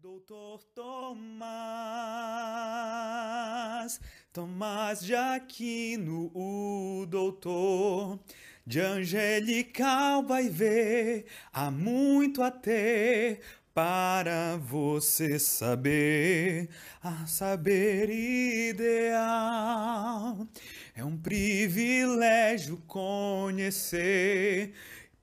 Doutor Tomás, Tomás de Aquino, o doutor de angelical vai ver, há muito a ter para você saber, a saber ideal. É um privilégio conhecer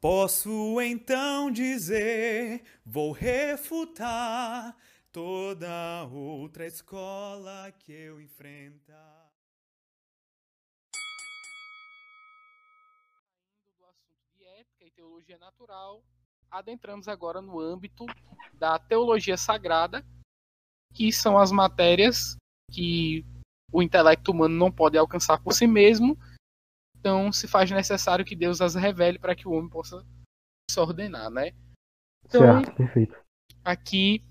Posso então dizer, vou refutar toda outra escola que eu enfrentar. do assunto de ética e teologia natural, adentramos agora no âmbito da teologia sagrada, que são as matérias que o intelecto humano não pode alcançar por si mesmo então se faz necessário que Deus as revele para que o homem possa se ordenar, né? Então, certo, perfeito. Aqui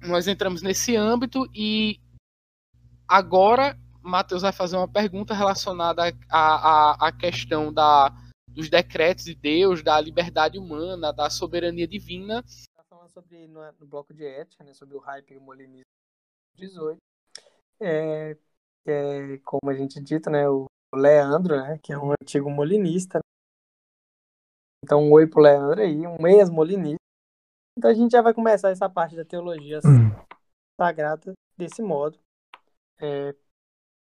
nós entramos nesse âmbito e agora Mateus vai fazer uma pergunta relacionada à, à, questão da, dos decretos de Deus, da liberdade humana, da soberania divina. Está falando sobre no, no, bloco de ética, né, sobre o hype molinismo 18. É, é, como a gente dita, né, o Leandro, né, que é um antigo molinista. Então, um oi pro Leandro aí, um ex-molinista. Então, a gente já vai começar essa parte da teologia hum. sagrada desse modo, é,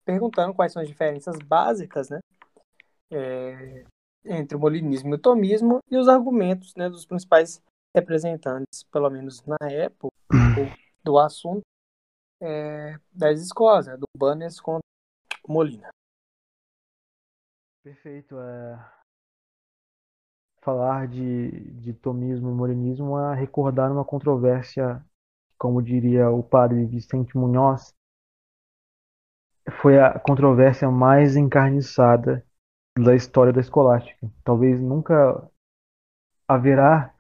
perguntando quais são as diferenças básicas, né, é, entre o molinismo e o tomismo e os argumentos, né, dos principais representantes, pelo menos na época do assunto, é, das escolas, né, do Banners contra Molina. Perfeito. É... Falar de, de tomismo e morenismo é recordar uma controvérsia, como diria o padre Vicente Munhoz, foi a controvérsia mais encarniçada da história da escolástica. Talvez nunca haverá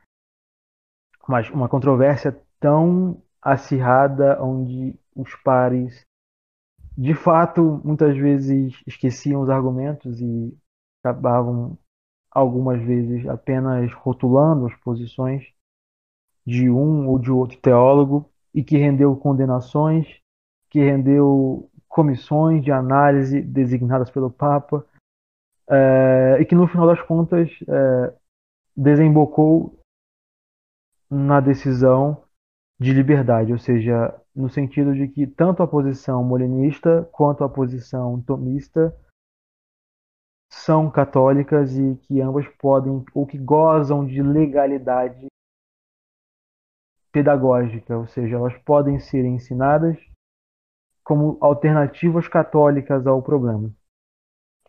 uma, uma controvérsia tão acirrada onde os pares de fato, muitas vezes esqueciam os argumentos e acabavam, algumas vezes, apenas rotulando as posições de um ou de outro teólogo e que rendeu condenações, que rendeu comissões de análise designadas pelo Papa é, e que, no final das contas, é, desembocou na decisão de liberdade, ou seja, no sentido de que tanto a posição molinista quanto a posição tomista são católicas e que ambas podem ou que gozam de legalidade pedagógica, ou seja, elas podem ser ensinadas como alternativas católicas ao problema,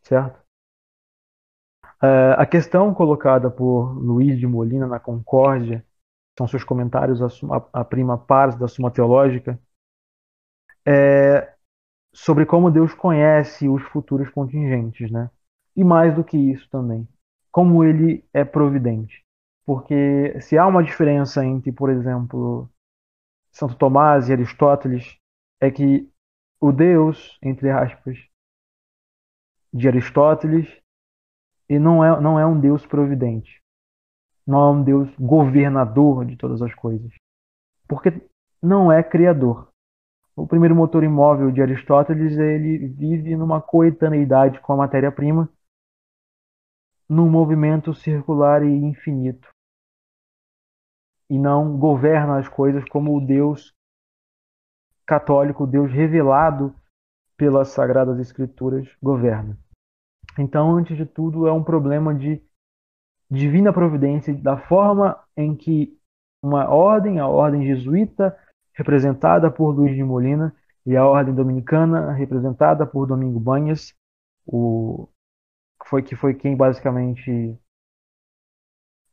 certo? Uh, a questão colocada por Luiz de Molina na Concórdia são seus comentários à, à prima pars da Suma Teológica, é, sobre como Deus conhece os futuros contingentes, né? E mais do que isso também, como ele é providente. Porque se há uma diferença entre, por exemplo, Santo Tomás e Aristóteles, é que o Deus, entre aspas, de Aristóteles, não é, não é um Deus providente não é um Deus governador de todas as coisas. Porque não é criador. O primeiro motor imóvel de Aristóteles, ele vive numa coetaneidade com a matéria-prima, num movimento circular e infinito. E não governa as coisas como o Deus católico, o Deus revelado pelas sagradas escrituras governa. Então, antes de tudo, é um problema de divina providência da forma em que uma ordem, a ordem jesuíta, representada por Luiz de Molina, e a ordem dominicana, representada por Domingo Banhas, o, foi, que foi quem basicamente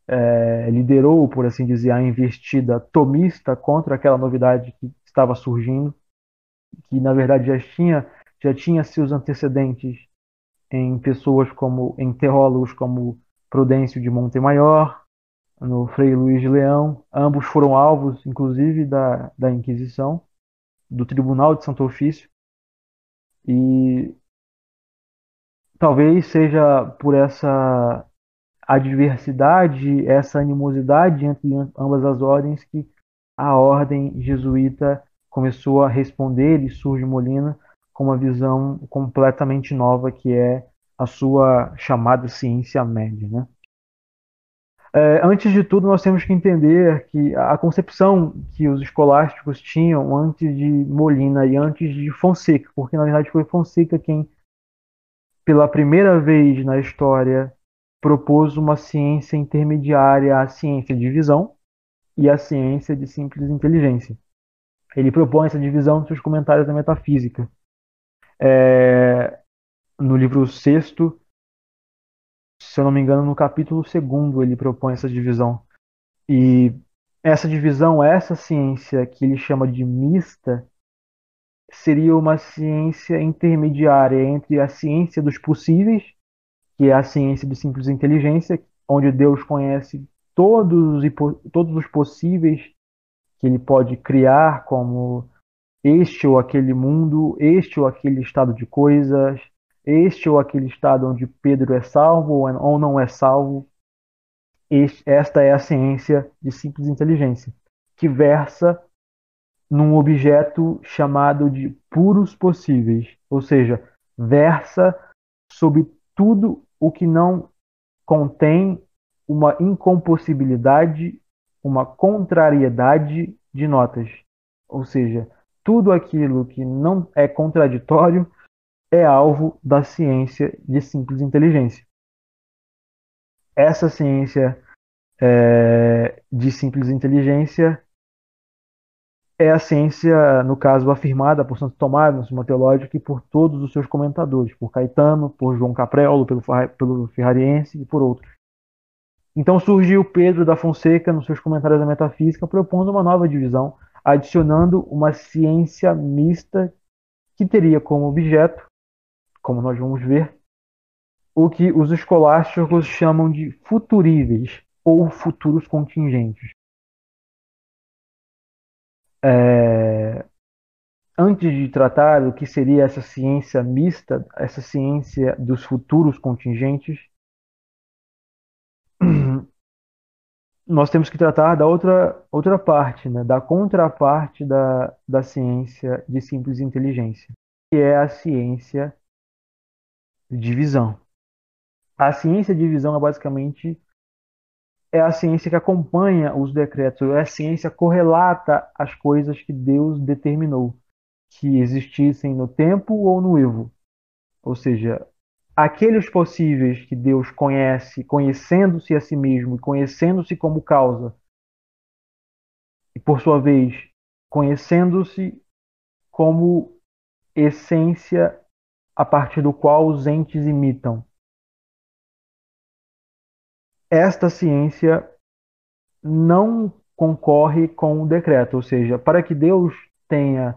é, liderou, por assim dizer, a investida tomista contra aquela novidade que estava surgindo, que na verdade já tinha, já tinha seus antecedentes em pessoas como, em teólogos como Prudêncio de Montemayor, no Frei Luiz de Leão. Ambos foram alvos, inclusive, da, da Inquisição, do Tribunal de Santo Ofício. E talvez seja por essa adversidade, essa animosidade entre ambas as ordens que a ordem jesuíta começou a responder e surge Molina com uma visão completamente nova que é a sua chamada ciência média. Né? É, antes de tudo, nós temos que entender que a concepção que os escolásticos tinham antes de Molina e antes de Fonseca, porque na verdade foi Fonseca quem, pela primeira vez na história, propôs uma ciência intermediária à ciência de visão e à ciência de simples inteligência. Ele propõe essa divisão nos seus comentários da metafísica. É, no livro sexto, se eu não me engano, no capítulo segundo ele propõe essa divisão. E essa divisão, essa ciência que ele chama de mista, seria uma ciência intermediária entre a ciência dos possíveis, que é a ciência de simples inteligência, onde Deus conhece todos, todos os possíveis que ele pode criar, como este ou aquele mundo, este ou aquele estado de coisas, este ou aquele estado onde Pedro é salvo ou não é salvo. Esta é a ciência de simples inteligência, que versa num objeto chamado de puros possíveis, ou seja, versa sobre tudo o que não contém uma incompossibilidade, uma contrariedade de notas. Ou seja, tudo aquilo que não é contraditório é alvo da ciência de simples inteligência. Essa ciência é, de simples inteligência é a ciência, no caso, afirmada por Santo Tomás, no Sistema Teológico, e por todos os seus comentadores, por Caetano, por João Caprelo, pelo, pelo Ferrariense e por outros. Então surgiu Pedro da Fonseca, nos seus comentários da metafísica, propondo uma nova divisão, adicionando uma ciência mista que teria como objeto como nós vamos ver, o que os escolásticos chamam de futuríveis ou futuros contingentes. É... Antes de tratar o que seria essa ciência mista, essa ciência dos futuros contingentes, nós temos que tratar da outra, outra parte, né, da contraparte da, da ciência de simples inteligência, que é a ciência divisão. A ciência de visão é basicamente é a ciência que acompanha os decretos, é a ciência correlata as coisas que Deus determinou que existissem no tempo ou no evo. Ou seja, aqueles possíveis que Deus conhece, conhecendo-se a si mesmo e conhecendo-se como causa, e por sua vez, conhecendo-se como essência a partir do qual os entes imitam. Esta ciência não concorre com o decreto, ou seja, para que Deus tenha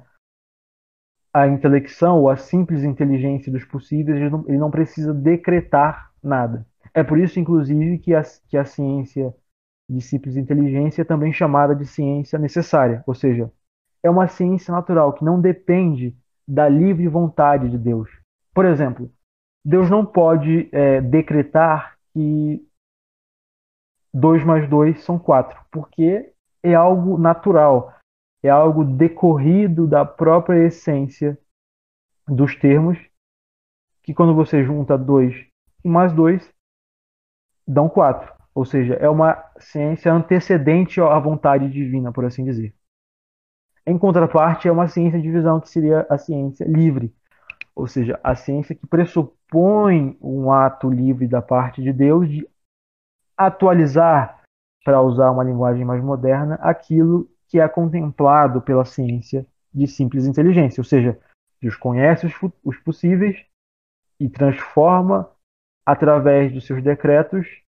a intelecção ou a simples inteligência dos possíveis, ele não, ele não precisa decretar nada. É por isso, inclusive, que a, que a ciência de simples inteligência é também chamada de ciência necessária, ou seja, é uma ciência natural que não depende da livre vontade de Deus. Por exemplo, Deus não pode é, decretar que 2 mais 2 são 4, porque é algo natural, é algo decorrido da própria essência dos termos, que quando você junta 2 e mais 2, dão 4. Ou seja, é uma ciência antecedente à vontade divina, por assim dizer. Em contraparte, é uma ciência de visão que seria a ciência livre, ou seja, a ciência que pressupõe um ato livre da parte de Deus de atualizar, para usar uma linguagem mais moderna, aquilo que é contemplado pela ciência de simples inteligência. Ou seja, Deus conhece os, os possíveis e transforma através dos seus decretos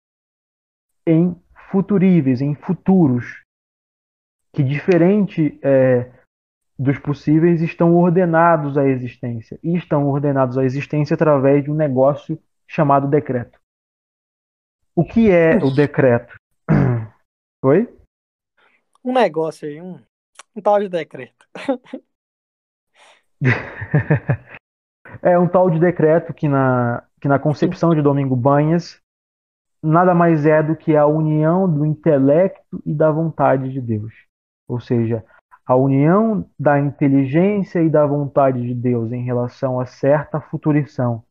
em futuríveis, em futuros, que diferente é, dos possíveis estão ordenados à existência. E estão ordenados à existência através de um negócio chamado decreto. O que é o decreto? Oi? Um negócio aí, um, um tal de decreto. é um tal de decreto que na, que na concepção de Domingo Banhas nada mais é do que a união do intelecto e da vontade de Deus. ou seja, a união da inteligência e da vontade de Deus em relação a certa futurição,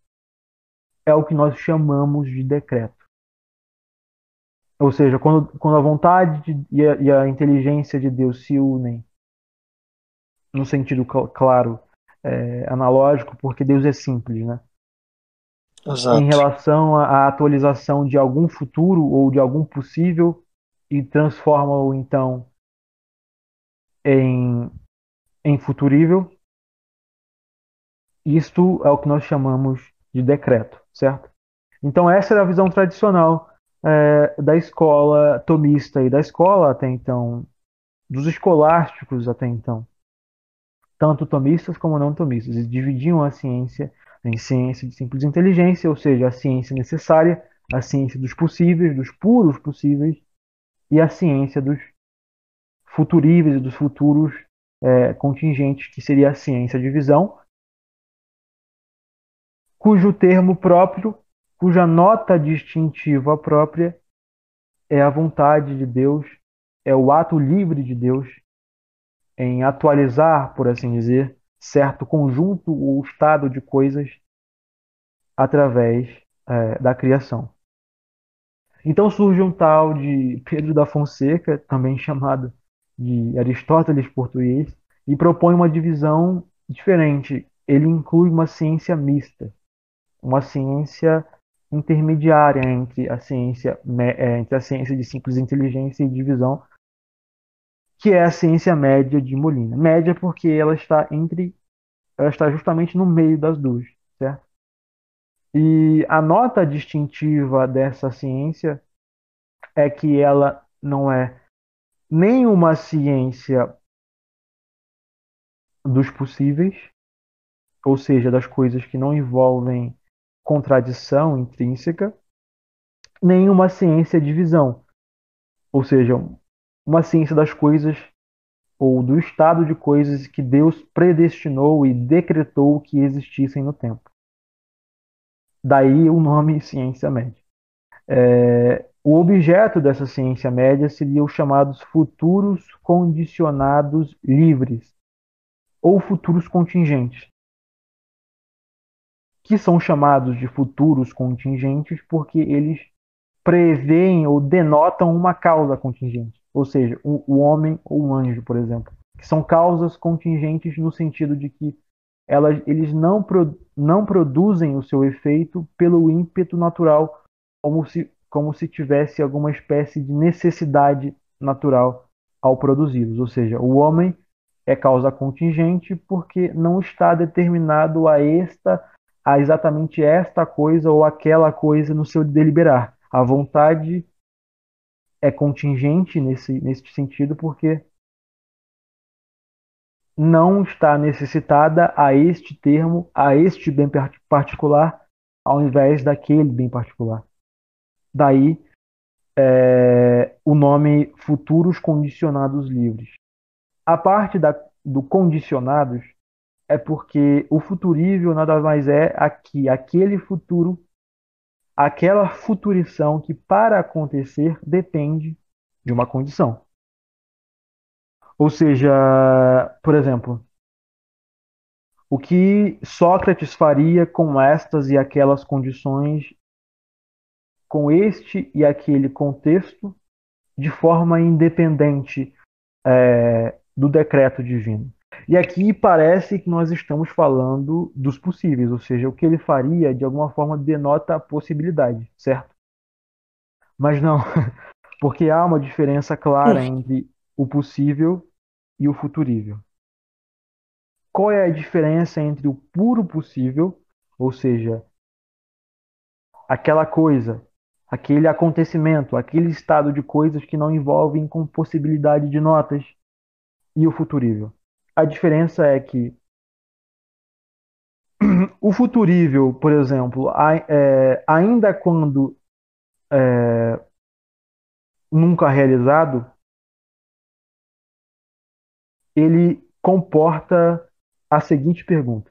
é o que nós chamamos de decreto. Ou seja, quando, quando a vontade e a, e a inteligência de Deus se unem, no sentido claro, é, analógico, porque Deus é simples, né? Exato. Em relação à atualização de algum futuro ou de algum possível e transforma-o então em, em futurível. Isto é o que nós chamamos de decreto, certo? Então essa era a visão tradicional é, da escola tomista e da escola até então, dos escolásticos até então, tanto tomistas como não tomistas. Eles dividiam a ciência em ciência de simples inteligência, ou seja, a ciência necessária, a ciência dos possíveis, dos puros possíveis, e a ciência dos futuríveis e dos futuros é, contingentes, que seria a ciência de visão, cujo termo próprio, cuja nota distintiva própria é a vontade de Deus, é o ato livre de Deus em atualizar, por assim dizer, certo conjunto ou estado de coisas através é, da criação. Então surge um tal de Pedro da Fonseca, também chamado de Aristóteles português, e propõe uma divisão diferente. Ele inclui uma ciência mista, uma ciência intermediária entre a ciência é, entre a ciência de simples inteligência e divisão, que é a ciência média de Molina. Média porque ela está entre ela está justamente no meio das duas, certo? E a nota distintiva dessa ciência é que ela não é nem uma ciência dos possíveis, ou seja, das coisas que não envolvem contradição intrínseca, nem uma ciência de visão, ou seja, uma ciência das coisas ou do estado de coisas que Deus predestinou e decretou que existissem no tempo. Daí o nome ciência média. É, o objeto dessa ciência média seria os chamados futuros condicionados livres, ou futuros contingentes, que são chamados de futuros contingentes porque eles preveem ou denotam uma causa contingente ou seja, o, o homem ou o anjo, por exemplo, que são causas contingentes no sentido de que elas, eles não, pro, não produzem o seu efeito pelo ímpeto natural, como se, como se tivesse alguma espécie de necessidade natural ao produzi-los. Ou seja, o homem é causa contingente porque não está determinado a esta, a exatamente esta coisa ou aquela coisa no seu deliberar. A vontade é contingente nesse, nesse sentido porque não está necessitada a este termo, a este bem particular, ao invés daquele bem particular. Daí é, o nome futuros condicionados livres. A parte da, do condicionados é porque o futurível nada mais é aqui, aquele futuro aquela futurição que, para acontecer, depende de uma condição. Ou seja, por exemplo, o que Sócrates faria com estas e aquelas condições, com este e aquele contexto, de forma independente é, do decreto divino. E aqui parece que nós estamos falando dos possíveis, ou seja, o que ele faria de alguma forma denota a possibilidade, certo? Mas não, porque há uma diferença clara entre o possível e o futurível. Qual é a diferença entre o puro possível, ou seja, aquela coisa, aquele acontecimento, aquele estado de coisas que não envolvem com possibilidade de notas, e o futurível? A diferença é que o futurível, por exemplo, é, ainda quando é, nunca realizado, ele comporta a seguinte pergunta,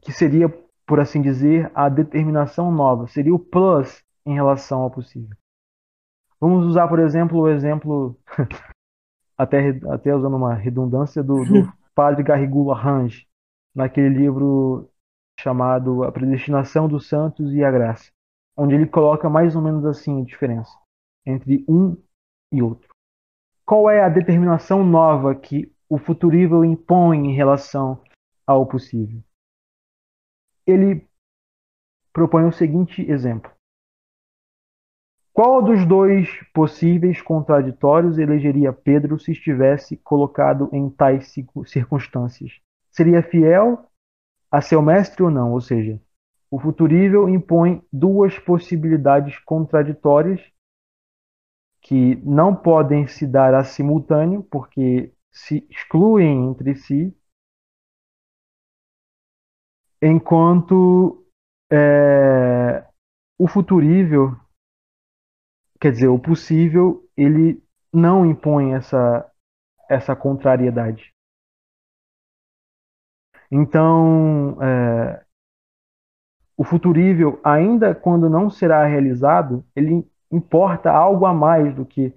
que seria, por assim dizer, a determinação nova, seria o plus em relação ao possível. Vamos usar, por exemplo, o exemplo até, até usando uma redundância, do, do padre Garrigou Arrange, naquele livro chamado A Predestinação dos Santos e a Graça, onde ele coloca mais ou menos assim a diferença entre um e outro. Qual é a determinação nova que o futurível impõe em relação ao possível? Ele propõe o seguinte exemplo. Qual dos dois possíveis contraditórios elegeria Pedro se estivesse colocado em tais circunstâncias? Seria fiel a seu mestre ou não? Ou seja, o futurível impõe duas possibilidades contraditórias que não podem se dar a simultâneo, porque se excluem entre si, enquanto é, o futurível, quer dizer, o possível, ele não impõe essa, essa contrariedade. Então, é, o futurível, ainda quando não será realizado, ele importa algo a mais do que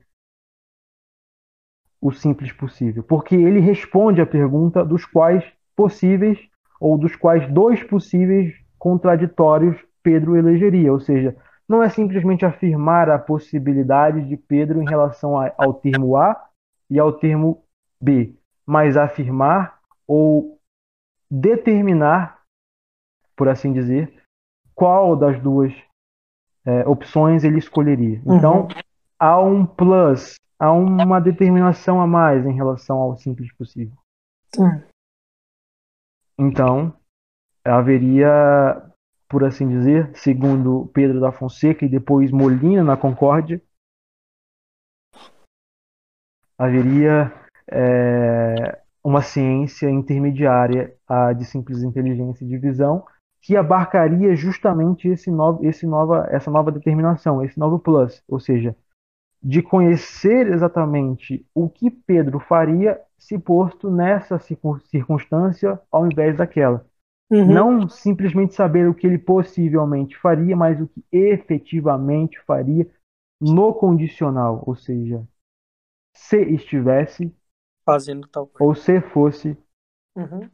o simples possível, porque ele responde à pergunta dos quais possíveis ou dos quais dois possíveis contraditórios Pedro elegeria, ou seja, não é simplesmente afirmar a possibilidade de Pedro em relação ao termo A e ao termo B, mas afirmar ou determinar, por assim dizer, qual das duas é, opções ele escolheria. Uhum. Então, há um plus, há uma determinação a mais em relação ao simples possível. Sim. Então, haveria, por assim dizer, segundo Pedro da Fonseca e depois Molina na Concórdia, haveria é, uma ciência intermediária a de simples inteligência e divisão que abarcaria justamente esse novo, esse nova, essa nova determinação, esse novo plus, ou seja, de conhecer exatamente o que Pedro faria se posto nessa circunstância ao invés daquela. Uhum. Não simplesmente saber o que ele possivelmente faria, mas o que efetivamente faria no condicional, ou seja, se estivesse fazendo tal coisa. ou se fosse uhum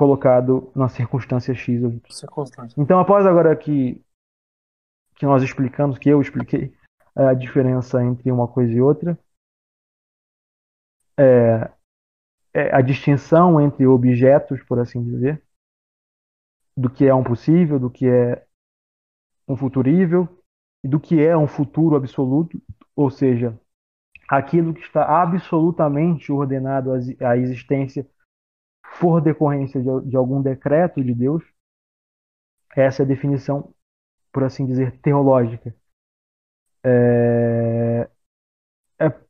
colocado na circunstância X ou Y. Então, após agora que, que nós explicamos, que eu expliquei é, a diferença entre uma coisa e outra, é, é a distinção entre objetos, por assim dizer, do que é um possível, do que é um futurível e do que é um futuro absoluto, ou seja, aquilo que está absolutamente ordenado à existência por decorrência de, de algum decreto de Deus. Essa é a definição, por assim dizer, teológica. É, é,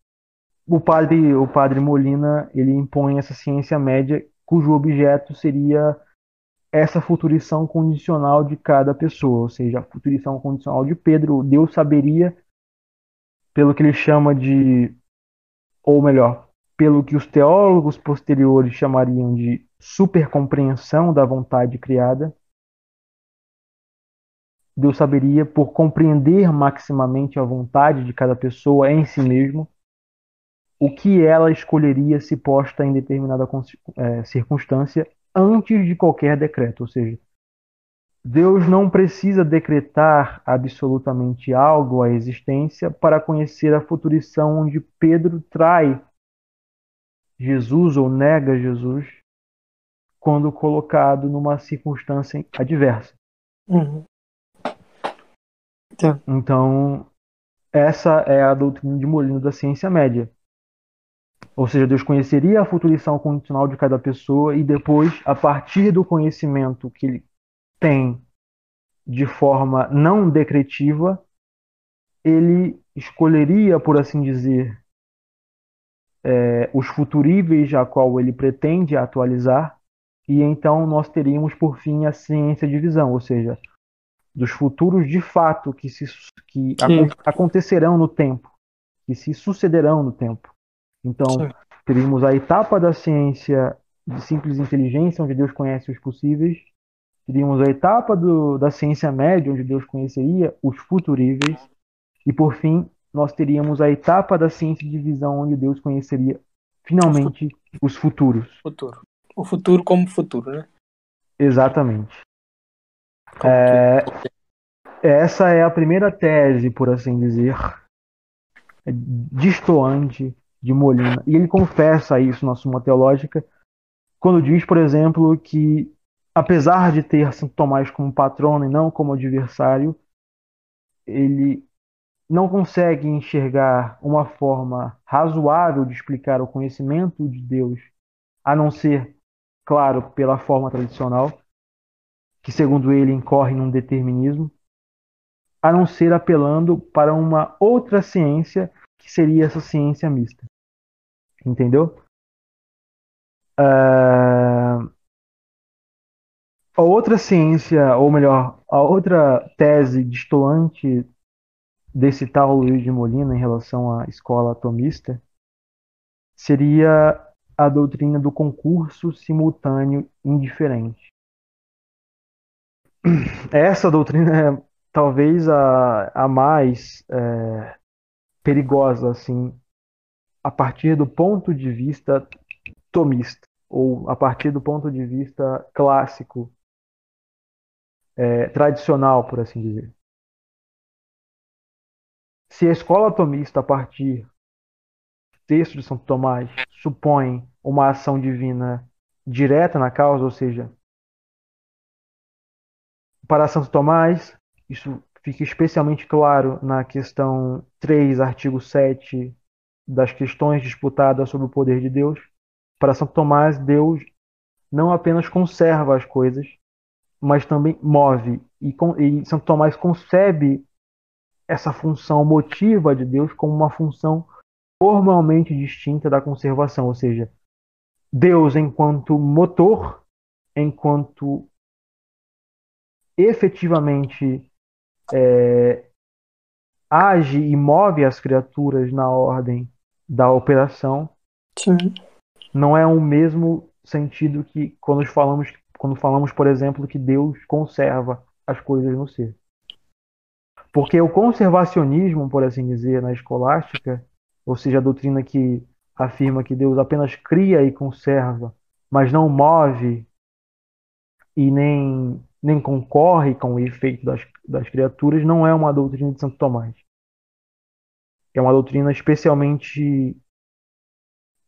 o padre o padre Molina ele impõe essa ciência média cujo objeto seria essa futurição condicional de cada pessoa, ou seja, a futurição condicional de Pedro, Deus saberia pelo que ele chama de ou melhor, pelo que os teólogos posteriores chamariam de supercompreensão da vontade criada, Deus saberia, por compreender maximamente a vontade de cada pessoa em si mesmo, o que ela escolheria se posta em determinada é, circunstância antes de qualquer decreto. Ou seja, Deus não precisa decretar absolutamente algo à existência para conhecer a futurição onde Pedro trai Jesus ou nega Jesus quando colocado numa circunstância adversa. Uhum. Então. então, essa é a doutrina de Molino da ciência média. Ou seja, Deus conheceria a futurição condicional de cada pessoa e depois, a partir do conhecimento que ele tem de forma não decretiva, ele escolheria, por assim dizer, é, os futuríveis a qual ele pretende atualizar, e então nós teríamos por fim a ciência de visão, ou seja, dos futuros de fato que, se, que acontecerão no tempo, que se sucederão no tempo. Então, Sim. teríamos a etapa da ciência de simples inteligência, onde Deus conhece os possíveis, teríamos a etapa do, da ciência média, onde Deus conheceria os futuríveis, e por fim, nós teríamos a etapa da ciência de visão onde Deus conheceria finalmente os futuros. Futuro. O futuro como futuro, né? Exatamente. É, que- essa é a primeira tese, por assim dizer, distoante de Molina. E ele confessa isso na Suma Teológica, quando diz, por exemplo, que apesar de ter Santo Tomás como patrono e não como adversário, ele não consegue enxergar uma forma razoável de explicar o conhecimento de Deus, a não ser, claro, pela forma tradicional, que segundo ele incorre num determinismo, a não ser apelando para uma outra ciência que seria essa ciência mista. Entendeu? Ah, A outra ciência, ou melhor, a outra tese distoante desse tal Luiz de Molina em relação à escola atomista seria a doutrina do concurso simultâneo indiferente. Essa doutrina é talvez a, a mais é, perigosa, assim, a partir do ponto de vista tomista, ou a partir do ponto de vista clássico, é, tradicional, por assim dizer. Se a escola atomista, a partir do texto de Santo Tomás, supõe uma ação divina direta na causa, ou seja, para Santo Tomás, isso fica especialmente claro na questão 3, artigo 7 das questões disputadas sobre o poder de Deus. Para Santo Tomás, Deus não apenas conserva as coisas, mas também move. E, e Santo Tomás concebe essa função motiva de Deus como uma função formalmente distinta da conservação, ou seja, Deus enquanto motor, enquanto efetivamente é, age e move as criaturas na ordem da operação, Sim. não é o mesmo sentido que quando falamos, quando falamos, por exemplo, que Deus conserva as coisas no ser. Porque o conservacionismo, por assim dizer, na escolástica, ou seja, a doutrina que afirma que Deus apenas cria e conserva, mas não move e nem, nem concorre com o efeito das, das criaturas, não é uma doutrina de Santo Tomás. É uma doutrina especialmente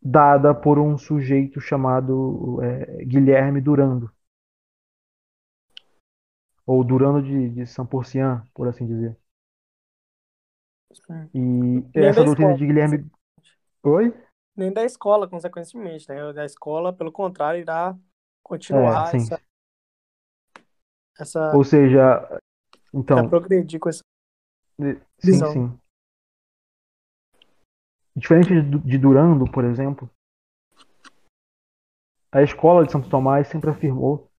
dada por um sujeito chamado é, Guilherme Durando. Ou Durando de, de São Porcian, por assim dizer. Sim. E Nem essa doutrina escola. de Guilherme. Oi? Nem da escola, consequentemente, né? Da escola, pelo contrário, irá continuar É, sim. essa, essa Ou seja, irá então, progredir com essa sim, visão. sim. Diferente de, Durando, por exemplo, a escola de Santo Tomás sempre afirmou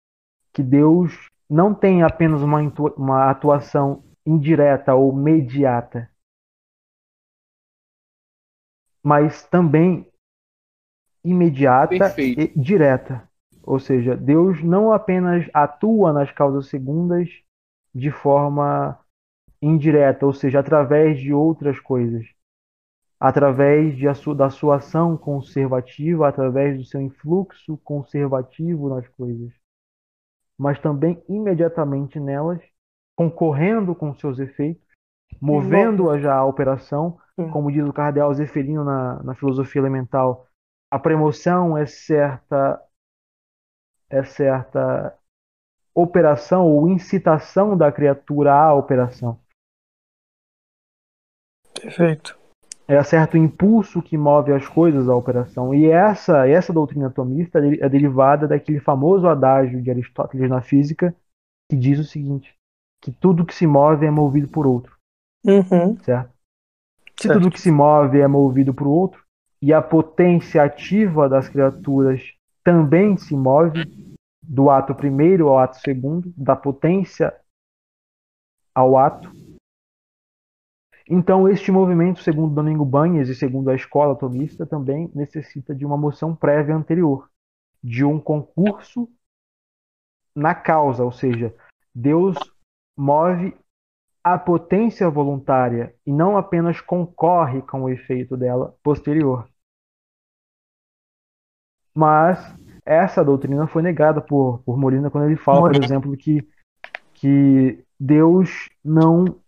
que Deus não tem apenas uma, uma atuação indireta ou mediata, mas também imediata Perfeito. e direta. Ou seja, Deus não apenas atua nas causas segundas de forma indireta, ou seja, através de outras coisas, através de da sua ação conservativa, através do seu influxo conservativo nas coisas, mas também imediatamente nelas, concorrendo com seus efeitos, movendo-a já à operação, Sim. como diz o cardeal Zeferino na, na filosofia elemental, a premoção é certa é certa operação ou incitação da criatura à operação. Perfeito. É certo impulso que move as coisas à operação. E essa essa doutrina atomista é derivada daquele famoso adágio de Aristóteles na física que diz o seguinte, que tudo que se move é movido por outro, Uhum. certo? Se Certo. tudo que se move é movido por outro, e a potência ativa das criaturas também se move do ato primeiro ao ato segundo, da potência ao ato. Então, este movimento, segundo Domingo Banhas e segundo a escola atomista, também necessita de uma moção prévia anterior, de um concurso na causa, ou seja, Deus move a potência voluntária e não apenas concorre com o efeito dela posterior. Mas essa doutrina foi negada por, por Molina quando ele fala, por exemplo, que, que Deus não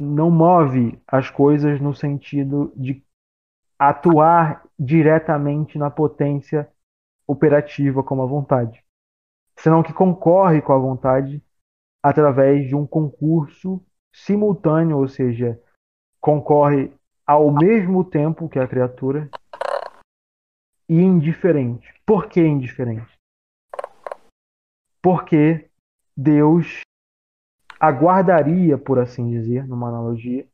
não move as coisas no sentido de atuar diretamente na potência operativa como a vontade, senão que concorre com a vontade através de um concurso simultâneo, ou seja, concorre ao mesmo tempo que a criatura e indiferente. Por que indiferente? Porque Deus aguardaria, por assim dizer, numa analogia,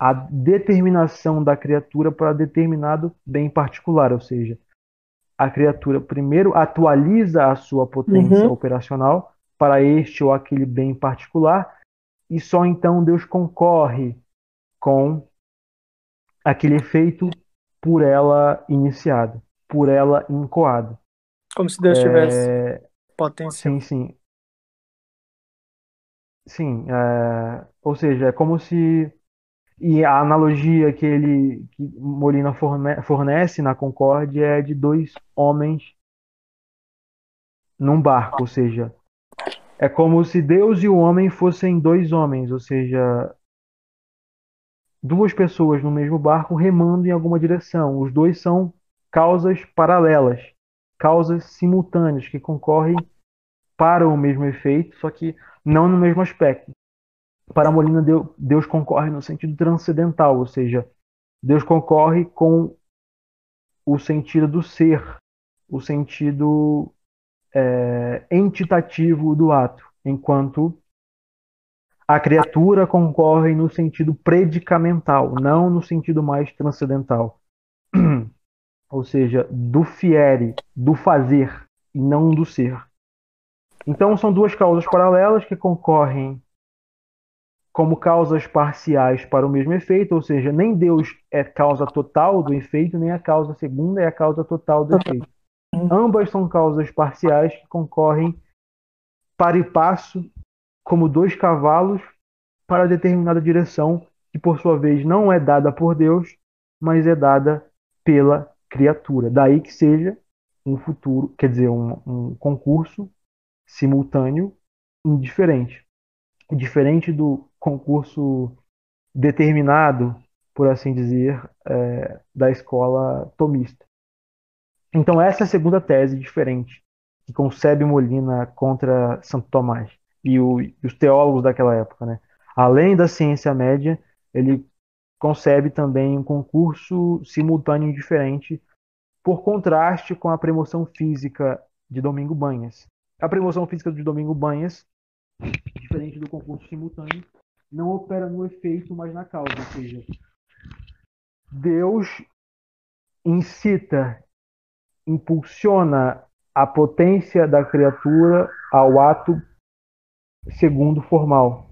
a determinação da criatura para determinado bem particular, ou seja, a criatura primeiro atualiza a sua potência uhum. operacional para este ou aquele bem particular e só então Deus concorre com aquele efeito por ela iniciado, por ela incoado. Como se Deus é... tivesse potência. Sim, sim. Sim, é... ou seja, é como se e a analogia que ele que Molina fornece na Concórdia é de dois homens num barco, ou seja, é como se Deus e o homem fossem dois homens, ou seja, duas pessoas no mesmo barco remando em alguma direção. Os dois são causas paralelas, causas simultâneas que concorrem para o mesmo efeito, só que não no mesmo aspecto. Para Molina, Deus concorre no sentido transcendental, ou seja, Deus concorre com o sentido do ser, o sentido é, entitativo do ato, enquanto a criatura concorre no sentido predicamental, não no sentido mais transcendental. Ou seja, do fiere, do fazer, e não do ser. Então são duas causas paralelas que concorrem como causas parciais para o mesmo efeito, ou seja, nem Deus é causa total do efeito, nem a causa segunda é a causa total do efeito. Ambas são causas parciais que concorrem para e passo como dois cavalos para determinada direção, que por sua vez não é dada por Deus, mas é dada pela criatura. Daí que seja um futuro, quer dizer, um, um concurso simultâneo indiferente. Diferente do concurso determinado, por assim dizer, é, da escola tomista. Então, essa é a segunda tese diferente que concebe Molina contra Santo Tomás e, o, e os teólogos daquela época. Né? Além da ciência média, ele concebe também um concurso simultâneo diferente por contraste com a premoção física de Domingo Banhas. A premoção física de Domingo Banhas, diferente do concurso simultâneo, não opera no efeito, mas na causa. Ou seja, Deus incita, impulsiona a potência da criatura ao ato segundo formal.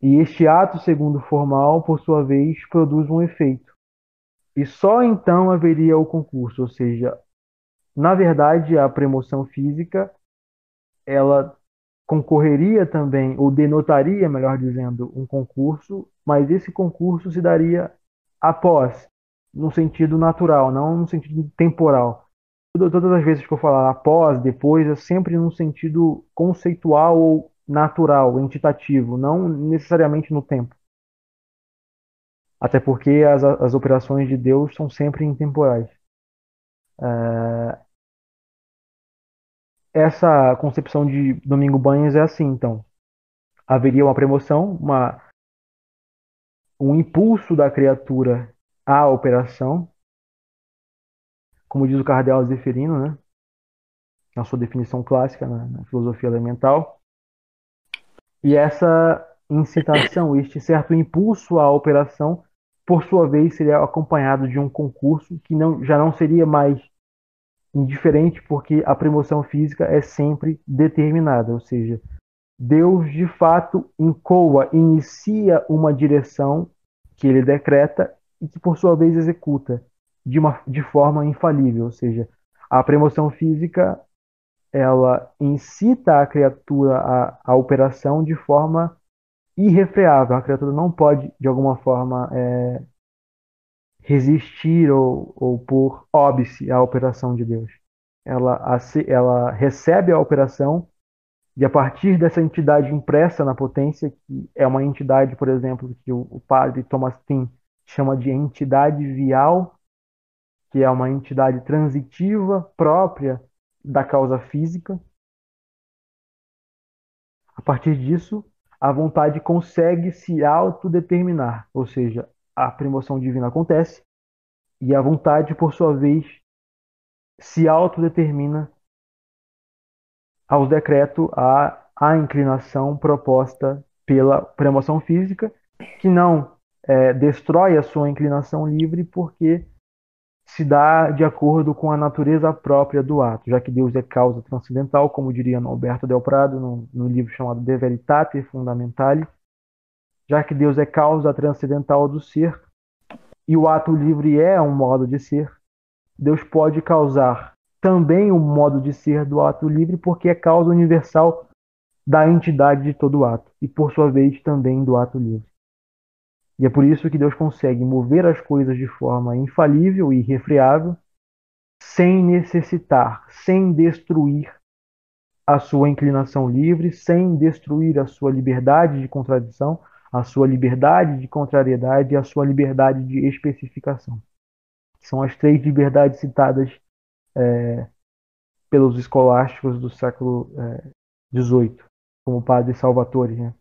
E este ato segundo formal, por sua vez, produz um efeito. E só então haveria o concurso, ou seja, na verdade, a premoção física ela concorreria também, ou denotaria, melhor dizendo, um concurso, mas esse concurso se daria após, no sentido natural, não no sentido temporal. Todas as vezes que eu falar após, depois, é sempre no sentido conceitual ou natural, entitativo, não necessariamente no tempo. Até porque as, as operações de Deus são sempre intemporais. É... Essa concepção de Domingo Banhas é assim, então. Haveria uma premoção, uma, um impulso da criatura à operação, como diz o cardeal Zeferino, né? na sua definição clássica na, na filosofia elemental. E essa incitação, este certo impulso à operação, por sua vez, seria acompanhado de um concurso que não, já não seria mais indiferente, porque a promoção física é sempre determinada, ou seja, Deus de fato incoa, inicia uma direção que ele decreta e que por sua vez executa de, uma, de forma infalível, ou seja, a premoção física ela incita a criatura à, à operação de forma irrefreável. A criatura não pode, de alguma forma, é, resistir ou, ou por óbice à operação de Deus. Ela, ela recebe a operação e a partir dessa entidade impressa na potência, que é uma entidade, por exemplo, que o, padre Thomas Tin chama de entidade vial, que é uma entidade transitiva própria da causa física. A partir disso, a vontade consegue se autodeterminar, ou seja, a promoção divina acontece e a vontade, por sua vez, se autodetermina aos decretos a, a inclinação proposta pela promoção física, que não é, destrói a sua inclinação livre porque se dá de acordo com a natureza própria do ato, já que Deus é causa transcendental, como diria Alberto Del Prado no, no livro chamado De Veritate Fundamentale, já que Deus é causa transcendental do ser e o ato livre é um modo de ser, Deus pode causar também o modo de ser do ato livre porque é causa universal da entidade de todo ato e por sua vez também do ato livre. E é por isso que Deus consegue mover as coisas de forma infalível e irrefreável, sem necessitar, sem destruir a sua inclinação livre, sem destruir a sua liberdade de contradição, a sua liberdade de contrariedade e a sua liberdade de especificação. São as três liberdades citadas é, pelos escolásticos do século XVIII, é, como o padre Salvatore. Né?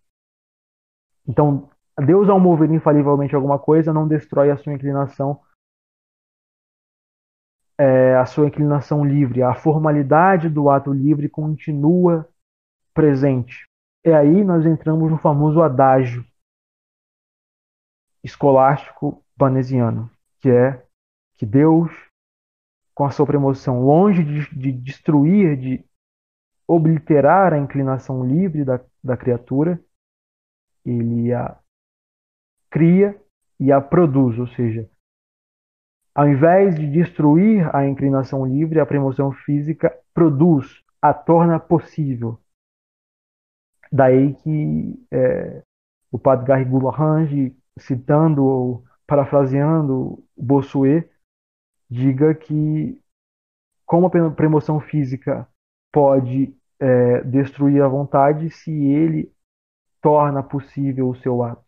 Então, Deus, ao mover infalivelmente alguma coisa, não destrói a sua inclinação, é, a sua inclinação livre. A formalidade do ato livre continua presente. E aí nós entramos no famoso adágio escolástico panesiano, que é que Deus, com a sua premoção, longe de, de destruir, de obliterar a inclinação livre da, da criatura, ele a cria e a produz, ou seja, ao invés de destruir a inclinação livre, a premoção física produz, a torna possível. Daí que é, o padre Garrigou Arrange, citando ou parafraseando Bossuet, diga que como a premoção física pode é, destruir a vontade se ele torna possível o seu ato.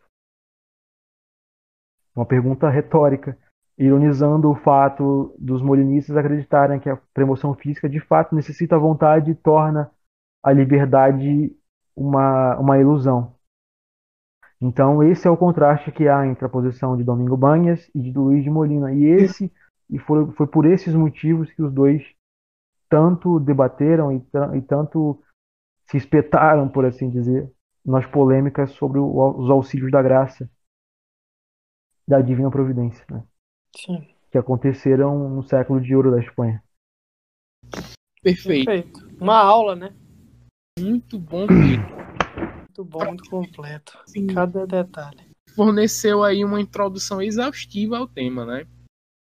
Uma pergunta retórica, ironizando o fato dos molinistas acreditarem que a premoção física de fato necessita vontade e torna a liberdade uma, uma ilusão. Então, esse é o contraste que há entre a posição de Domingo Banhas e de Luiz de Molina. E esse e foi, foi por esses motivos que os dois tanto debateram e, e tanto se espetaram, por assim dizer, nas polêmicas sobre o, os auxílios da graça da Divina Providência, né? Sim. que aconteceram no século de ouro da Espanha. Perfeito. Perfeito. Uma aula, né? Muito bom. Muito bom, muito completo. Sim. Cada detalhe. Forneceu aí uma introdução exaustiva ao tema, né?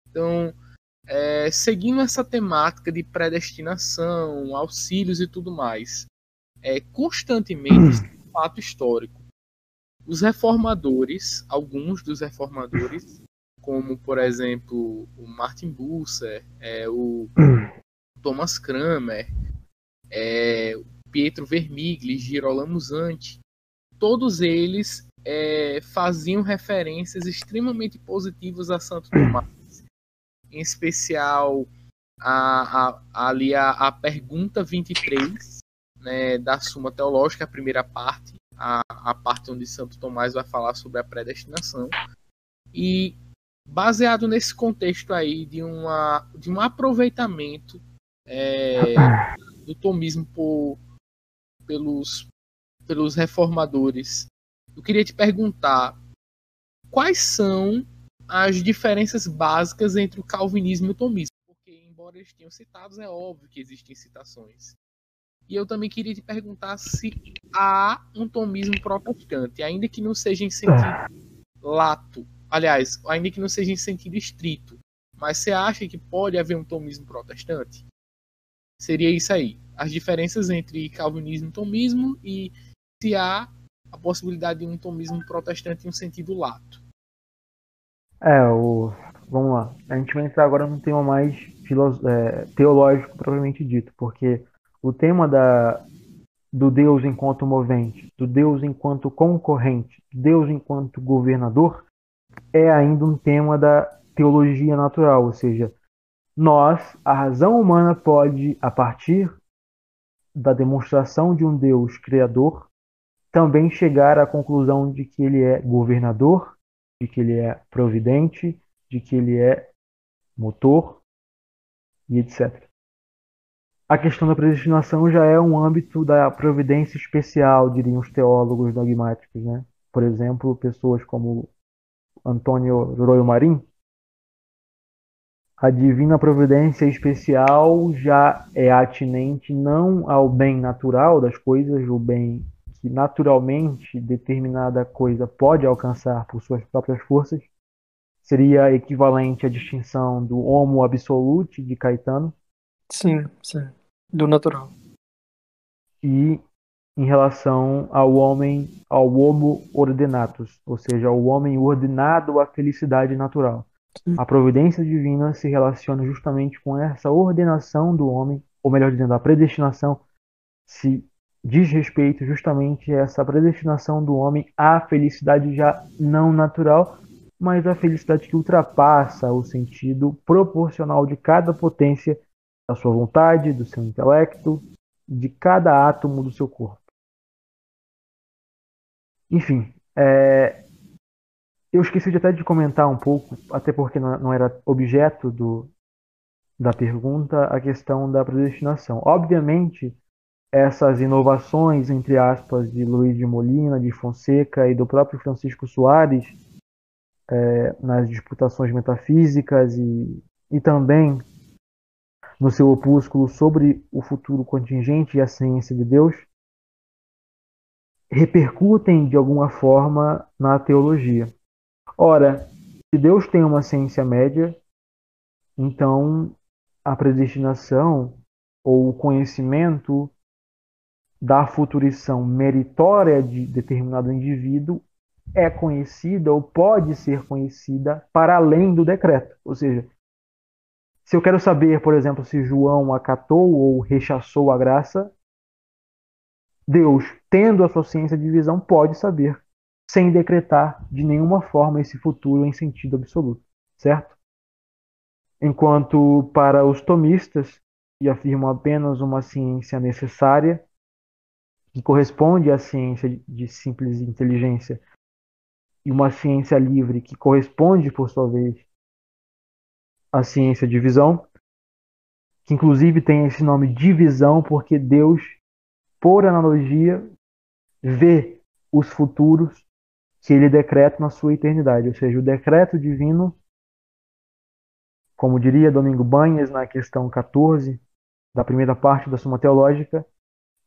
Então, é, seguindo essa temática de predestinação, auxílios e tudo mais, é, constantemente hum. fato histórico os reformadores, alguns dos reformadores, como por exemplo o Martin Busser, é, o Thomas Kramer, é, Pietro Vermigli, Girolamo Zanti, todos eles é, faziam referências extremamente positivas a Santo Tomás, em especial a, a, ali a, a pergunta 23 né, da Suma Teológica, a primeira parte, a, a parte onde Santo Tomás vai falar sobre a predestinação. E baseado nesse contexto aí de, uma, de um aproveitamento é, do tomismo por, pelos, pelos reformadores, eu queria te perguntar quais são as diferenças básicas entre o calvinismo e o tomismo, porque embora eles tenham citados, é óbvio que existem citações. E eu também queria te perguntar se há um tomismo protestante, ainda que não seja em sentido lato, aliás, ainda que não seja em sentido estrito, mas você acha que pode haver um tomismo protestante? Seria isso aí. As diferenças entre calvinismo e tomismo e se há a possibilidade de um tomismo protestante em um sentido lato. É, o, vamos lá. A gente vai entrar agora num tema mais é, teológico, propriamente dito, porque o tema da, do Deus enquanto movente, do Deus enquanto concorrente, do Deus enquanto governador, é ainda um tema da teologia natural, ou seja, nós, a razão humana pode, a partir da demonstração de um Deus criador, também chegar à conclusão de que ele é governador, de que ele é providente, de que ele é motor e etc. A questão da predestinação já é um âmbito da providência especial, diriam os teólogos dogmáticos. Né? Por exemplo, pessoas como Antônio Royo Marim. A divina providência especial já é atinente não ao bem natural das coisas, o bem que naturalmente determinada coisa pode alcançar por suas próprias forças, seria equivalente à distinção do homo absolute de Caetano. Sim, sim do natural. E em relação ao homem, ao homo ordenatus, ou seja, ao homem ordenado à felicidade natural. A providência divina se relaciona justamente com essa ordenação do homem, ou melhor dizendo, a predestinação se diz respeito justamente a essa predestinação do homem à felicidade já não natural, mas a felicidade que ultrapassa o sentido proporcional de cada potência da sua vontade, do seu intelecto, de cada átomo do seu corpo. Enfim, é, eu esqueci de até de comentar um pouco, até porque não era objeto do, da pergunta, a questão da predestinação. Obviamente, essas inovações, entre aspas, de Luiz de Molina, de Fonseca e do próprio Francisco Soares, é, nas disputações metafísicas e, e também no seu opúsculo sobre o futuro contingente e a ciência de Deus, repercutem de alguma forma na teologia. Ora, se Deus tem uma ciência média, então a predestinação ou o conhecimento da futurição meritória de determinado indivíduo é conhecida ou pode ser conhecida para além do decreto. Ou seja, se eu quero saber, por exemplo, se João acatou ou rechaçou a graça, Deus, tendo a sua ciência de visão, pode saber, sem decretar de nenhuma forma esse futuro em sentido absoluto, certo? Enquanto para os tomistas, que afirmam apenas uma ciência necessária, que corresponde à ciência de simples inteligência, e uma ciência livre que corresponde, por sua vez, a ciência de visão, que inclusive tem esse nome de visão porque Deus, por analogia, vê os futuros que ele decreta na sua eternidade, ou seja, o decreto divino, como diria Domingo Banhas na questão 14 da primeira parte da Suma Teológica,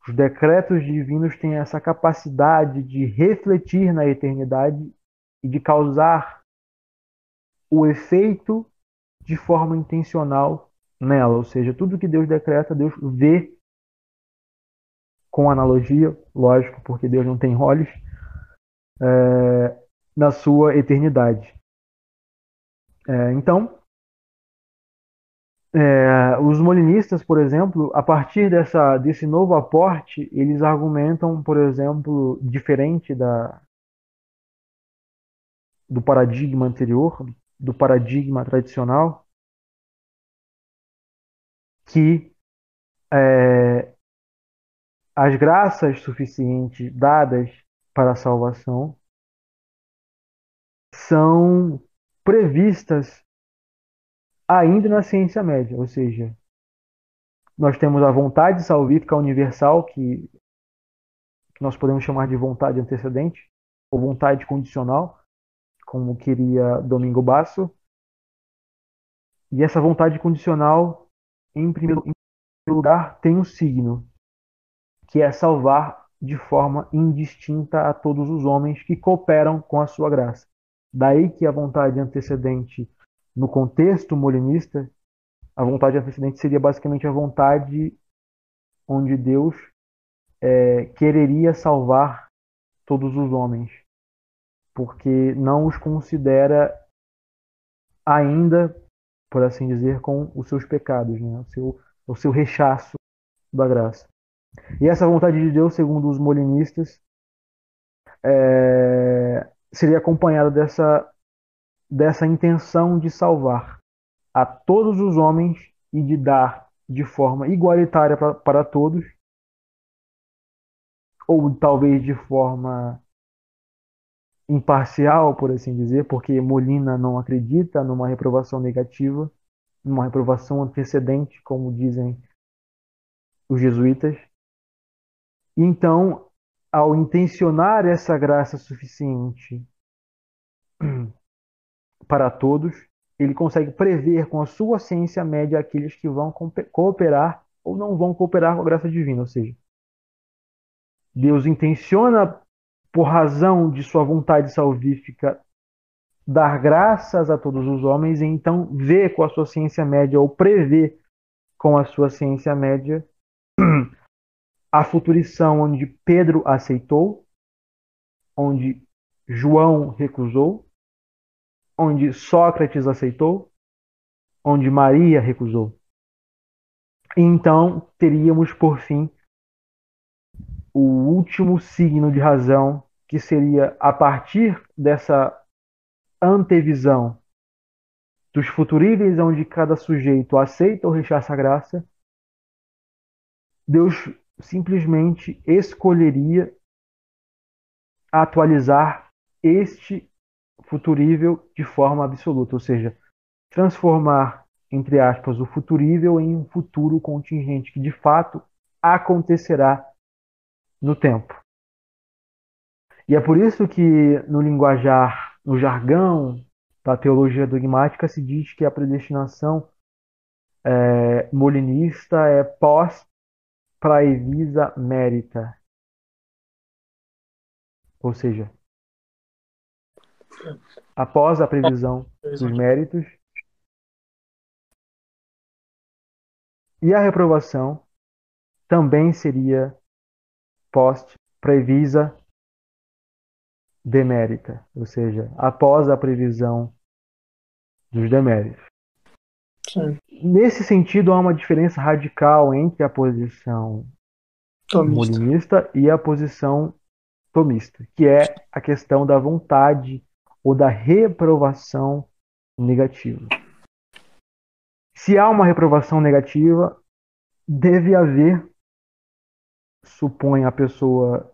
os decretos divinos têm essa capacidade de refletir na eternidade e de causar o efeito de forma intencional nela. Ou seja, tudo que Deus decreta, Deus vê com analogia, lógico, porque Deus não tem olhos, é, na sua eternidade. É, então, é, os molinistas, por exemplo, a partir dessa, desse novo aporte, eles argumentam, por exemplo, diferente da, do paradigma anterior, do paradigma tradicional que é, as graças suficientes dadas para a salvação são previstas ainda na ciência média, ou seja, nós temos a vontade salvífica universal que, que nós podemos chamar de vontade antecedente ou vontade condicional, como queria Domingo Basso. E essa vontade condicional, em primeiro lugar, tem um signo, que é salvar de forma indistinta a todos os homens que cooperam com a sua graça. Daí que a vontade antecedente, no contexto molinista, a vontade antecedente seria basicamente a vontade onde Deus é, quereria salvar todos os homens porque não os considera ainda, por assim dizer, com os seus pecados, né? o, seu, o seu rechaço da graça. E essa vontade de Deus, segundo os molinistas, é, seria acompanhada dessa, dessa intenção de salvar a todos os homens e de dar de forma igualitária pra, para todos, ou talvez de forma imparcial, por assim dizer, porque Molina não acredita numa reprovação negativa, numa reprovação antecedente, como dizem os jesuítas. Então, ao intencionar essa graça suficiente para todos, ele consegue prever com a sua ciência média aqueles que vão cooperar ou não vão cooperar com a graça divina, ou seja, Deus intenciona por razão de sua vontade salvífica dar graças a todos os homens e então vê com a sua ciência média ou prevê com a sua ciência média a futurição onde Pedro aceitou, onde João recusou, onde Sócrates aceitou, onde Maria recusou. Então teríamos por fim o último signo de razão, que seria a partir dessa antevisão dos futuríveis onde cada sujeito aceita ou rechaça a graça, Deus simplesmente escolheria atualizar este futurível de forma absoluta, ou seja, transformar, entre aspas, o futurível em um futuro contingente que de fato acontecerá no tempo. E é por isso que no linguajar, no jargão da teologia dogmática se diz que a predestinação é, molinista é pós praevisa merita. Ou seja, após a previsão dos méritos e a reprovação também seria post previsa demérita, ou seja, após a previsão dos deméritos. Sim. Nesse sentido, há uma diferença radical entre a posição tomista. molinista e a posição tomista, que é a questão da vontade ou da reprovação negativa. Se há uma reprovação negativa, deve haver supõe a pessoa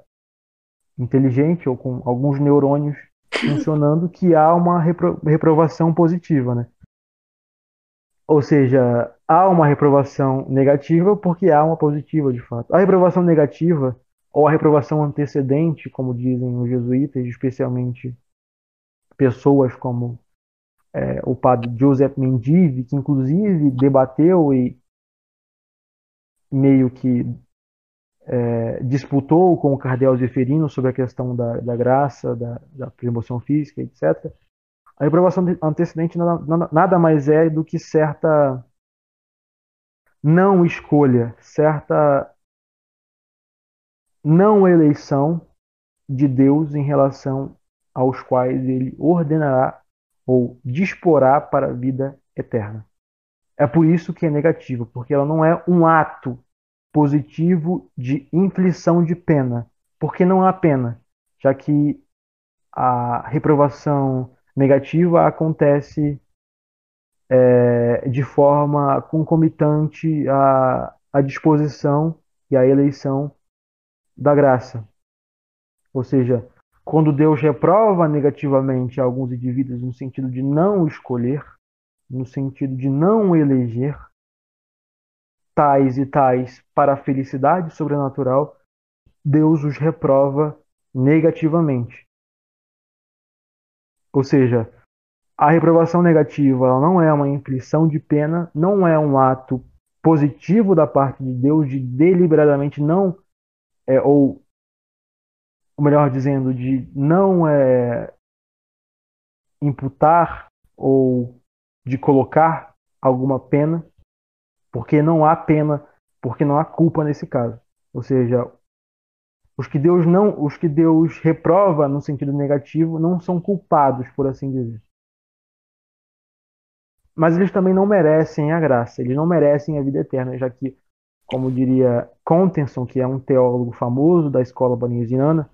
inteligente ou com alguns neurônios funcionando que há uma repro reprovação positiva, né? Ou seja, há uma reprovação negativa porque há uma positiva de fato. A reprovação negativa ou a reprovação antecedente, como dizem os jesuítas, especialmente pessoas como é, o padre Joseph Mendive, que inclusive debateu e meio que é, disputou com o cardeal Zeferino sobre a questão da, da graça, da, da promoção física, etc. A reprovação antecedente nada, nada mais é do que certa não escolha, certa não eleição de Deus em relação aos quais ele ordenará ou disporá para a vida eterna. É por isso que é negativa, porque ela não é um ato positivo de inflição de pena, porque não há pena, já que a reprovação negativa acontece é, de forma concomitante à, à disposição e à eleição da graça. Ou seja, quando Deus reprova negativamente alguns indivíduos no sentido de não escolher, no sentido de não eleger, tais e tais para a felicidade sobrenatural, Deus os reprova negativamente. Ou seja, a reprovação negativa não é uma inflição de pena, não é um ato positivo da parte de Deus de deliberadamente não, é, ou, ou melhor dizendo, de não é, imputar ou de colocar alguma pena, porque não há pena, porque não há culpa nesse caso. Ou seja, os que Deus não, os que Deus reprova no sentido negativo não são culpados, por assim dizer. mas eles também não merecem a graça, eles não merecem a vida eterna, já que, como diria Contenson, que é um teólogo famoso da escola banesiana,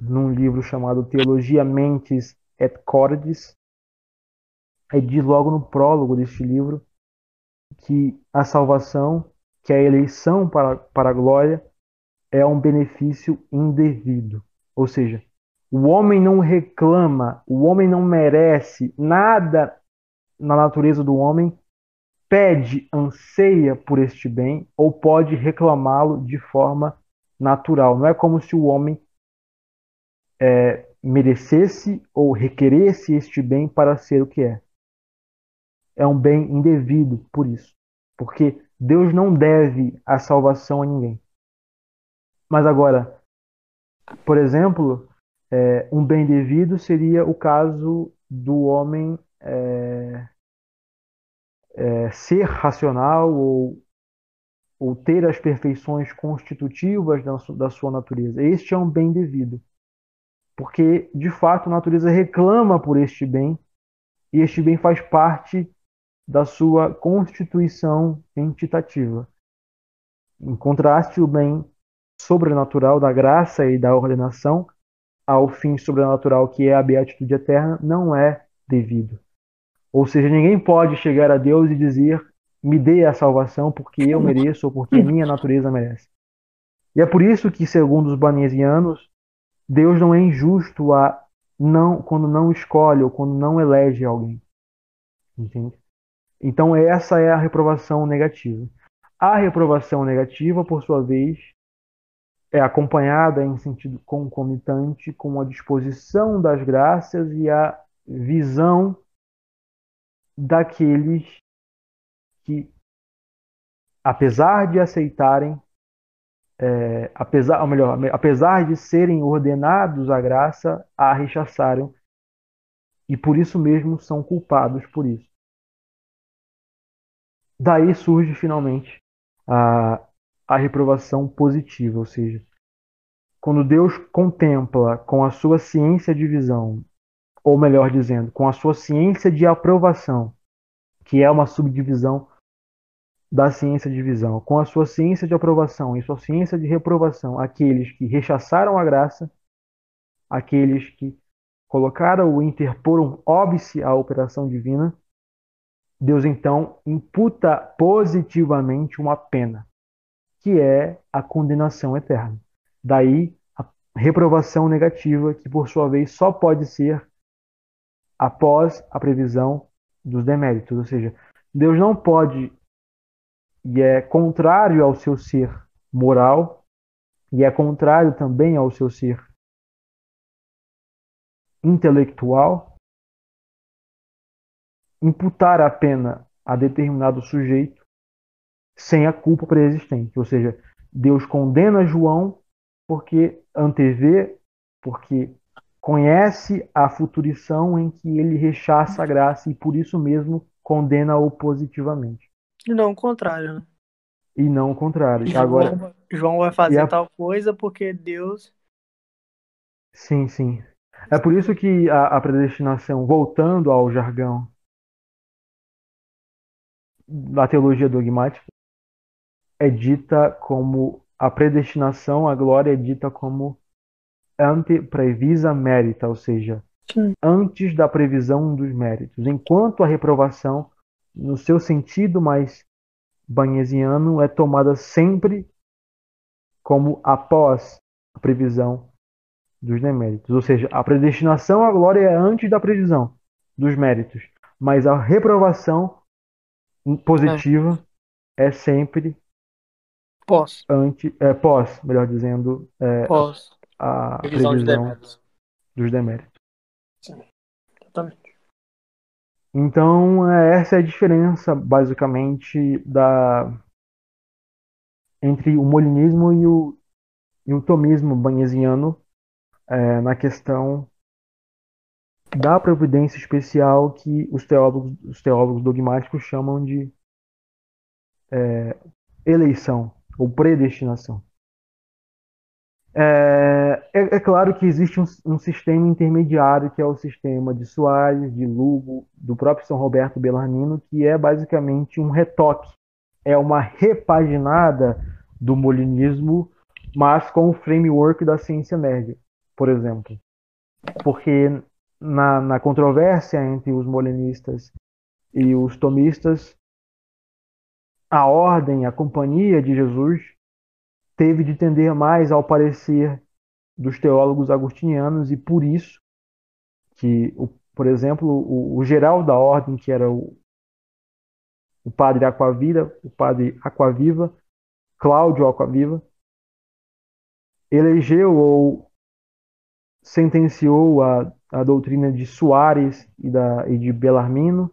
num livro chamado Teologia Mentis et Cordis, ele diz logo no prólogo deste livro que a salvação, que a eleição para, para a glória, é um benefício indevido. Ou seja, o homem não reclama, o homem não merece nada na natureza do homem, pede, anseia por este bem ou pode reclamá-lo de forma natural. Não é como se o homem é, merecesse ou requeresse este bem para ser o que é. É um bem indevido por isso. Porque Deus não deve a salvação a ninguém. Mas agora, por exemplo, é, um bem devido seria o caso do homem é, é, ser racional ou, ou ter as perfeições constitutivas da, da sua natureza. Este é um bem devido. Porque, de fato, a natureza reclama por este bem e este bem faz parte da sua constituição entitativa. Em contraste, o bem sobrenatural da graça e da ordenação ao fim sobrenatural que é a beatitude eterna não é devido. Ou seja, ninguém pode chegar a Deus e dizer: me dê a salvação porque eu mereço ou porque minha natureza merece. E é por isso que, segundo os banesianos, Deus não é injusto a não quando não escolhe ou quando não elege alguém. Entende? Então essa é a reprovação negativa. A reprovação negativa, por sua vez, é acompanhada em sentido concomitante com a disposição das graças e a visão daqueles que, apesar de aceitarem, é, apesar, ou melhor, apesar de serem ordenados à graça, a rechaçaram e por isso mesmo são culpados por isso. Daí surge finalmente a, a reprovação positiva, ou seja, quando Deus contempla com a sua ciência de visão, ou melhor dizendo, com a sua ciência de aprovação, que é uma subdivisão da ciência de visão, com a sua ciência de aprovação e sua ciência de reprovação, aqueles que rechaçaram a graça, aqueles que colocaram ou interporam óbice à operação divina, Deus então imputa positivamente uma pena que é a condenação eterna. Daí a reprovação negativa, que por sua vez só pode ser após a previsão dos deméritos, ou seja, Deus não pode e é contrário ao seu ser moral e é contrário também ao seu ser intelectual imputar a pena a determinado sujeito sem a culpa preexistente. Ou seja, Deus condena João porque antevê, porque conhece a futurição em que ele rechaça a graça e por isso mesmo condena-o positivamente. E não o contrário, né? E não o contrário. João, Agora, João vai fazer a... tal coisa porque Deus. Sim, sim. É por isso que a, a predestinação, voltando ao jargão da teologia dogmática, é dita como a predestinação, a glória é dita como ante previsa merita, ou seja, Sim. antes da previsão dos méritos, enquanto a reprovação, no seu sentido mais banhesiano, é tomada sempre como após a previsão dos deméritos. Ou seja, a predestinação à glória é antes da previsão dos méritos, mas a reprovação positiva é, é sempre Pós. É, pós, melhor dizendo, é, pós. a previsão, previsão de deméritos. dos deméritos. Sim, exatamente. Então, é, essa é a diferença, basicamente, da entre o molinismo e o, e o tomismo banhesiano é, na questão da providência especial que os teólogos, os teólogos dogmáticos chamam de é, eleição ou predestinação. É, é, é claro que existe um, um, sistema intermediário, que é o sistema de Soares, de Lugo, do próprio São Roberto Bellarmino, que é basicamente um retoque, é uma repaginada do molinismo, mas com o framework da ciência média, por exemplo. Porque na, na controvérsia entre os molinistas e os tomistas, a ordem, a companhia de Jesus teve de tender mais ao parecer dos teólogos agostinianos e por isso que, por exemplo, o, o geral da ordem, que era o, o padre Aquavira, o padre Aquaviva, Cláudio Aquaviva, elegeu ou sentenciou a, a doutrina de Soares e, da, e de Belarmino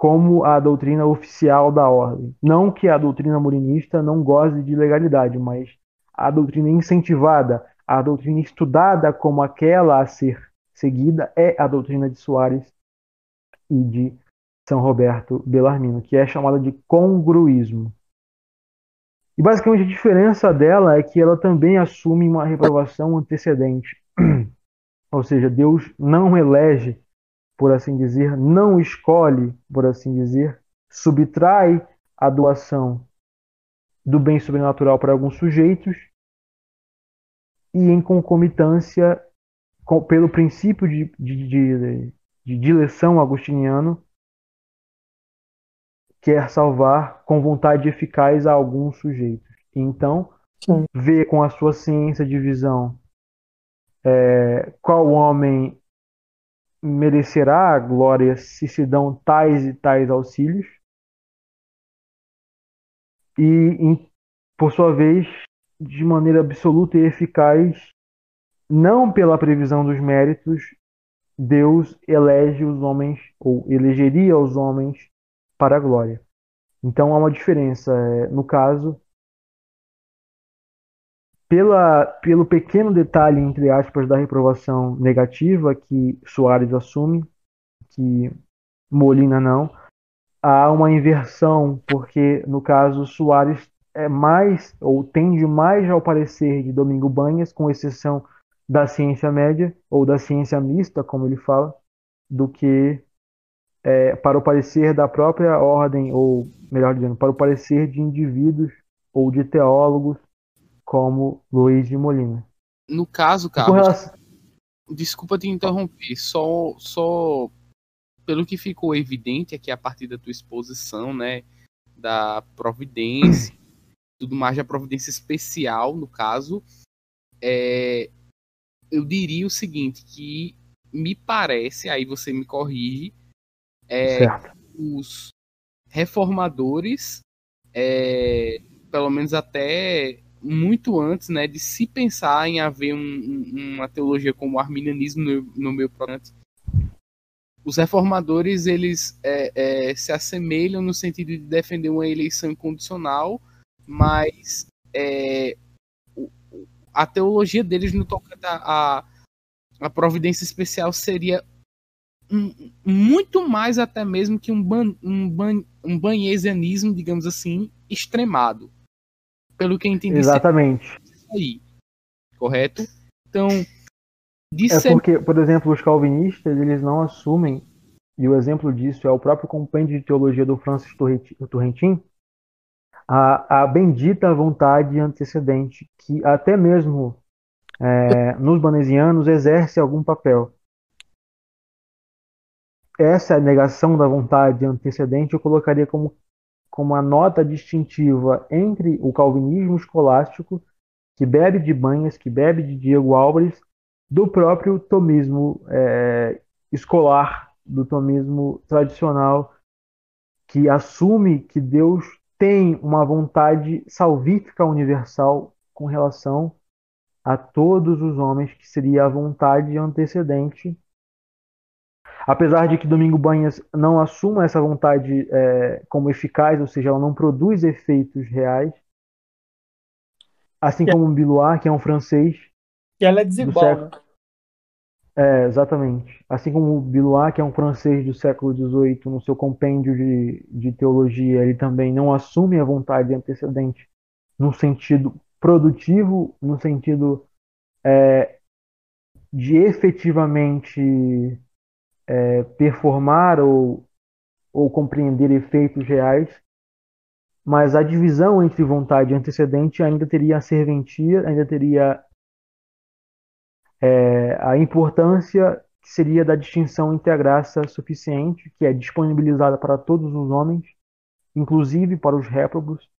como a doutrina oficial da ordem. Não que a doutrina morinista não goze de legalidade, mas a doutrina incentivada, a doutrina estudada como aquela a ser seguida é a doutrina de Soares e de São Roberto Bellarmino, que é chamada de congruísmo. E basicamente a diferença dela é que ela também assume uma reprovação antecedente. Ou seja, Deus não elege por assim dizer, não escolhe, por assim dizer, subtrai a doação do bem sobrenatural para alguns sujeitos e, em concomitância, com, pelo princípio de, de, de, de dileção agostiniano, quer salvar com vontade eficaz a alguns sujeitos. Então, Sim. vê com a sua ciência de visão é, qual homem merecerá a glória se se dão tais e tais auxílios. E, em, por sua vez, de maneira absoluta e eficaz, não pela previsão dos méritos, Deus elege os homens, ou elegeria os homens para a glória. Então há uma diferença. É, no caso, pela, pelo pequeno detalhe, entre aspas, da reprovação negativa que Soares assume, que Molina não, há uma inversão, porque no caso Soares é mais, ou tende mais ao parecer de Domingo Banhas, com exceção da ciência média, ou da ciência mista, como ele fala, do que é, para o parecer da própria ordem, ou melhor dizendo, para o parecer de indivíduos ou de teólogos como Luiz de Molina. No caso, Carlos, relação... desculpa te interromper, só, só pelo que ficou evidente aqui a partir da tua exposição, né, da providência, tudo mais da providência especial, no caso, é, eu diria o seguinte, que me parece, aí você me corrige, é, os reformadores, é, pelo menos até muito antes né, de se pensar em haver um, uma teologia como o arminianismo no, no meu programa. Os reformadores eles é, é, se assemelham no sentido de defender uma eleição incondicional, mas é, a teologia deles no tocante a, a providência especial seria um, muito mais até mesmo que um, ban, um, ban, um banhesianismo, digamos assim, extremado pelo que eu entendi. Exatamente. Aí, correto? Então, é porque, por exemplo, os calvinistas eles não assumem, e o exemplo disso é o próprio compêndio de teologia do Francis Turrentin, a, a bendita vontade antecedente, que até mesmo é, nos banesianos exerce algum papel. Essa negação da vontade antecedente eu colocaria como como a nota distintiva entre o calvinismo escolástico, que bebe de Banhas, que bebe de Diego Álvares, do próprio tomismo é, escolar, do tomismo tradicional, que assume que Deus tem uma vontade salvífica universal com relação a todos os homens, que seria a vontade antecedente Apesar de que Domingo Banhas não assuma essa vontade é, como eficaz, ou seja, ela não produz efeitos reais, assim como Bilois, que é um francês. E ela é desigual, século... né? É, exatamente. Assim como Bilois, que é um francês do século XVIII, no seu compêndio de, de teologia, ele também não assume a vontade antecedente no sentido produtivo no sentido é, de efetivamente é, performar ou, ou compreender efeitos reais, mas a divisão entre vontade e antecedente ainda teria a serventia, ainda teria é, a importância que seria da distinção entre a graça suficiente, que é disponibilizada para todos os homens, inclusive para os réprobos,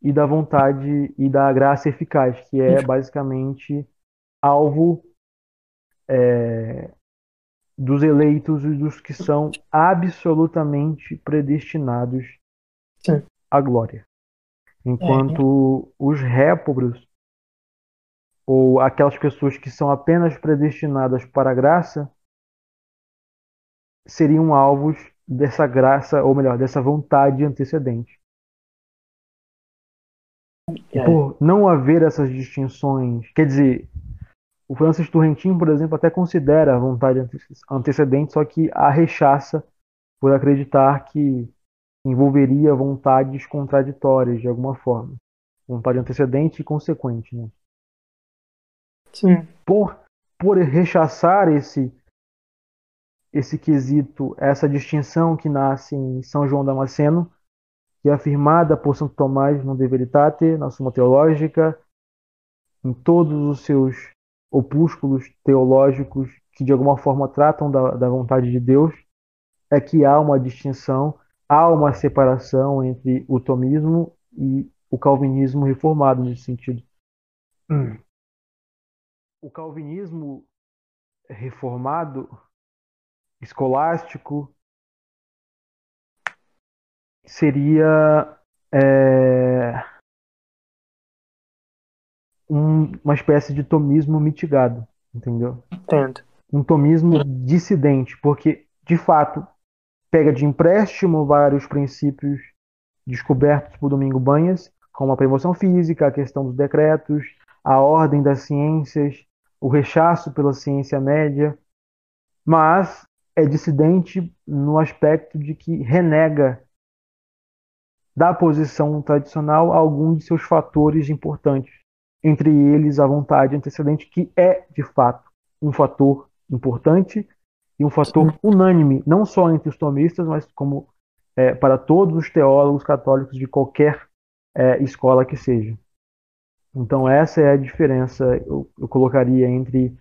e da vontade e da graça eficaz, que é basicamente alvo é, dos eleitos e dos que são absolutamente predestinados Sim. à glória. Enquanto é. os réprobos ou aquelas pessoas que são apenas predestinadas para a graça seriam alvos dessa graça, ou melhor, dessa vontade antecedente. É. Por não haver essas distinções, quer dizer, o Francis Turrentin, por exemplo, até considera a vontade antecedente, só que a rechaça por acreditar que envolveria vontades contraditórias de alguma forma. Vontade antecedente e consequente. Né? Sim. Por, por rechaçar esse esse quesito, essa distinção que nasce em São João Damasceno, que é afirmada por Santo Tomás no De Veritate, na Suma Teológica, em todos os seus opúsculos teológicos que de alguma forma tratam da, da vontade de Deus, é que há uma distinção, há uma separação entre o tomismo e o calvinismo reformado nesse sentido. Hum o calvinismo reformado, escolástico, seria é, um, uma espécie de tomismo mitigado, entendeu? Entendo. Um tomismo dissidente, porque, de fato, pega de empréstimo vários princípios descobertos por Domingo Banhas, como a promoção física, a questão dos decretos, a ordem das ciências, o rechaço pela ciência média, mas é dissidente no aspecto de que renega da posição tradicional alguns de seus fatores importantes, entre eles a vontade antecedente, que é, de fato, um fator importante e um fator unânime, não só entre os tomistas, mas como é, para todos os teólogos católicos de qualquer é, escola que seja. Então essa é a diferença, eu, eu colocaria entre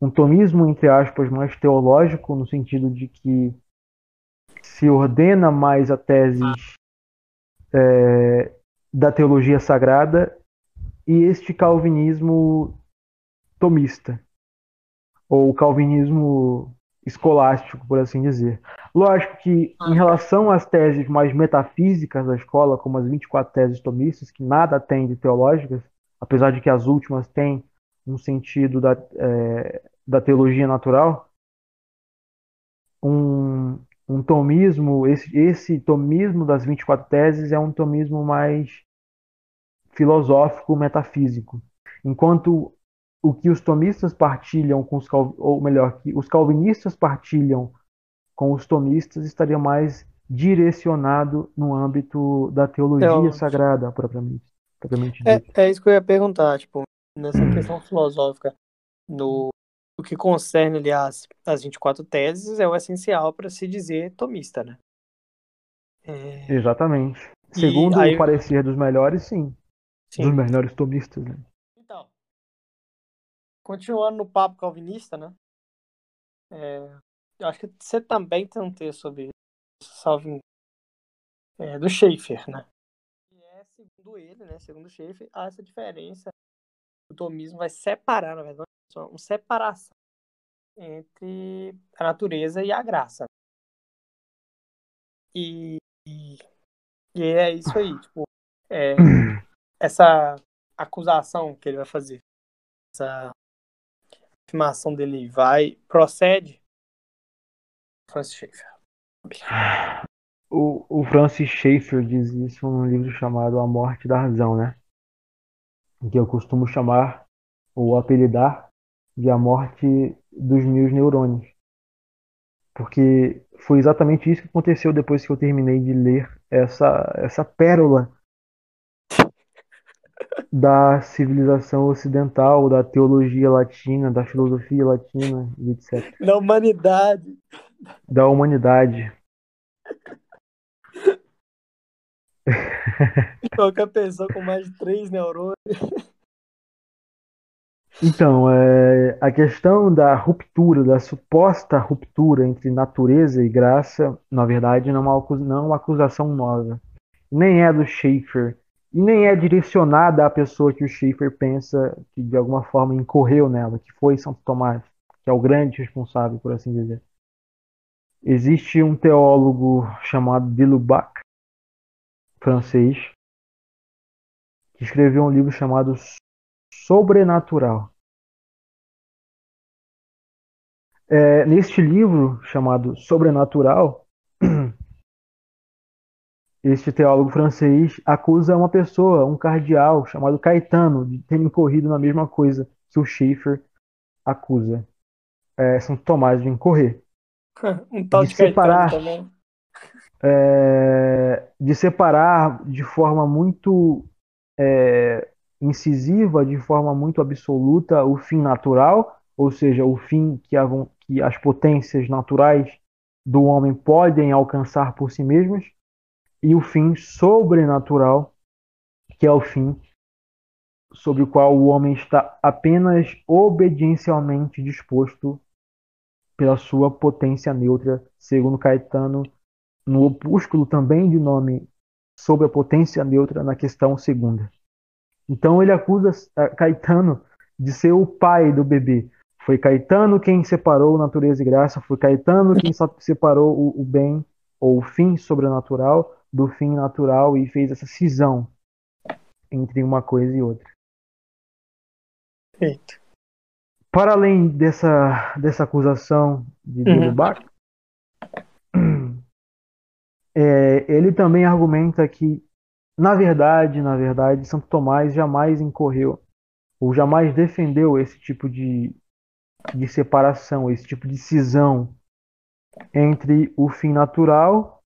um tomismo, entre aspas, mais teológico, no sentido de que se ordena mais a tese é, da teologia sagrada, e este calvinismo tomista, ou calvinismo escolástico, por assim dizer. Lógico que, em relação às teses mais metafísicas da escola, como as 24 teses tomistas, que nada tem de teológicas, apesar de que as últimas têm um sentido da, é, da teologia natural, um, um tomismo, esse, esse tomismo das 24 teses é um tomismo mais filosófico, metafísico. Enquanto o que os tomistas partilham com os ou melhor, que os calvinistas partilham com os tomistas estaria mais direcionado no âmbito da teologia sagrada propriamente propriamente dito. É, é isso que eu ia perguntar, tipo, nessa questão filosófica, no o que concerne, aliás, as 24 teses, é o essencial para se dizer tomista, né? É... Exatamente. Segundo aí... o parecer dos melhores, sim. Sim. Dos melhores tomistas, né? Então, continuando no papo calvinista, né? É... Eu acho que você também tem um texto sobre salvo é, do Schaefer, né? segundo ele, né, segundo o chefe, há essa diferença. O tomismo vai separar, na verdade, uma separação entre a natureza e a graça. E, e, e é isso aí, tipo, é, essa acusação que ele vai fazer, essa afirmação dele vai, procede Francis Schaeffer. O, o Francis Schaeffer diz isso num livro chamado A Morte da Razão, né? Que eu costumo chamar ou apelidar de A Morte dos Mil Neurônios. Porque foi exatamente isso que aconteceu depois que eu terminei de ler essa, essa pérola da civilização ocidental, da teologia latina, da filosofia latina etc. Da humanidade. Da humanidade. Qualquer pessoa com mais de três neurônios. Então, é, a questão da ruptura, da suposta ruptura entre natureza e graça, na verdade, não é uma, não é uma acusação nova. Nem é do Schaeffer, e nem é direcionada à pessoa que o Schaeffer pensa que de alguma forma incorreu nela, que foi Santo Tomás, que é o grande responsável, por assim dizer. Existe um teólogo chamado de Lubac, francês, que escreveu um livro chamado Sobrenatural. É, neste livro chamado Sobrenatural, este teólogo francês acusa uma pessoa, um cardeal chamado Caetano, de ter incorrido na mesma coisa que o Schaeffer acusa é, São Tomás de incorrer. um tal de, de separar. É, de separar de forma muito é, incisiva, de forma muito absoluta, o fim natural, ou seja, o fim que, a, que as potências naturais do homem podem alcançar por si mesmas, e o fim sobrenatural, que é o fim sobre o qual o homem está apenas obediencialmente disposto pela sua potência neutra, segundo Caetano, no opúsculo também de nome sobre a potência neutra na questão segunda. Então ele acusa eh, Caetano de ser o pai do bebê. Foi Caetano quem separou natureza e graça, foi Caetano quem separou o, o bem ou o fim sobrenatural do fim natural e fez essa cisão entre uma coisa e outra. Perfeito. Para além dessa, dessa acusação de uhum. é, ele também argumenta que, na verdade, na verdade, Santo Tomás jamais incorreu ou jamais defendeu esse tipo de, de separação, esse tipo de cisão entre o fim natural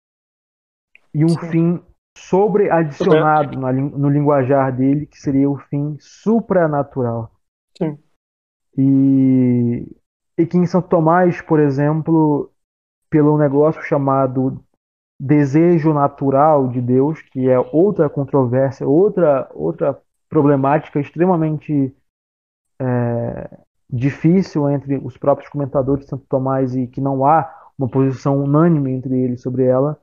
e um Sim. fim sobre adicionado no linguajar dele, que seria o fim supranatural. Sim. E, e que em São Tomás, por exemplo, pelo negócio chamado desejo natural de Deus, que é outra controvérsia, outra, outra problemática extremamente é, difícil entre os próprios comentadores de Santo Tomás e que não há uma posição unânime entre eles sobre ela,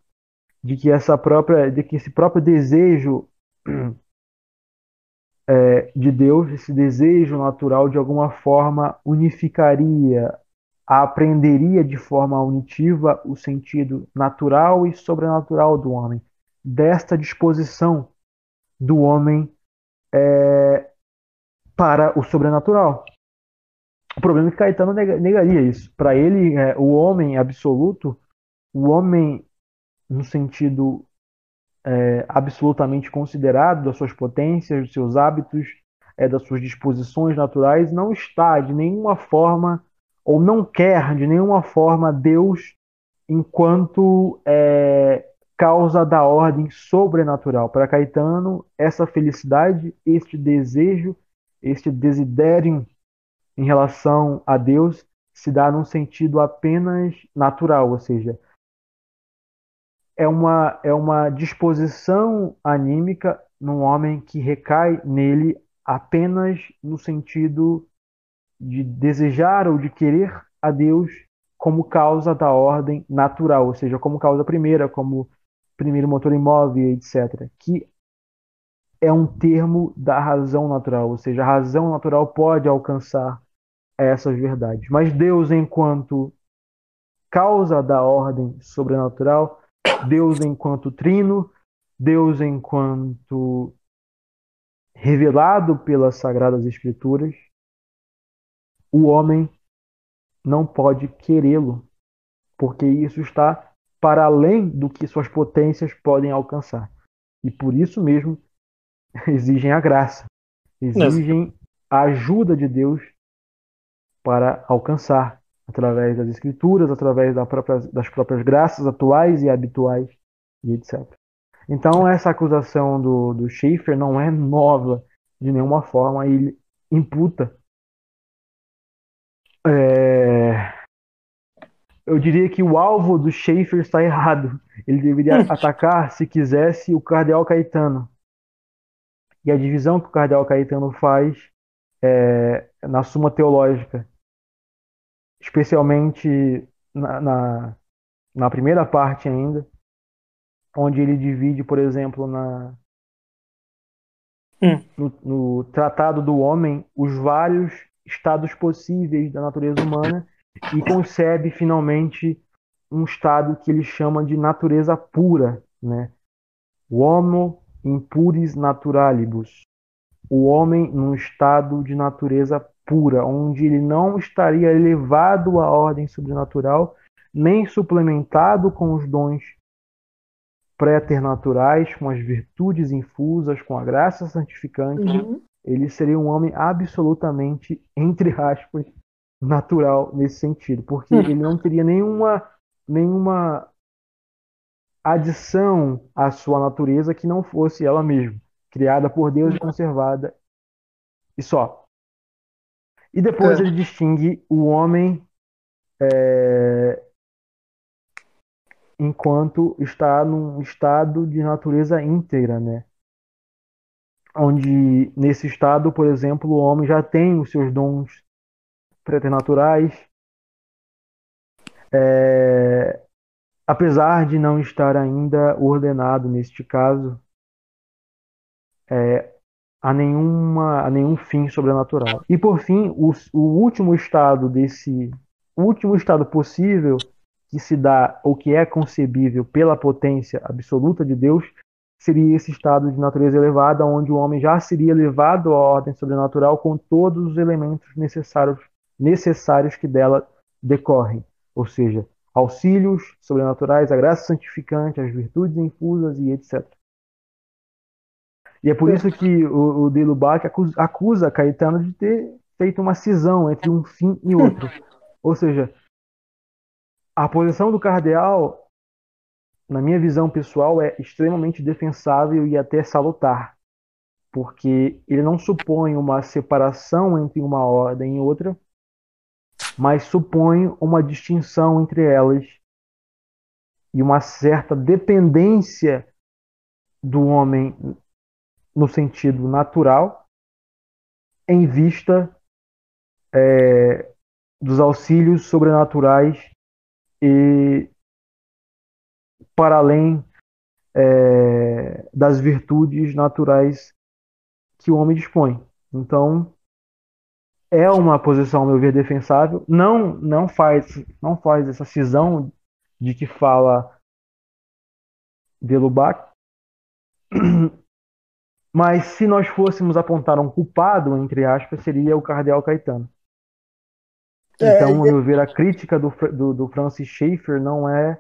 de que essa própria, de que esse próprio desejo é, de Deus, esse desejo natural de alguma forma unificaria, aprenderia de forma unitiva o sentido natural e sobrenatural do homem, desta disposição do homem é, para o sobrenatural. O problema é que Caetano negaria isso. Para ele, é, o homem absoluto, o homem no sentido é, absolutamente considerado das suas potências, dos seus hábitos, é, das suas disposições naturais, não está de nenhuma forma, ou não quer de nenhuma forma Deus enquanto é, causa da ordem sobrenatural. Para Caetano, essa felicidade, este desejo, este desidério em relação a Deus se dá num sentido apenas natural, ou seja, é uma, é uma disposição anímica num homem que recai nele apenas no sentido de desejar ou de querer a Deus como causa da ordem natural, ou seja, como causa primeira, como primeiro motor imóvel, etc. Que é um termo da razão natural, ou seja, a razão natural pode alcançar essas verdades. Mas Deus, enquanto causa da ordem sobrenatural, Deus enquanto trino, Deus enquanto revelado pelas sagradas escrituras, o homem não pode querê-lo, porque isso está para além do que suas potências podem alcançar. E por isso mesmo exigem a graça, exigem a ajuda de Deus para alcançar através das escrituras, através da própria, das próprias graças atuais e habituais, e etc. Então essa acusação do, do Schaeffer não é nova, de nenhuma forma ele imputa é, eu diria que o alvo do Schaefer está errado. Ele deveria atacar, se quisesse, o Cardeal Caetano. E a divisão que o Cardeal Caetano faz é, na Suma Teológica, especialmente na, na, na, primeira parte ainda, onde ele divide, por exemplo, na, hum. no, no Tratado do Homem, os vários estados possíveis da natureza humana e concebe finalmente um estado que ele chama de natureza pura, né? O homo impuris naturalibus. O homem num estado de natureza pura, onde ele não estaria elevado à ordem sobrenatural, nem suplementado com os dons préternaturais, com as virtudes infusas, com a graça santificante. Uhum. Ele seria um homem absolutamente, entre aspas, natural nesse sentido, porque ele não teria nenhuma, nenhuma adição à sua natureza que não fosse ela mesma, criada por Deus e conservada e só. E depois é. ele distingue o homem é, enquanto está num estado de natureza íntegra, né? Onde nesse estado, por exemplo, o homem já tem os seus dons preternaturais. É, apesar de não estar ainda ordenado neste caso é, a, nenhuma, a nenhum fim sobrenatural. E por fim, o, o último estado desse, último estado possível que se dá ou que é concebível pela potência absoluta de Deus seria esse estado de natureza elevada, onde o homem já seria levado à ordem sobrenatural com todos os elementos necessários necessários que dela decorrem, ou seja, auxílios sobrenaturais, a graça santificante, as virtudes infusas e etc. E é por isso que o, o de Lubac acusa, acusa Caetano de ter feito uma cisão entre um fim e outro. Ou seja, a posição do cardeal, na minha visão pessoal, é extremamente defensável e até salutar, porque ele não supõe uma separação entre uma ordem e outra, mas supõe uma distinção entre elas e uma certa dependência do homem no sentido natural, em vista é, dos auxílios sobrenaturais e para além é, das virtudes naturais que o homem dispõe. Então, é uma posição, ao meu ver, defensável. Não, não faz, não faz essa cisão de que fala Delubac. Mas se nós fôssemos apontar um culpado, entre aspas, seria o Cardeal Caetano. É, então, ao meu ver, a crítica do, do, do Francis Schaeffer não é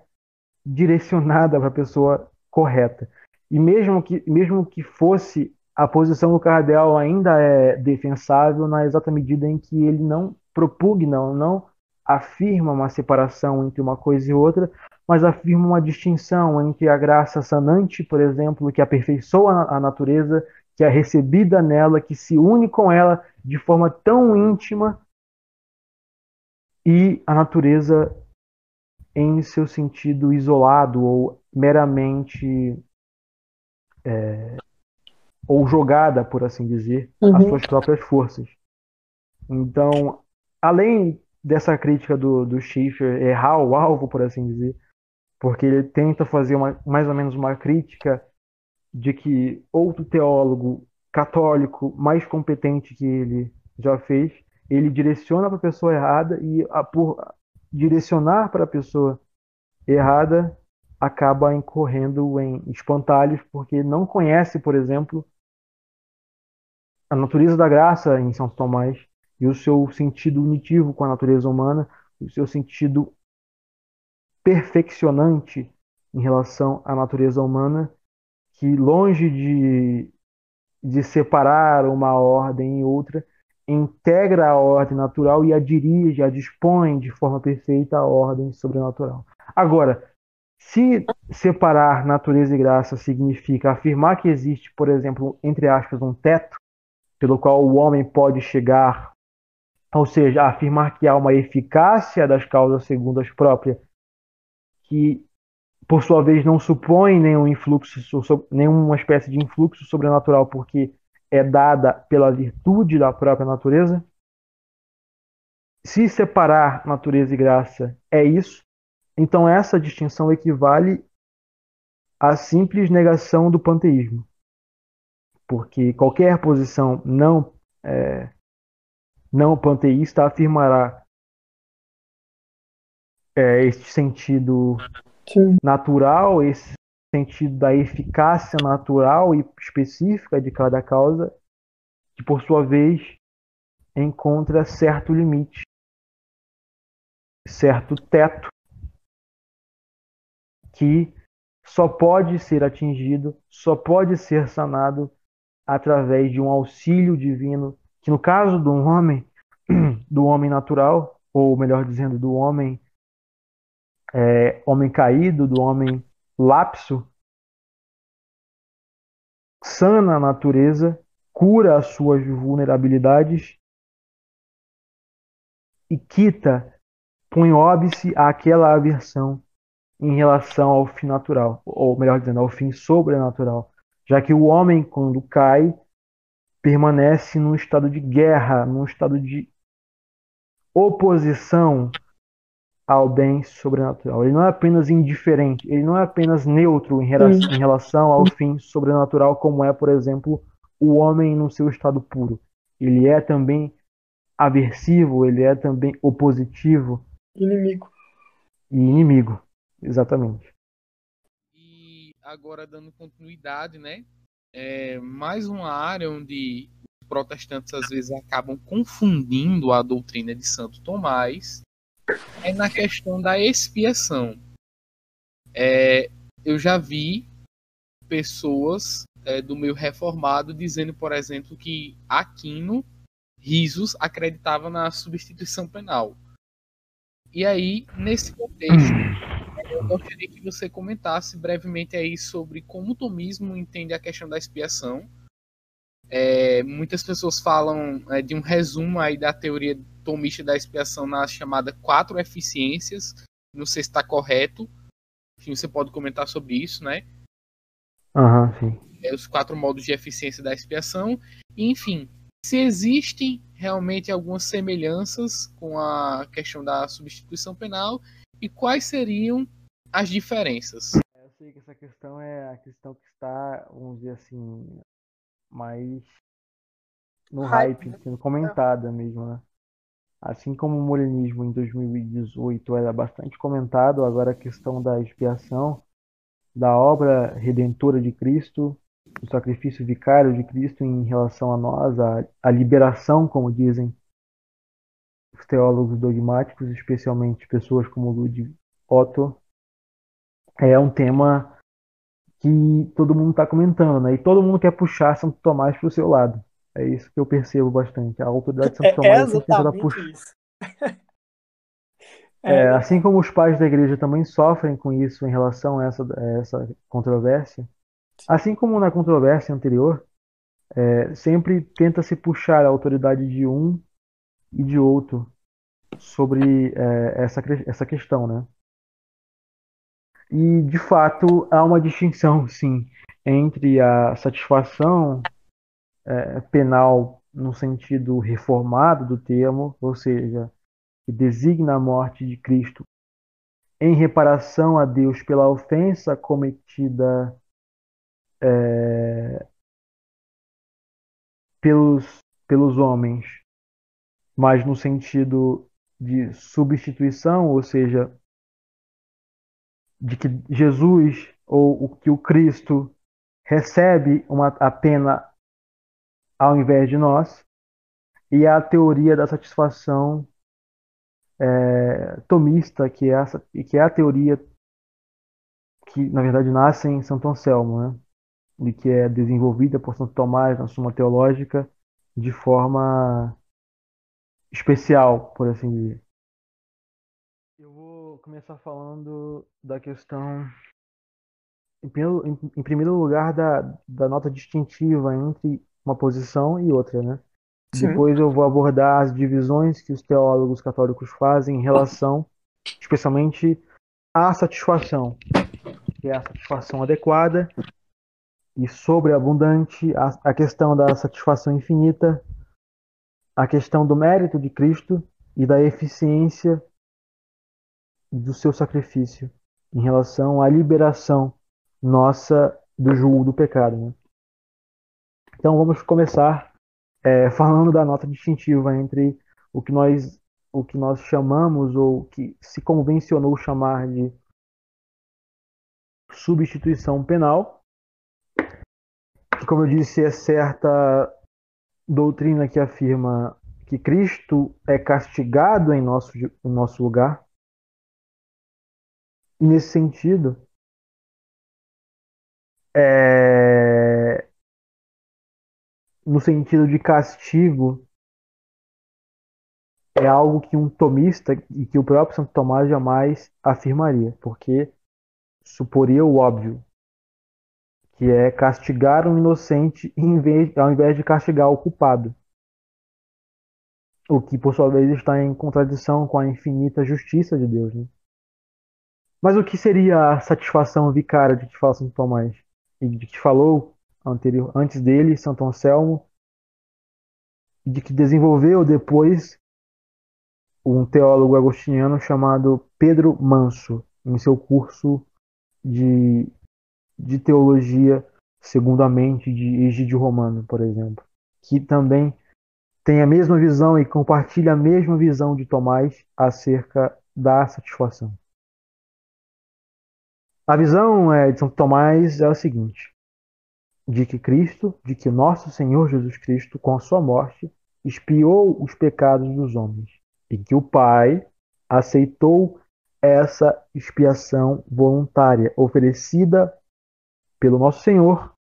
direcionada para a pessoa correta. E mesmo que, mesmo que fosse a posição do Cardeal ainda é defensável na exata medida em que ele não propugna, não afirma uma separação entre uma coisa e outra, mas afirma uma distinção entre a graça sanante, por exemplo, que aperfeiçoa a natureza, que é recebida nela, que se une com ela de forma tão íntima, e a natureza em seu sentido isolado ou meramente é, ou jogada, por assim dizer, uhum. às suas próprias forças. Então, além dessa crítica do, do Schiffer errar o alvo, por assim dizer, porque ele tenta fazer uma, mais ou menos uma crítica de que outro teólogo católico mais competente que ele já fez, ele direciona para a pessoa errada e a, por direcionar para a pessoa errada acaba incorrendo em espantalhos porque não conhece, por exemplo, a natureza da graça em São Tomás e o seu sentido unitivo com a natureza humana, o seu sentido perfeccionante em relação à natureza humana, que longe de, de separar uma ordem e outra, integra a ordem natural e a dirige, a dispõe de forma perfeita a ordem sobrenatural. Agora, se separar natureza e graça significa afirmar que existe, por exemplo, entre aspas, um teto, pelo qual o homem pode chegar, ou seja, afirmar que há uma eficácia das causas segundas próprias, que por sua vez não supõe nenhum influxo, nenhuma espécie de influxo sobrenatural, porque é dada pela virtude da própria natureza. Se separar natureza e graça é isso, então essa distinção equivale à simples negação do panteísmo. Porque qualquer posição não é, não panteísta afirmará é, este sentido Sim. natural, esse sentido da eficácia natural e específica de cada causa, que por sua vez encontra certo limite, certo teto que só pode ser atingido, só pode ser sanado através de um auxílio divino, que no caso do homem, do homem natural, ou melhor dizendo, do homem é, homem caído, do homem lapso, sana a natureza, cura as suas vulnerabilidades e quita, põe óbice àquela aversão em relação ao fim natural, ou melhor dizendo, ao fim sobrenatural, já que o homem, quando cai, permanece num estado de guerra, num estado de oposição ao bem sobrenatural. Ele não é apenas indiferente, ele não é apenas neutro em relação, em relação ao fim sobrenatural, como é, por exemplo, o homem no seu estado puro. Ele é também aversivo, ele é também opositivo. Inimigo. E inimigo. Exatamente. E agora dando continuidade, né? É mais uma área onde os protestantes às vezes acabam confundindo a doutrina de Santo Tomás é na questão da expiação. É, eu já vi pessoas é, do meio reformado dizendo, por exemplo, que Aquino Risos acreditava na substituição penal. E aí, nesse contexto, eu gostaria que você comentasse brevemente aí sobre como o tomismo entende a questão da expiação. É, muitas pessoas falam é, de um resumo aí da teoria tomista da expiação na chamada quatro eficiências. Não sei se está correto. Enfim, você pode comentar sobre isso, né? Aham, uhum, sim. É, os quatro modos de eficiência da expiação. E, enfim, se existem realmente algumas semelhanças com a questão da substituição penal e quais seriam as diferenças. Eu sei que essa questão é a questão que está, vamos dizer assim, mais no hype, hype né? sendo comentada mesmo, né? Assim como o morenismo em 2018 era bastante comentado, agora a questão da expiação, da obra redentora de Cristo, o sacrifício vicário de Cristo em relação a nós, a, a liberação, como dizem os teólogos dogmáticos, especialmente pessoas como Ludwig Otto, é um tema que todo mundo está comentando, né? E todo mundo quer puxar Santo Tomás para o seu lado. É isso que eu percebo bastante. A autoridade de Santo é, Tomás é tentando puxar. É, é, assim como os pais da igreja também sofrem com isso em relação a essa, a essa controvérsia, assim como na controvérsia anterior, é, sempre tenta se puxar a autoridade de um e de outro sobre é, essa, essa questão, né? E, de fato, há uma distinção, sim, entre a satisfação é, penal no sentido reformado do termo, ou seja, que designa a morte de Cristo em reparação a Deus pela ofensa cometida é, pelos, pelos homens, mas no sentido de substituição, ou seja, de que Jesus ou o que o Cristo recebe uma, a pena ao invés de nós, e a teoria da satisfação é, tomista, que é, essa, que é a teoria que, na verdade, nasce em Santo Anselmo, né? e que é desenvolvida por Santo Tomás na Suma Teológica de forma especial, por assim dizer começar falando da questão, em primeiro, em, em primeiro lugar, da, da nota distintiva entre uma posição e outra, né? Sim. Depois eu vou abordar as divisões que os teólogos católicos fazem em relação, especialmente, à satisfação, que é a satisfação adequada e sobreabundante, a, a questão da satisfação infinita, a questão do mérito de Cristo e da eficiência do seu sacrifício em relação à liberação nossa do julgo do pecado. Né? Então vamos começar é, falando da nota distintiva entre o que nós o que nós chamamos ou que se convencionou chamar de substituição penal, que, como eu disse, é certa doutrina que afirma que Cristo é castigado em nosso, em nosso lugar. E nesse sentido, é... no sentido de castigo, é algo que um tomista e que o próprio Santo Tomás jamais afirmaria, porque suporia o óbvio, que é castigar um inocente vez, ao invés de castigar o culpado. O que, por sua vez, está em contradição com a infinita justiça de Deus. Né? Mas o que seria a satisfação vicária de que fala Santo Tomás? E de que falou anterior, antes dele, Santo Anselmo, de que desenvolveu depois um teólogo agostiniano chamado Pedro Manso, em seu curso de, de teologia segundo a mente de Egídio Romano, por exemplo, que também tem a mesma visão e compartilha a mesma visão de Tomás acerca da satisfação. A visão é, de São Tomás é a seguinte: de que Cristo, de que nosso Senhor Jesus Cristo, com a sua morte, expiou os pecados dos homens, e que o Pai aceitou essa expiação voluntária oferecida pelo nosso Senhor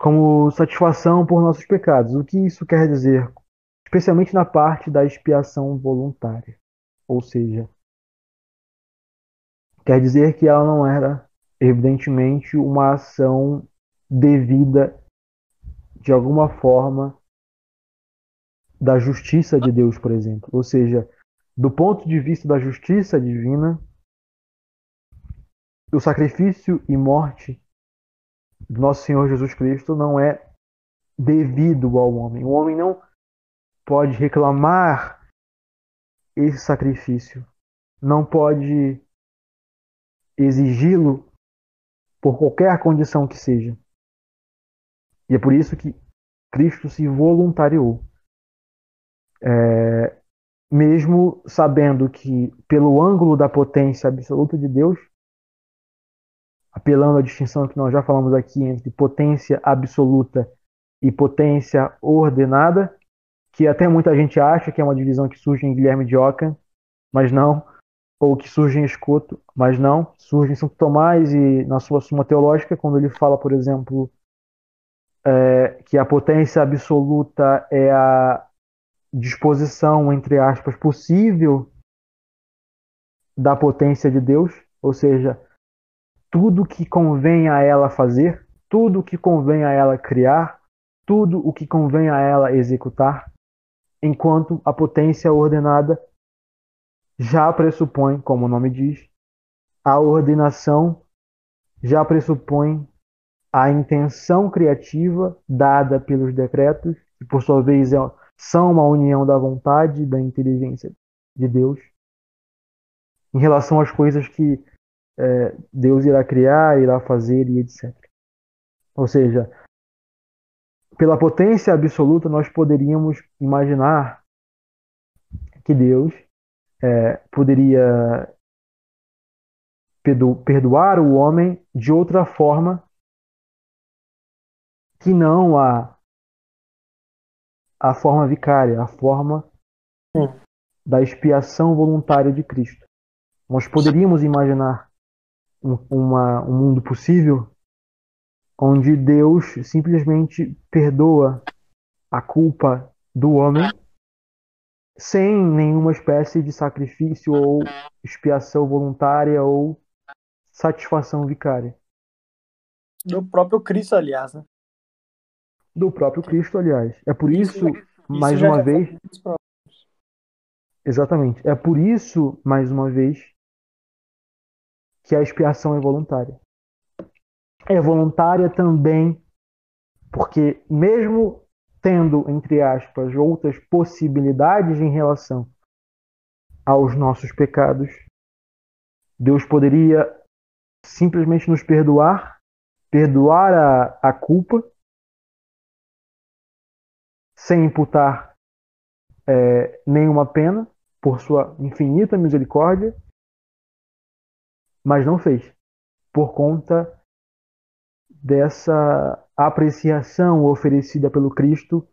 como satisfação por nossos pecados. O que isso quer dizer? Especialmente na parte da expiação voluntária. Ou seja, quer dizer que ela não era, evidentemente, uma ação devida de alguma forma da justiça de Deus, por exemplo. Ou seja, do ponto de vista da justiça divina, o sacrifício e morte do nosso Senhor Jesus Cristo não é devido ao homem. O homem não pode reclamar esse sacrifício, não pode exigi-lo por qualquer condição que seja. E é por isso que Cristo se voluntariou. É, mesmo sabendo que, pelo ângulo da potência absoluta de Deus, apelando à distinção que nós já falamos aqui entre potência absoluta e potência ordenada, que até muita gente acha que é uma divisão que surge em Guilherme de Ockham, mas não, ou que surge em Escoto, mas não, surge em Santo Tomás e na sua Suma Teológica, quando ele fala, por exemplo, é, que a potência absoluta é a disposição, entre aspas, possível da potência de Deus, ou seja, tudo que convém a ela fazer, tudo que convém a ela criar, tudo o que convém a ela executar, enquanto a potência ordenada já pressupõe, como o nome diz, a ordenação já pressupõe a intenção criativa dada pelos decretos, que por sua vez é são uma união da vontade e da inteligência de Deus em relação às coisas que é, Deus irá criar, irá fazer e etc. Ou seja, pela potência absoluta, nós poderíamos imaginar que Deus é, poderia perdoar o homem de outra forma que não a a forma vicária, a forma Sim. da expiação voluntária de Cristo. Nós poderíamos imaginar um, uma, um mundo possível onde Deus simplesmente perdoa a culpa do homem sem nenhuma espécie de sacrifício ou expiação voluntária ou satisfação vicária. Do próprio Cristo, aliás, né? Do próprio Cristo, aliás. É por isso, Isso- mais uma vez, exatamente, é por isso, mais uma vez, que a expiação é voluntária. É voluntária também porque mesmo tendo, entre aspas, outras possibilidades em relação aos nossos pecados, Deus poderia simplesmente nos perdoar, perdoar a, a culpa, sem imputar é, nenhuma pena, por sua infinita misericórdia, mas não fez, por conta dessa apreciação oferecida pelo Cristo,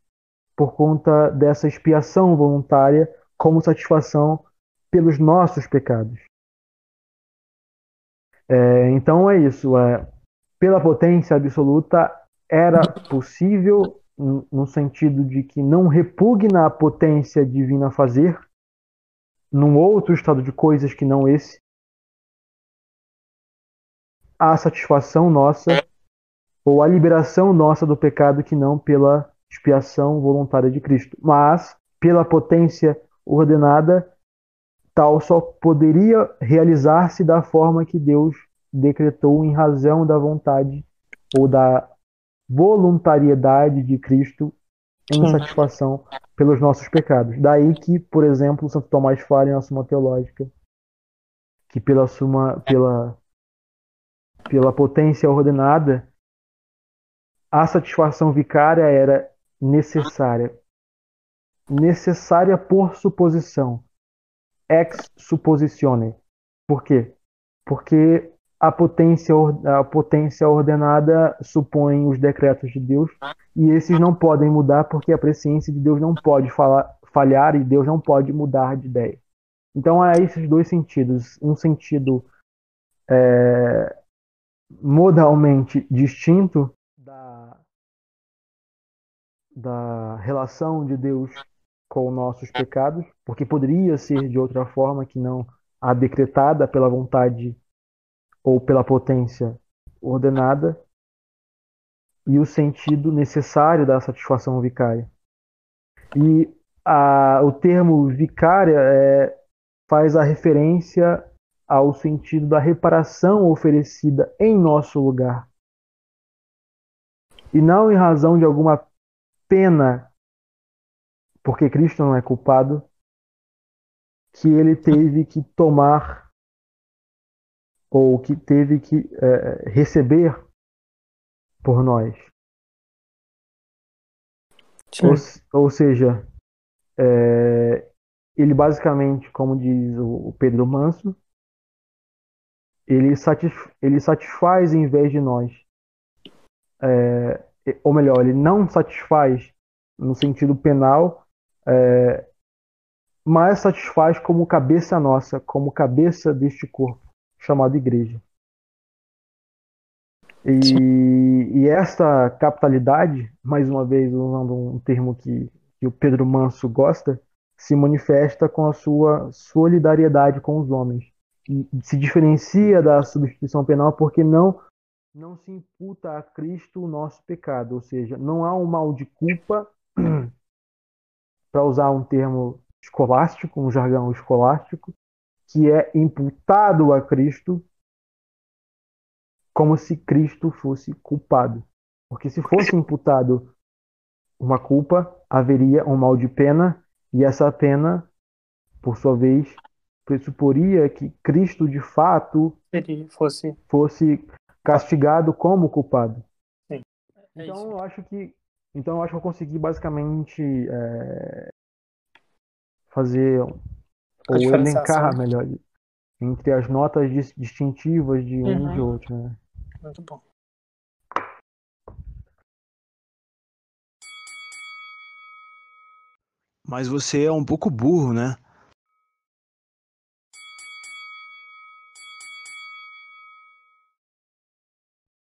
por conta dessa expiação voluntária como satisfação pelos nossos pecados. É, então é isso. É, pela potência absoluta, era possível, no sentido de que não repugna a potência divina a fazer, num outro estado de coisas que não esse, a satisfação nossa ou a liberação nossa do pecado que não pela expiação voluntária de Cristo. Mas, pela potência ordenada, tal só poderia realizar-se da forma que Deus decretou em razão da vontade ou da voluntariedade de Cristo em Sim. satisfação pelos nossos pecados. Daí que, por exemplo, Santo Tomás fala em uma Suma Teológica que pela suma pela pela potência ordenada a satisfação vicária era necessária necessária por suposição ex suppositione por quê porque a potência a potência ordenada supõe os decretos de Deus e esses não podem mudar porque a presciência de Deus não pode falar, falhar e Deus não pode mudar de ideia. Então há esses dois sentidos. Um sentido é, modalmente distinto da, da relação de Deus com nossos pecados, porque poderia ser de outra forma que não a decretada pela vontade ou pela potência ordenada, e o sentido necessário da satisfação vicária. E a, o termo vicária é, faz a referência ao sentido da reparação oferecida em nosso lugar. E não em razão de alguma pena, porque Cristo não é culpado, que ele teve que tomar ou que teve que eh, receber por nós. Ou, ou seja, é, ele basicamente, como diz o o Pedro Manso, ele, satisf- ele satisfaz em vez de nós. É, ou melhor, ele não satisfaz no sentido penal, é, mas satisfaz como cabeça nossa, como cabeça deste corpo, chamado igreja. E, e esta capitalidade, mais uma vez usando um termo que, que o Pedro Manso gosta, se manifesta com a sua solidariedade com os homens. E se diferencia da substituição penal porque não, não se imputa a Cristo o nosso pecado, ou seja, não há um mal de culpa, para usar um termo escolástico, um jargão escolástico, que é imputado a Cristo como se Cristo fosse culpado. Porque se fosse imputado uma culpa, haveria um mal de pena, e essa pena, por sua vez, pressuporia que Cristo de fato Seria, fosse. fosse castigado como culpado. É Então isso. eu acho que então eu acho que eu consegui basicamente é, fazer ou elencar melhor entre as notas dis- distintivas de um e de Uhum. outro. Né? Muito bom. Mas você é um pouco burro, né?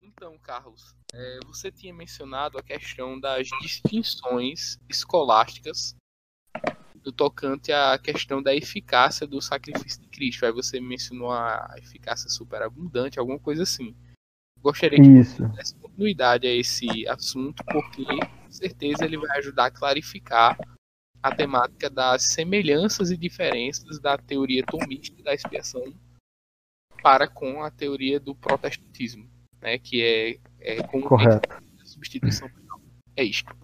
Então, Carlos, é, você tinha mencionado a questão das distinções escolásticas do tocante à questão da eficácia do sacrifício de Cristo. Aí você mencionou a eficácia superabundante, alguma coisa assim. Gostaria que Isso. você pudesse continuidade a esse assunto, porque com certeza ele vai ajudar a clarificar a temática das semelhanças e diferenças da teoria tomista da expiação para com a teoria do protestantismo, né, que é, é como Correto. a substituição penal. É isto.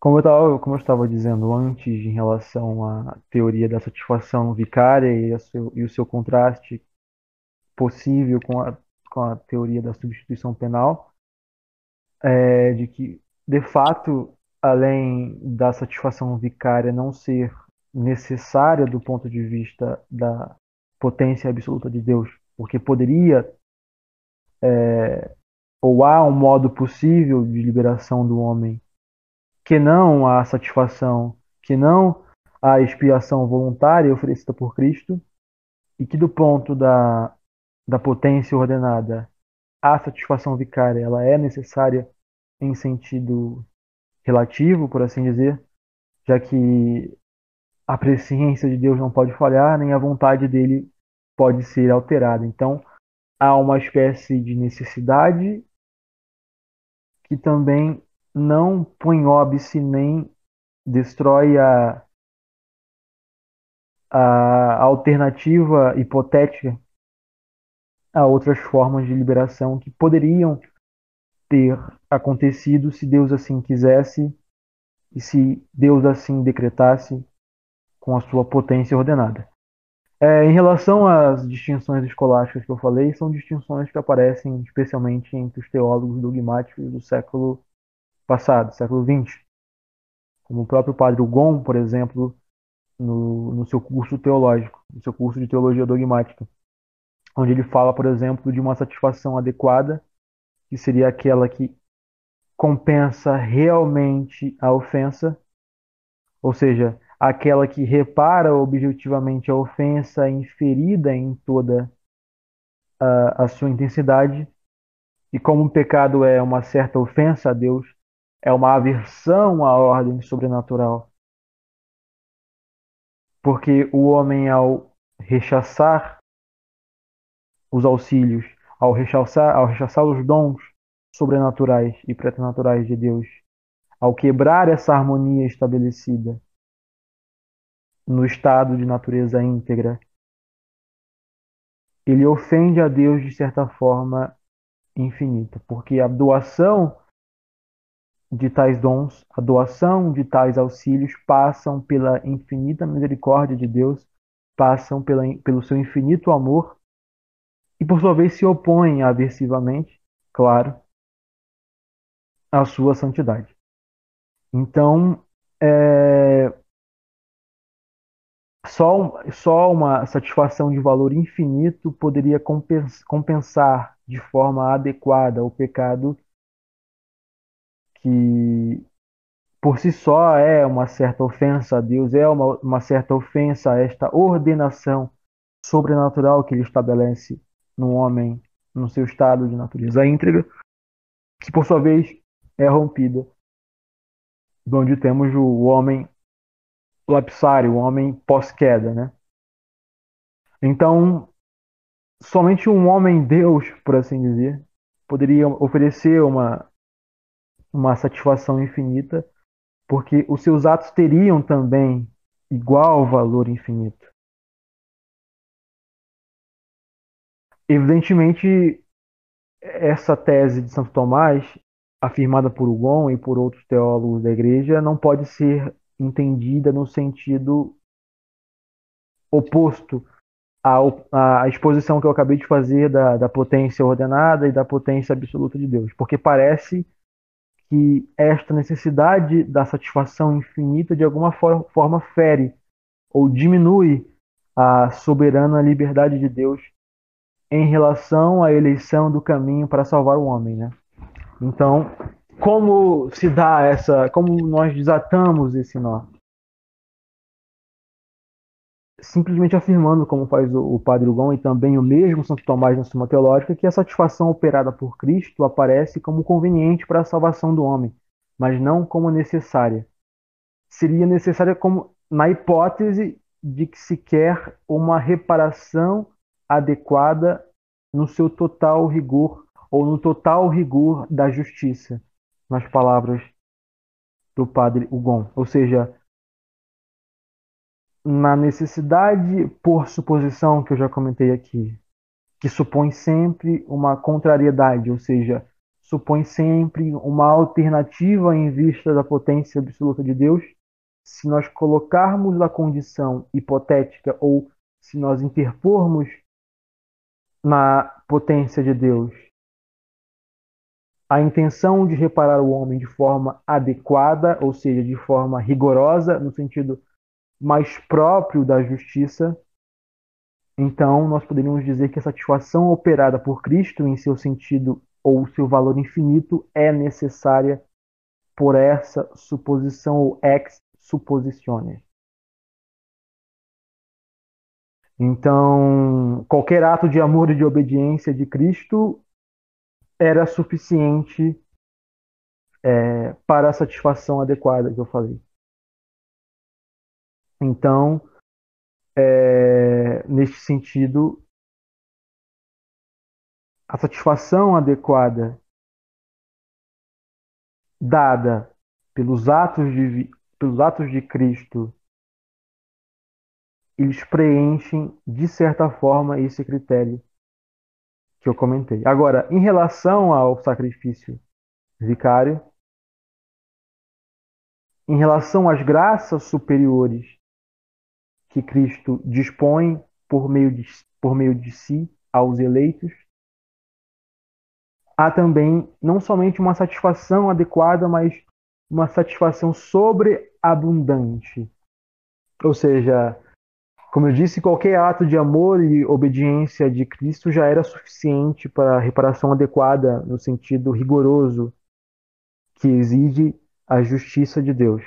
Como eu, tava, como eu estava dizendo antes, em relação à teoria da satisfação vicária e, seu, e o seu contraste possível com a, com a teoria da substituição penal, é, de que, de fato, além da satisfação vicária não ser necessária do ponto de vista da potência absoluta de Deus, porque poderia é, ou há um modo possível de liberação do homem que não a satisfação, que não a expiação voluntária oferecida por Cristo, e que do ponto da, da potência ordenada, a satisfação vicária ela é necessária em sentido relativo, por assim dizer, já que a presciência de Deus não pode falhar, nem a vontade dele pode ser alterada. Então, há uma espécie de necessidade que também não óbice nem destrói a, a alternativa hipotética a outras formas de liberação que poderiam ter acontecido se Deus assim quisesse e se Deus assim decretasse com a sua potência ordenada. É, em relação às distinções escolásticas que eu falei, são distinções que aparecem especialmente entre os teólogos dogmáticos do século passado, século XX. Como o próprio padre Hugon, por exemplo, no, no seu curso teológico, no seu curso de teologia dogmática, onde ele fala, por exemplo, de uma satisfação adequada, que seria aquela que compensa realmente a ofensa, ou seja, aquela que repara objetivamente a ofensa inferida em toda a, a sua intensidade. E como o pecado é uma certa ofensa a Deus, é uma aversão à ordem sobrenatural. Porque o homem, ao rechaçar os auxílios, ao rechaçar, ao rechaçar os dons sobrenaturais e preternaturais de Deus, ao quebrar essa harmonia estabelecida no estado de natureza íntegra, ele ofende a Deus de certa forma infinita, porque a doação de tais dons, a doação de tais auxílios passam pela infinita misericórdia de Deus, passam pela, pelo seu infinito amor e, por sua vez, se opõem aversivamente, claro, à sua santidade. Então, é, só, só uma satisfação de valor infinito poderia compensar de forma adequada o pecado que por si só é uma certa ofensa a Deus, é uma, uma certa ofensa a esta ordenação sobrenatural que ele estabelece no homem, no seu estado de natureza íntegra, que por sua vez é rompida, onde temos o homem lapsário, o homem pós-queda, né? Então, somente um homem Deus, por assim dizer, poderia oferecer uma uma satisfação infinita, porque os seus atos teriam também igual valor infinito. Evidentemente, essa tese de Santo Tomás, afirmada por Hugon e por outros teólogos da igreja, não pode ser entendida no sentido oposto à, à exposição que eu acabei de fazer da, da potência ordenada e da potência absoluta de Deus, porque parece que esta necessidade da satisfação infinita de alguma forma fere ou diminui a soberana liberdade de Deus em relação à eleição do caminho para salvar o homem, né? Então, como se dá essa, como nós desatamos esse nó? Simplesmente afirmando, como faz o, Padre Hugon e também o mesmo Santo Tomás na Suma Teológica, que a satisfação operada por Cristo aparece como conveniente para a salvação do homem, mas não como necessária. Seria necessária como na hipótese de que se quer uma reparação adequada no seu total rigor ou no total rigor da justiça, nas palavras do padre Hugon. Ou seja, na necessidade por suposição que eu já comentei aqui, que supõe sempre uma contrariedade, ou seja, supõe sempre uma alternativa em vista da potência absoluta de Deus, se nós colocarmos na condição hipotética ou se nós interpormos na potência de Deus a intenção de reparar o homem de forma adequada, ou seja, de forma rigorosa, no sentido mais próprio da justiça, então nós poderíamos dizer que a satisfação operada por Cristo em seu sentido ou seu valor infinito é necessária por essa suposição ou ex suppositiones. Então, qualquer ato de amor e de obediência de Cristo era suficiente é, para a satisfação adequada que eu falei. Então, é, neste sentido, a satisfação adequada dada pelos atos de, pelos atos de Cristo eles preenchem, de certa forma, esse critério que eu comentei. Agora, em relação ao sacrifício vicário, em relação às graças superiores que Cristo dispõe por meio de, por meio de si aos eleitos, há também não somente uma satisfação adequada, mas uma satisfação sobreabundante. Ou seja, como eu disse, qualquer ato de amor e obediência de Cristo já era suficiente para a reparação adequada no sentido rigoroso que exige a justiça de Deus.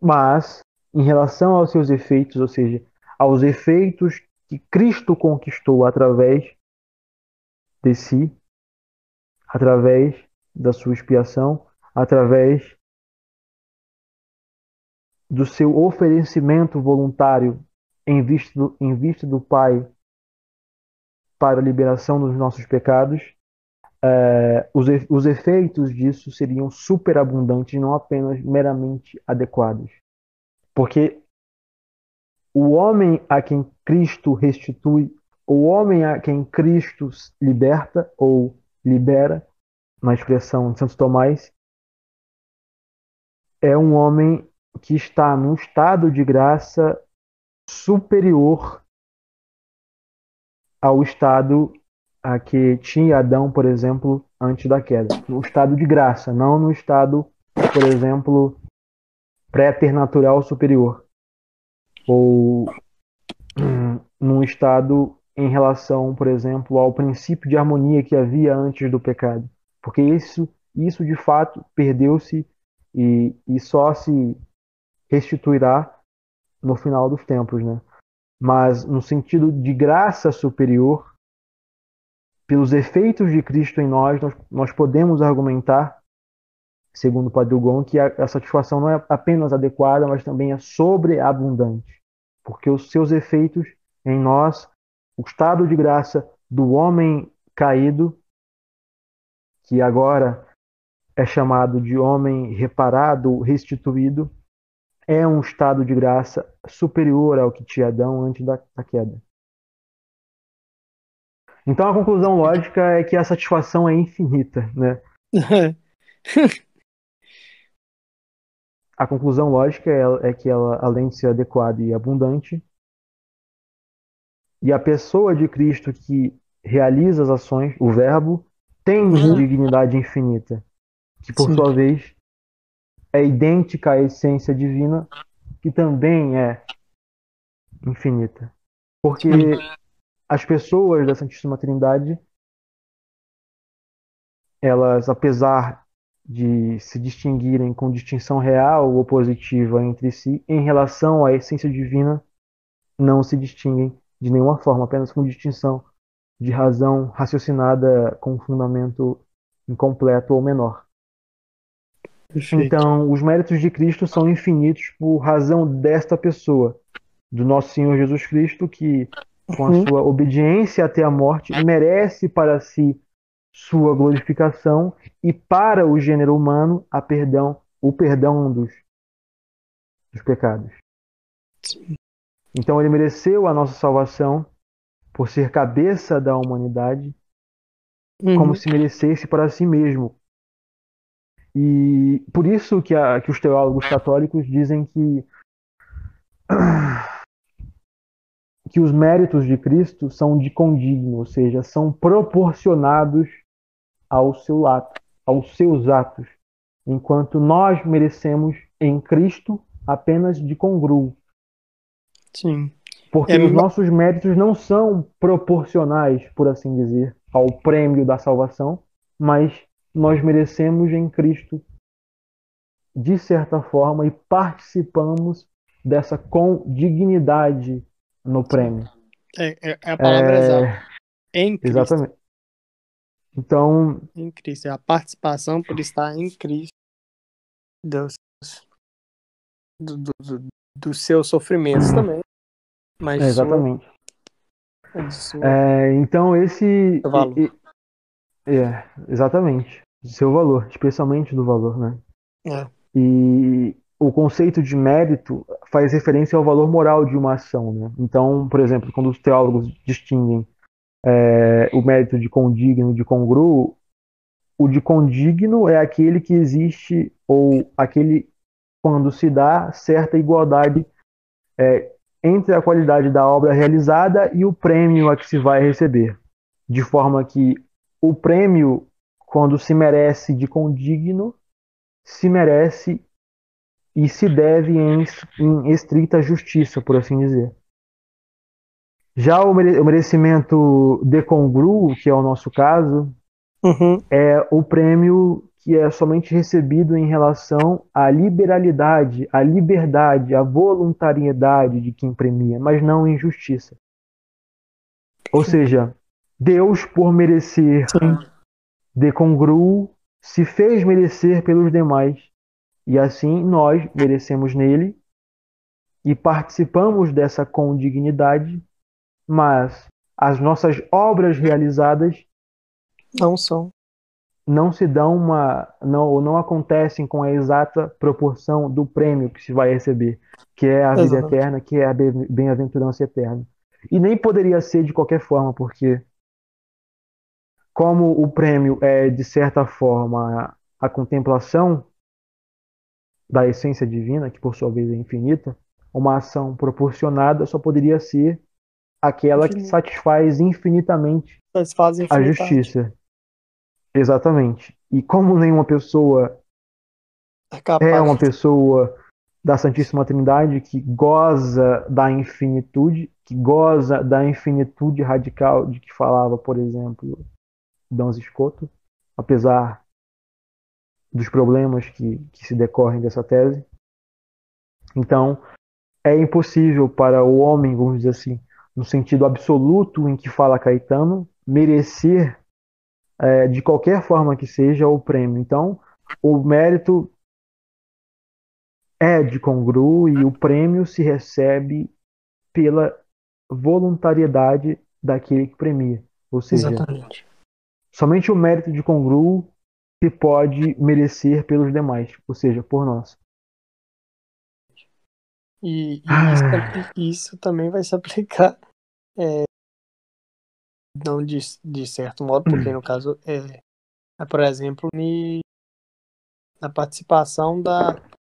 Mas, em relação aos seus efeitos, ou seja, aos efeitos que Cristo conquistou através de si, através da sua expiação, através do seu oferecimento voluntário em vista do, em vista do Pai para a liberação dos nossos pecados, é, os, os efeitos disso seriam superabundantes, não apenas meramente adequados. Porque o homem a quem Cristo restitui, o homem a quem Cristo liberta ou libera, na expressão de Santo Tomás, é um homem que está num estado de graça superior ao estado a que tinha Adão, por exemplo, antes da queda. No estado de graça, não no estado, por exemplo, préternatural superior. Ou hum, num estado em relação, por exemplo, ao princípio de harmonia que havia antes do pecado. Porque isso, isso de fato perdeu-se e, e só se restituirá no final dos tempos, né? Mas no sentido de graça superior, pelos efeitos de Cristo em nós, nós, nós podemos argumentar, segundo o Padre Hugon, que a, a satisfação não é apenas adequada, mas também é sobreabundante, porque os seus efeitos em nós, o estado de graça do homem caído, que agora é chamado de homem reparado, restituído, é um estado de graça superior ao que tinha Adão antes da, da queda. Então a conclusão lógica é que a satisfação é infinita, né? a conclusão lógica é, é, que ela, além de ser adequada e abundante, e a pessoa de Cristo que realiza as ações, o Verbo, tem uhum. dignidade infinita, que por Sim. sua vez é idêntica à essência divina, que também é infinita. Porque as pessoas da Santíssima Trindade, elas, apesar de se distinguirem com distinção real ou positiva entre si, em relação à essência divina, não se distinguem de nenhuma forma, apenas com distinção de razão raciocinada com fundamento incompleto ou menor. Perfeito. Então, os méritos de Cristo são infinitos por razão desta pessoa, do nosso Senhor Jesus Cristo, que com a Uhum. sua obediência até a morte, merece para si sua glorificação e para o gênero humano a perdão, o perdão dos, dos pecados. Então ele mereceu a nossa salvação por ser cabeça da humanidade, Uhum. como se merecesse para si mesmo. E por isso que, a- que os teólogos católicos dizem que que os méritos de Cristo são de condigno, ou seja, são proporcionados ao seu ato, aos seus atos, enquanto nós merecemos em Cristo apenas de congruo, Sim. porque É, os nossos méritos não são proporcionais, por assim dizer, ao prêmio da salvação, mas nós merecemos em Cristo de certa forma e participamos dessa condignidade no prêmio. É, é- é a palavra É, exata. Em Cristo. Exatamente. Então, Em Cristo. É a participação por estar em Cristo. Deus. Do, do, do- dos seus sofrimentos também. Mas é, exatamente. sua- É, então esse valor. e- e- é, exatamente, seu valor, especialmente do valor, né? É. E o conceito de mérito faz referência ao valor moral de uma ação, né? Então, por exemplo, quando os teólogos distinguem é, o mérito de condigno de congruo, o de condigno é aquele que existe ou aquele quando se dá certa igualdade é, entre a qualidade da obra realizada e o prêmio a que se vai receber, de forma que o prêmio, quando se merece de condigno, se merece e se deve em, em estrita justiça, por assim dizer. Já o mere- o merecimento de congruo, que é o nosso caso, Uhum. é o prêmio que é somente recebido em relação à liberalidade, à liberdade, à voluntariedade de quem premia, mas não em justiça. Ou seja, Deus, por merecer Sim. de congruo, se fez merecer pelos demais, e assim nós merecemos nele e participamos dessa condignidade, mas as nossas obras realizadas Não são. não se dão uma não ou não acontecem com a exata proporção do prêmio que se vai receber, que é a vida Exatamente. eterna, que é a be- bem-aventurança eterna. E nem poderia ser de qualquer forma, porque como o prêmio é de certa forma a contemplação da essência divina, que por sua vez é infinita, uma ação proporcionada só poderia ser aquela que Infinito. satisfaz infinitamente fazem a justiça. Exatamente. E como nenhuma pessoa É é uma pessoa da Santíssima Trindade que goza da infinitude, que goza da infinitude radical de que falava, por exemplo, Dom Escoto, apesar dos problemas que, que se decorrem dessa tese. Então, é impossível para o homem, vamos dizer assim, no sentido absoluto em que fala Caetano, merecer é, de qualquer forma que seja o prêmio. Então, o mérito é de congruo e o prêmio se recebe pela voluntariedade daquele que premia. Ou seja, Exatamente. somente o mérito de congruo se pode merecer pelos demais, ou seja, por nós. E, e Ah. isso, isso também vai se aplicar, é, não de, de certo modo, porque no caso é, é, por exemplo, ni- na participação da,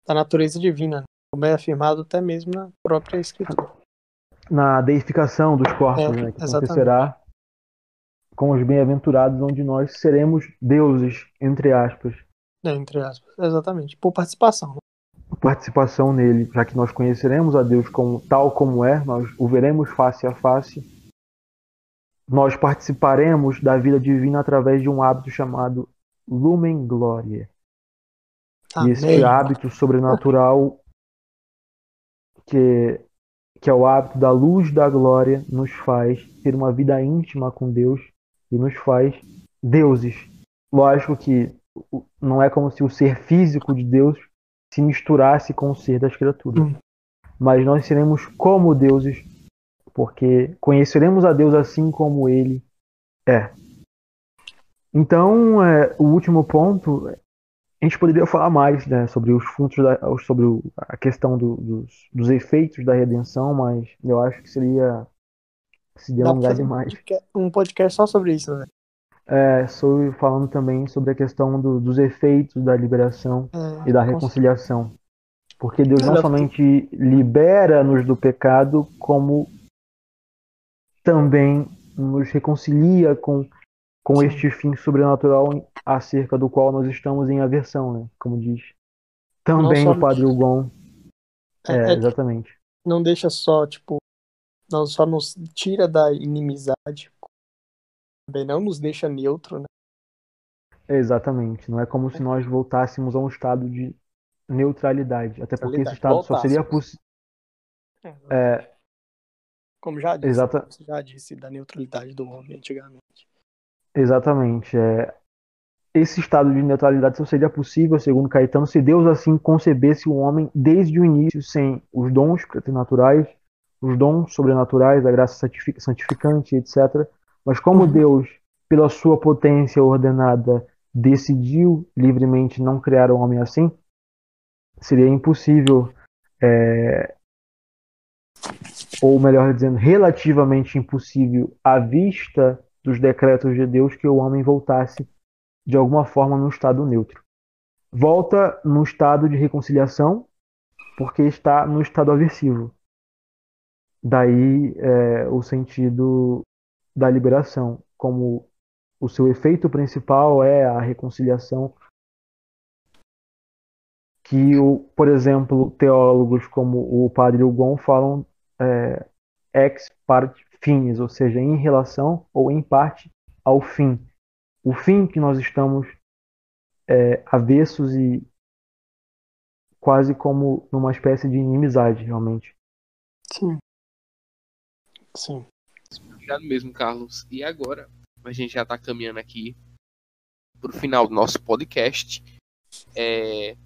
da natureza divina, né? como é afirmado até mesmo na própria escritura. Na deificação dos corpos, É, né, que exatamente. acontecerá com os bem-aventurados, onde nós seremos deuses, entre aspas. né, entre aspas. Exatamente, por participação. né? Participação nele, já que nós conheceremos a Deus como tal como é, nós o veremos face a face. Nós participaremos da vida divina através de um hábito chamado Lumen Gloria. E Amém. hábito sobrenatural, que, que é o hábito da luz da glória, nos faz ter uma vida íntima com Deus e nos faz deuses. Lógico que não é como se o ser físico de Deus se misturasse com o ser das criaturas. Hum. Mas nós seremos como deuses porque conheceremos a Deus assim como Ele é. Então, é, o último ponto, a gente poderia falar mais né, sobre os fundos, da, sobre o, a questão do, dos, dos, efeitos da redenção, mas eu acho que seria se delongar demais. Um podcast só sobre isso, né? É, sobre, falando também sobre a questão do, dos efeitos da liberação é, e da reconciliação. Porque Deus não somente libera-nos do pecado, como também nos reconcilia com, com este fim sobrenatural acerca do qual nós estamos em aversão, né? Como diz também o Padre Hugon. É, é, é, exatamente. Não deixa só, tipo, não só nos tira da inimizade, também não nos deixa neutro, né? Exatamente. Não é como se nós voltássemos a um estado de neutralidade. Até porque esse estado só seria possível. É, é, como já disse, exata... já disse da neutralidade do homem antigamente. Exatamente. É... Esse estado de neutralidade só seria possível, segundo Caetano, se Deus assim concebesse o homem desde o início sem os dons preternaturais, os dons sobrenaturais, a graça santificante, etc. Mas como uhum. Deus, pela sua potência ordenada, decidiu livremente não criar o homem assim, seria impossível, é, ou melhor dizendo, relativamente impossível à vista dos decretos de Deus que o homem voltasse de alguma forma no estado neutro. Volta no estado de reconciliação, porque está no estado aversivo. Daí é, o sentido da liberação, como o seu efeito principal é a reconciliação que, o, por exemplo, teólogos como o padre Hugon falam é, ex parte finis, ou seja, em relação ou em parte ao fim. O fim que nós estamos é, avessos e quase como numa espécie de inimizade, realmente. Sim. Sim. Obrigado mesmo, Carlos. E agora, a gente já está caminhando aqui para o final do nosso podcast. É,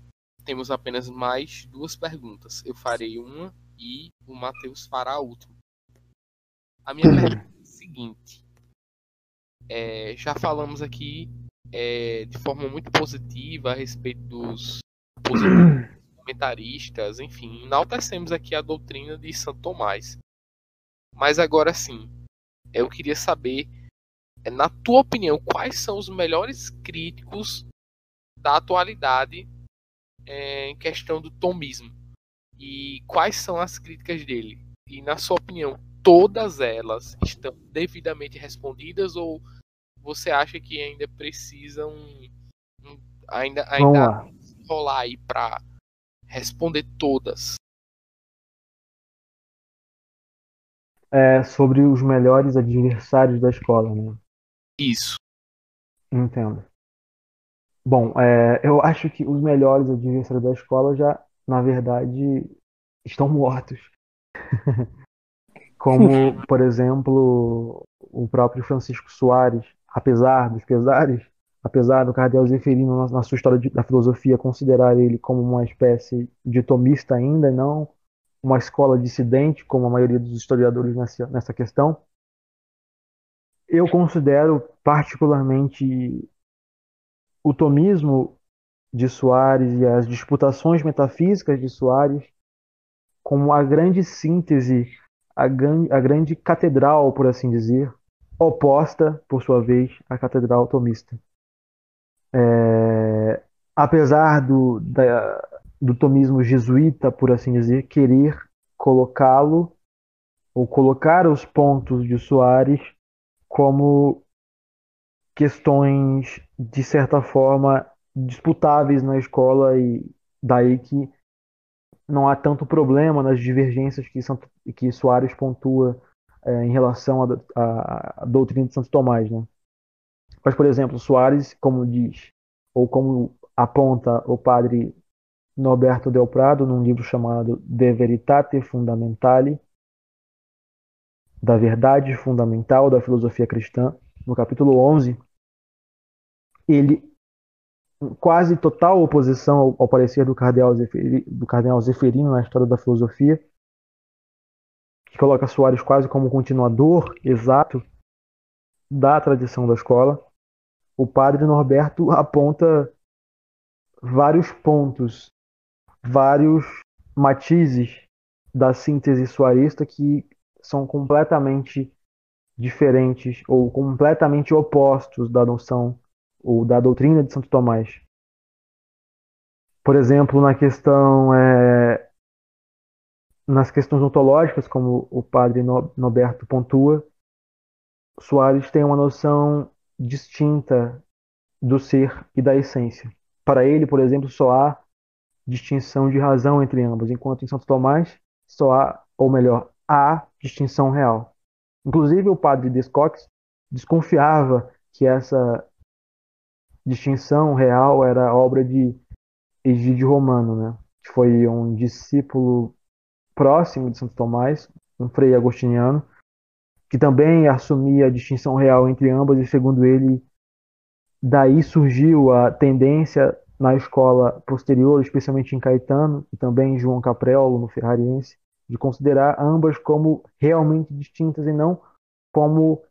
temos apenas mais duas perguntas. Eu farei uma e o Matheus fará a última. A minha pergunta é a seguinte: é, já falamos aqui é, de forma muito positiva a respeito dos comentaristas, enfim, enaltecemos aqui a doutrina de Santo Tomás. Mas agora sim, eu queria saber, é, na tua opinião, quais são os melhores críticos da atualidade é, em questão do tomismo? E quais são as críticas dele? E na sua opinião, todas elas estão devidamente respondidas ou você acha que ainda precisam ainda ainda rolar aí para responder todas? É sobre os melhores adversários da escola, né? Isso. Entendo. Bom, é, eu acho que os melhores adversários da escola já, na verdade, estão mortos. Como, por exemplo, o próprio Francisco Soares, apesar dos pesares, apesar do cardeal Zeferino, na sua história de, da filosofia, considerar ele como uma espécie de tomista ainda, não uma escola dissidente, como a maioria dos historiadores nessa, nessa questão, eu considero particularmente o tomismo de Soares e as disputações metafísicas de Soares como a grande síntese, a, a grande catedral, por assim dizer, oposta, por sua vez, à catedral tomista. É, apesar do, da, do tomismo jesuíta, por assim dizer, querer colocá-lo ou colocar os pontos de Soares como questões, de certa forma, disputáveis na escola e daí que não há tanto problema nas divergências que, Santo, que Soares pontua é, em relação à, doutrina de Santo Tomás. Né? Mas, por exemplo, Soares, como diz, ou como aponta o padre Norberto Del Prado, num livro chamado De Veritate Fundamentale, da verdade fundamental da filosofia cristã, no capítulo 11, ele quase total oposição ao, ao parecer do cardeal, Zeferino, do cardeal Zeferino na história da filosofia, que coloca Soares quase como continuador exato da tradição da escola, o padre Norberto aponta vários pontos, vários matizes da síntese suarista que são completamente diferentes ou completamente opostos da noção ou da doutrina de Santo Tomás. Por exemplo, na questão é, nas questões ontológicas, como o padre Noberto pontua, Soares tem uma noção distinta do ser e da essência. Para ele, por exemplo, só há distinção de razão entre ambos, enquanto em Santo Tomás só há, ou melhor, há distinção real. Inclusive, o padre Descox desconfiava que essa distinção real era obra de Egídio Romano, né? que foi um discípulo próximo de Santo Tomás, um frei agostiniano, que também assumia a distinção real entre ambas, e segundo ele, daí surgiu a tendência na escola posterior, especialmente em Caetano e também em João Caprelo, no Ferrariense, de considerar ambas como realmente distintas e não como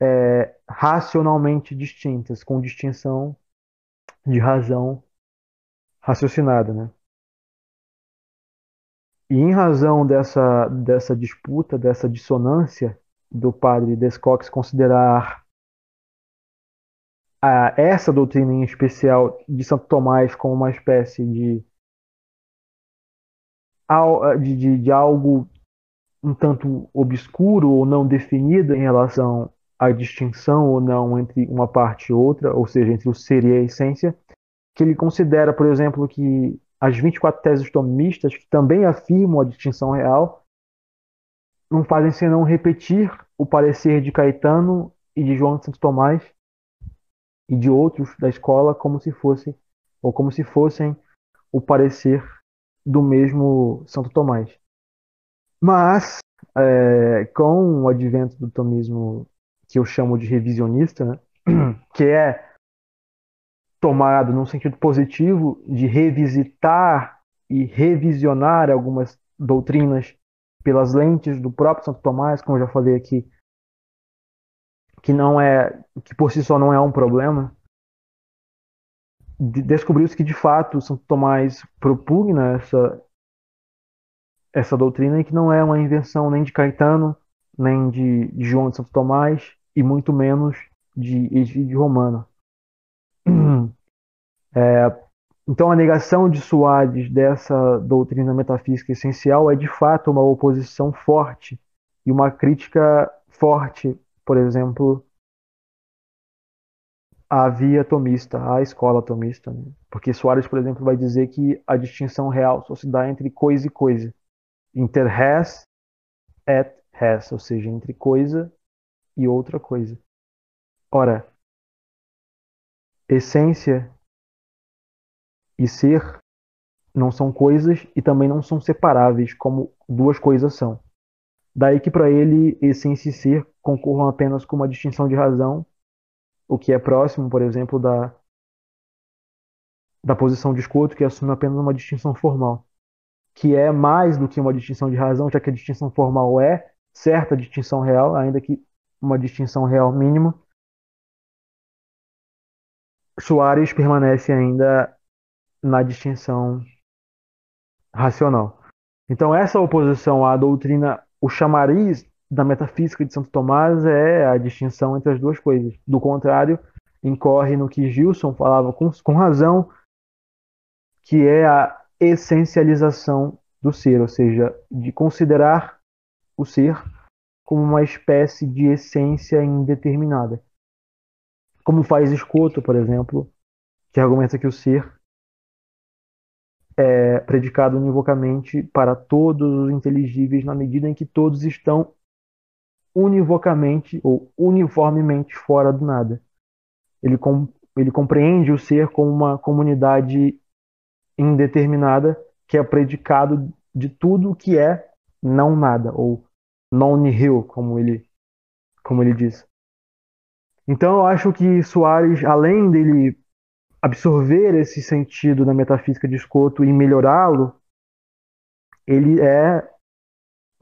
é, racionalmente distintas, com distinção de razão raciocinada. Né? E em razão dessa, dessa disputa, dessa dissonância do padre Descox considerar a, essa doutrina em especial de Santo Tomás como uma espécie de, de, de, de algo um tanto obscuro ou não definido em relação à distinção ou não entre uma parte e outra, ou seja, entre o ser e a essência, que ele considera, por exemplo, que as 24 teses tomistas, que também afirmam a distinção real, não fazem senão repetir o parecer de Caetano e de João de Santo Tomás e de outros da escola como se fosse ou como se fossem o parecer do mesmo Santo Tomás. Mas é, com o advento do tomismo que eu chamo de revisionista, né, que é tomado num sentido positivo de revisitar e revisionar algumas doutrinas pelas lentes do próprio Santo Tomás, como eu já falei aqui, que não é que por si só não é um problema. Descobriu-se que de fato Santo Tomás propugna essa essa doutrina e que não é uma invenção nem de Caetano, nem de, de João de Santo Tomás e muito menos de Egídio Romano. É, então, a negação de Soares dessa doutrina metafísica essencial é de fato uma oposição forte e uma crítica forte, por exemplo, à via tomista, à escola tomista. Né? Porque Soares, por exemplo, vai dizer que a distinção real só se dá entre coisa e coisa. Inter res et res, ou seja, entre coisa e outra coisa. Ora, essência e ser não são coisas e também não são separáveis como duas coisas são. Daí que para ele essência e ser concorram apenas com uma distinção de razão, o que é próximo, por exemplo, da da posição de escuto, que assume apenas uma distinção formal, que é mais do que uma distinção de razão, já que a distinção formal é certa distinção real, ainda que uma distinção real mínima. Soares permanece ainda na distinção racional. Então, essa oposição à doutrina, o chamariz da metafísica de Santo Tomás é a distinção entre as duas coisas. Do contrário, incorre no que Gilson falava com, com razão, que é a essencialização do ser, ou seja, de considerar o ser como uma espécie de essência indeterminada. Como faz Escoto, por exemplo, que argumenta que o ser é predicado univocamente para todos os inteligíveis na medida em que todos estão univocamente ou uniformemente fora do nada. Ele, com, ele compreende o ser como uma comunidade indeterminada que é predicado de tudo que é não nada ou non nihil, como ele como ele diz. Então eu acho que Soares, além dele absorver esse sentido da metafísica de Escoto e melhorá-lo, ele é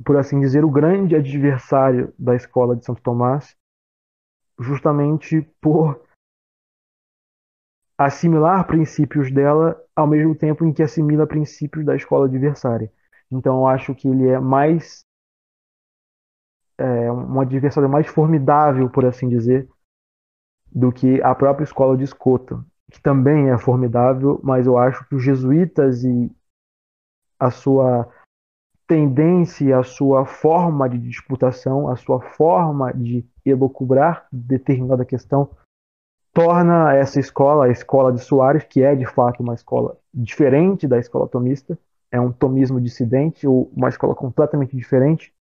por assim dizer, o grande adversário da escola de Santo Tomás, justamente por assimilar princípios dela ao mesmo tempo em que assimila princípios da escola adversária. Então eu acho que ele é mais é, um adversário mais formidável, por assim dizer, do que a própria escola de Escota, que também é formidável, mas eu acho que os jesuítas e a sua tendência, a sua forma de disputação, a sua forma de elocubrar determinada questão torna essa escola, a escola de Soares, que é de fato uma escola diferente da escola tomista, é um tomismo dissidente, ou uma escola completamente diferente,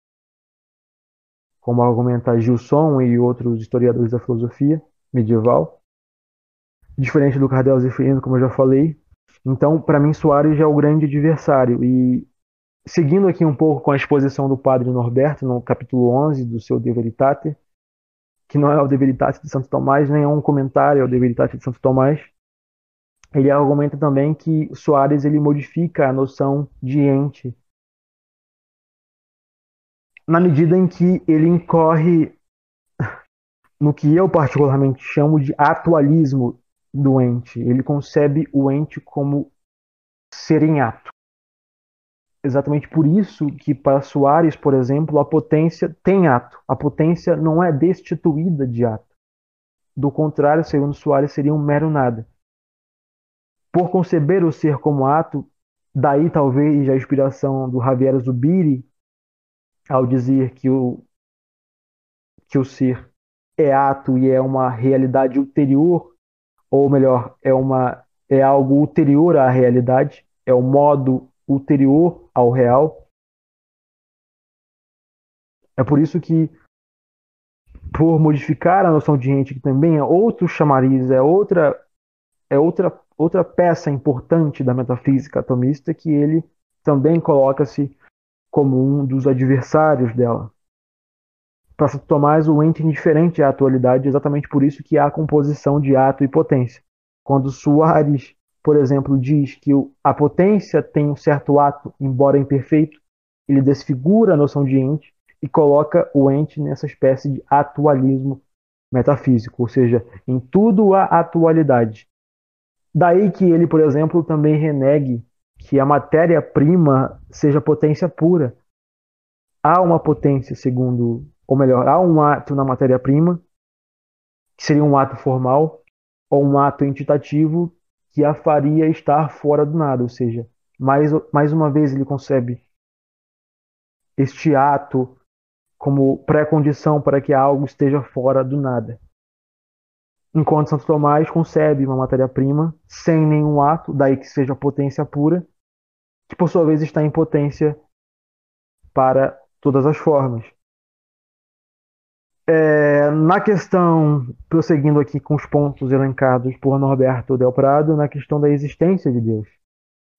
como argumenta Gilson e outros historiadores da filosofia medieval, diferente do Cardel Zeferino, como eu já falei. Então, para mim, Soares é o grande adversário. E seguindo aqui um pouco com a exposição do padre Norberto, no capítulo 11 do seu De Veritate, que não é o De Veritate de Santo Tomás, nem é um comentário ao De Veritate de Santo Tomás, ele argumenta também que Soares ele modifica a noção de ente na medida em que ele incorre no que eu particularmente chamo de atualismo do ente. Ele concebe o ente como ser em ato. Exatamente por isso que para Soares, por exemplo, a potência tem ato. A potência não é destituída de ato. Do contrário, segundo Soares, seria um mero nada. Por conceber o ser como ato, daí talvez a inspiração do Javier Zubiri ao dizer que o, que o ser é ato e é uma realidade ulterior, ou melhor, é, uma, é algo ulterior à realidade, é o modo ulterior ao real. É por isso que, por modificar a noção de ente, que também é outro chamariz, é outra, é outra, outra peça importante da metafísica atomista, que ele também coloca-se como um dos adversários dela. Para Santo Tomás, o ente indiferente é a atualidade, exatamente por isso que há a composição de ato e potência. Quando Soares por exemplo, diz que a potência tem um certo ato, embora imperfeito, ele desfigura a noção de ente e coloca o ente nessa espécie de atualismo metafísico, ou seja, em tudo há atualidade. Daí que ele, por exemplo, também renegue que a matéria-prima seja potência pura. Há uma potência, segundo, ou melhor, há um ato na matéria-prima, que seria um ato formal, ou um ato entitativo, que a faria estar fora do nada, ou seja, mais, mais uma vez ele concebe este ato como pré-condição para que algo esteja fora do nada. Enquanto Santo Tomás concebe uma matéria-prima sem nenhum ato, daí que seja potência pura, que por sua vez está em potência para todas as formas. É, na questão, prosseguindo aqui com os pontos elencados por Norberto Del Prado, na questão da existência de Deus.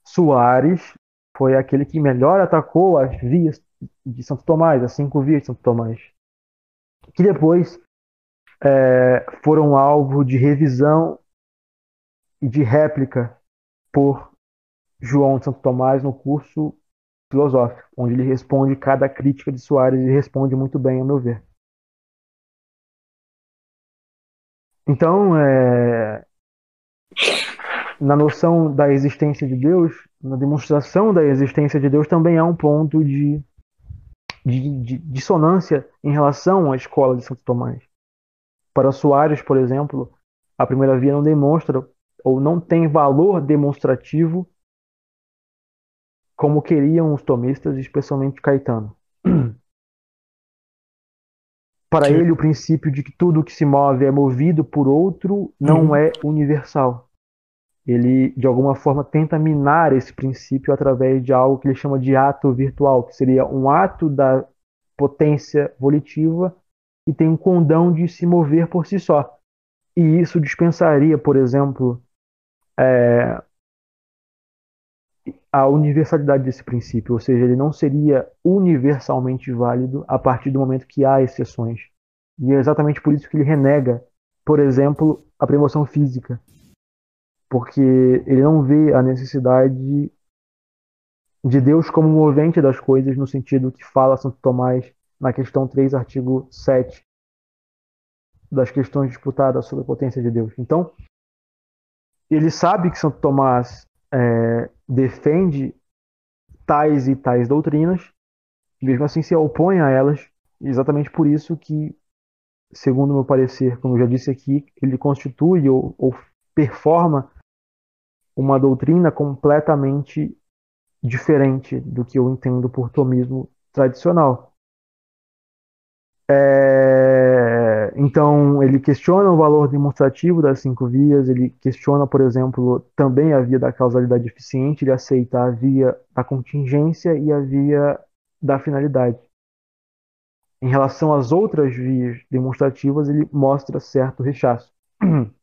Soares foi aquele que melhor atacou as vias de Santo Tomás, as cinco vias de Santo Tomás, que depois é, foram alvo de revisão e de réplica por João de Santo Tomás no curso filosófico, onde ele responde cada crítica de Soares e responde muito bem, a meu ver. Então, é, na noção da existência de Deus, na demonstração da existência de Deus, também há um ponto de, de, de dissonância em relação à escola de Santo Tomás. Para Soares, por exemplo, a primeira via não demonstra ou não tem valor demonstrativo como queriam os tomistas, especialmente Caetano. Para ele, o princípio de que tudo que se move é movido por outro não uhum. é universal. Ele, de alguma forma, tenta minar esse princípio através de algo que ele chama de ato virtual, que seria um ato da potência volitiva que tem um condão de se mover por si só. E isso dispensaria, por exemplo, é, a universalidade desse princípio, ou seja, ele não seria universalmente válido a partir do momento que há exceções. E é exatamente por isso que ele renega, por exemplo, a promoção física, porque ele não vê a necessidade de Deus como movente das coisas, no sentido que fala Santo Tomás na questão 3, artigo 7, das questões disputadas sobre a potência de Deus. Então, ele sabe que Santo Tomás é, defende tais e tais doutrinas, mesmo assim se opõe a elas, exatamente por isso que, segundo meu parecer, como eu já disse aqui, ele constitui ou, ou performa uma doutrina completamente diferente do que eu entendo por tomismo tradicional. É, então, ele questiona o valor demonstrativo das cinco vias, ele questiona, por exemplo, também a via da causalidade eficiente, ele aceita a via da contingência e a via da finalidade. Em relação às outras vias demonstrativas, ele mostra certo rechaço.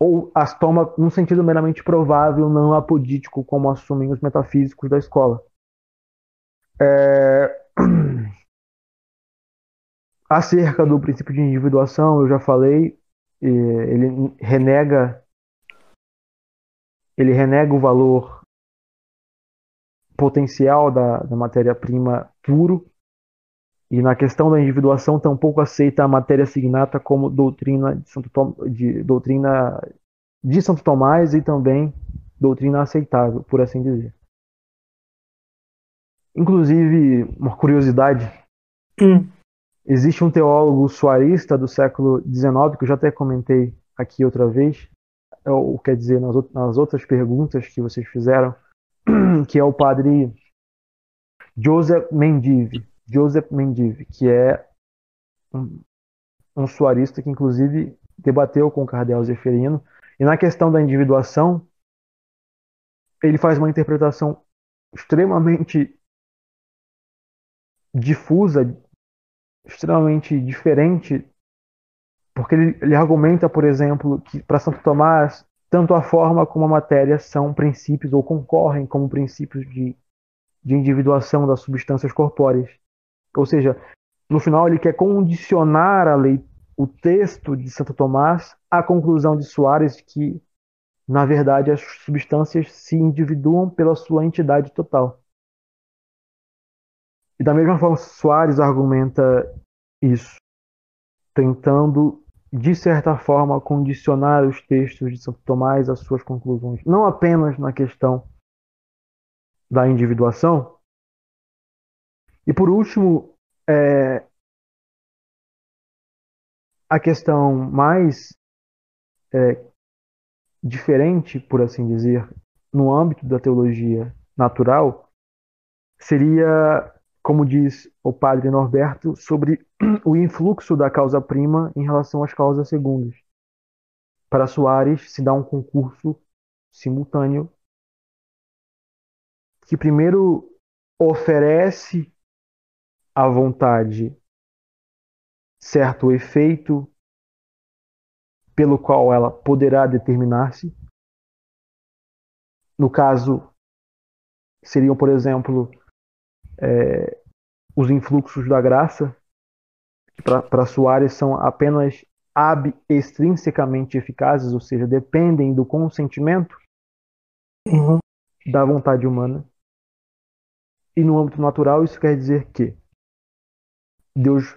Ou as toma num sentido meramente provável, não apodítico, como assumem os metafísicos da escola. É... Acerca do princípio de individuação, eu já falei, ele renega ele renega o valor potencial da, da matéria-prima puro e na questão da individuação tampouco aceita a matéria signata como doutrina de Santo, Tom, de, doutrina de Santo Tomás e também doutrina aceitável, por assim dizer. Inclusive, uma curiosidade, hum. Existe um teólogo suarista do século XIX, que eu já até comentei aqui outra vez, ou quer dizer, nas, nas outras perguntas que vocês fizeram, que é o padre Joseph Mendive, Joseph Mendive, que é um, um suarista que inclusive debateu com o cardeal Zeferino, e na questão da individuação, ele faz uma interpretação extremamente difusa extremamente diferente, porque ele, ele argumenta, por exemplo, que para Santo Tomás, tanto a forma como a matéria são princípios ou concorrem como princípios de, de individuação das substâncias corpóreas. Ou seja, no final ele quer condicionar a lei, o texto de Santo Tomás à conclusão de Soares que, na verdade, as substâncias se individuam pela sua entidade total. Da mesma forma, Soares argumenta isso, tentando, de certa forma, condicionar os textos de Santo Tomás às suas conclusões, não apenas na questão da individuação. E por último, é, a questão mais é, diferente, por assim dizer, no âmbito da teologia natural, seria como diz o padre Norberto, sobre o influxo da causa-prima em relação às causas segundas. Para Soares, se dá um concurso simultâneo que primeiro oferece à vontade certo efeito pelo qual ela poderá determinar-se. No caso, seriam, por exemplo, é, os influxos da graça, que para Soares são apenas ab extrinsecamente eficazes, ou seja, dependem do consentimento uhum. da vontade humana. E no âmbito natural, isso quer dizer que Deus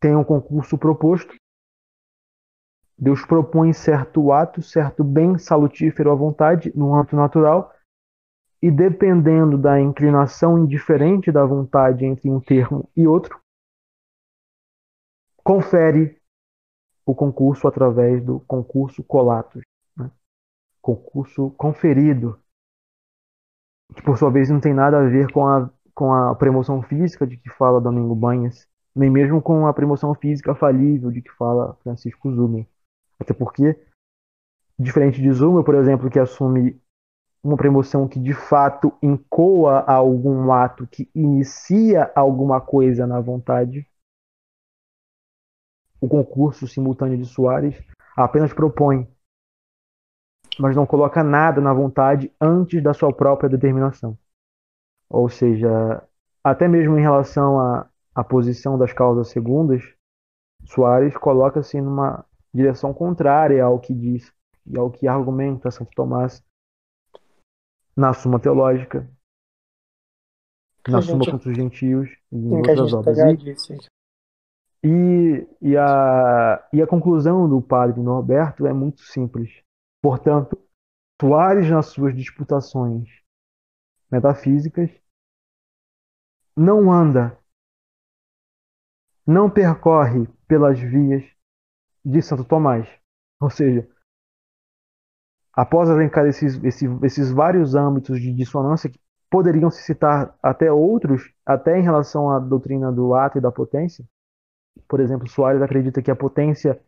tem um concurso proposto, Deus propõe certo ato, certo bem salutífero à vontade no âmbito natural, e dependendo da inclinação indiferente da vontade entre um termo e outro, confere o concurso através do concurso colatus, né? concurso conferido, que por sua vez não tem nada a ver com a, com a promoção física de que fala Domingo Banhas, nem mesmo com a promoção física falível de que fala Francisco Zumer. Até porque, diferente de Zumer, por exemplo, que assume uma promoção que de fato encoa algum ato, que inicia alguma coisa na vontade. O concurso simultâneo de Soares apenas propõe, mas não coloca nada na vontade antes da sua própria determinação. Ou seja, até mesmo em relação à, à posição das causas segundas, Soares coloca-se numa direção contrária ao que diz e ao que argumenta Santo Tomás na Suma Teológica, na a Suma gente- contra os Gentios e em que outras obras. E, e, e, a, e a conclusão do padre Norberto é muito simples. Portanto, Soares, nas suas disputações metafísicas, não anda, não percorre pelas vias de Santo Tomás. Ou seja, após elencar esses, esses, esses vários âmbitos de dissonância que poderiam se citar até outros, até em relação à doutrina do ato e da potência, por exemplo, Soares acredita que a potência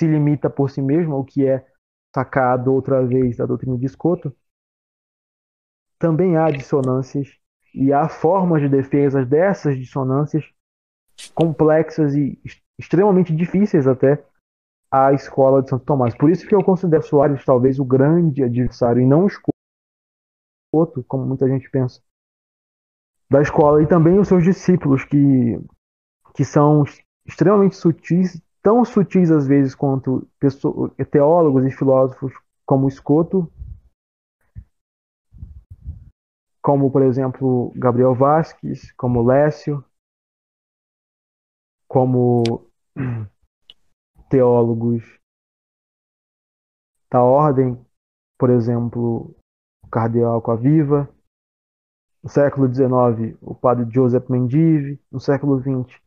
se limita por si mesma, o que é sacado outra vez da doutrina de Escoto. Também há dissonâncias e há formas de defesa dessas dissonâncias complexas e ex- extremamente difíceis até à escola de Santo Tomás. Por isso que eu considero Soares talvez o grande adversário e não o Escoto, como muita gente pensa, da escola e também os seus discípulos que que são extremamente sutis, tão sutis às vezes quanto pessoas, teólogos e filósofos como Escoto, como por exemplo Gabriel Vasques, como Lécio, como teólogos da ordem, por exemplo, o cardeal Coaviva, no século XIX, o padre Joseph Mendive, no século XX,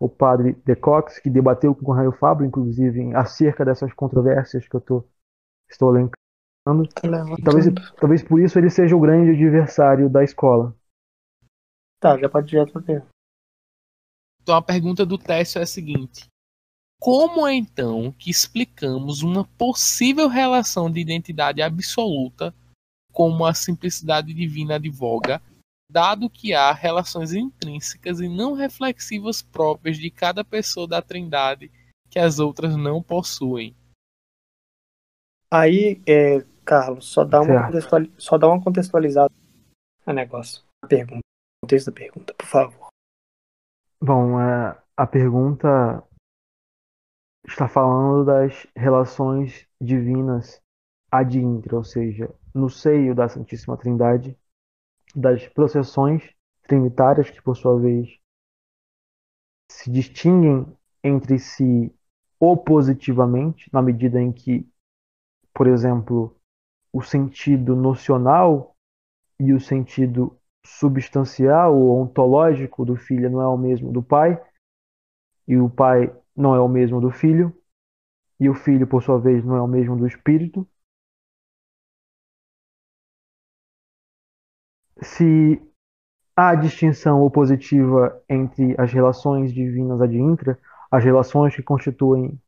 o padre De Cox, que debateu com o Raio Fábio, inclusive, acerca dessas controvérsias que eu tô, estou elencando. E talvez, talvez por isso ele seja o grande adversário da escola. Tá, já pode direto pra pergunta. Então a pergunta do Técio é a seguinte: Como é então que explicamos uma possível relação de identidade absoluta como a simplicidade divina advoga, dado que há relações intrínsecas e não reflexivas próprias de cada pessoa da Trindade que as outras não possuem? Aí, é, Carlos, só dá, uma só dá uma contextualizada no negócio. A pergunta. O contexto da pergunta, por favor. Bom, é, a pergunta está falando das relações divinas ad intra, ou seja, no seio da Santíssima Trindade, das processões trinitárias que, por sua vez, se distinguem entre si opositivamente, na medida em que, por exemplo, o sentido nocional e o sentido substancial ou ontológico do filho não é o mesmo do pai, e o pai não é o mesmo do filho, e o filho, por sua vez, não é o mesmo do espírito. Se há distinção opositiva entre as relações divinas ad intra, as relações que constituem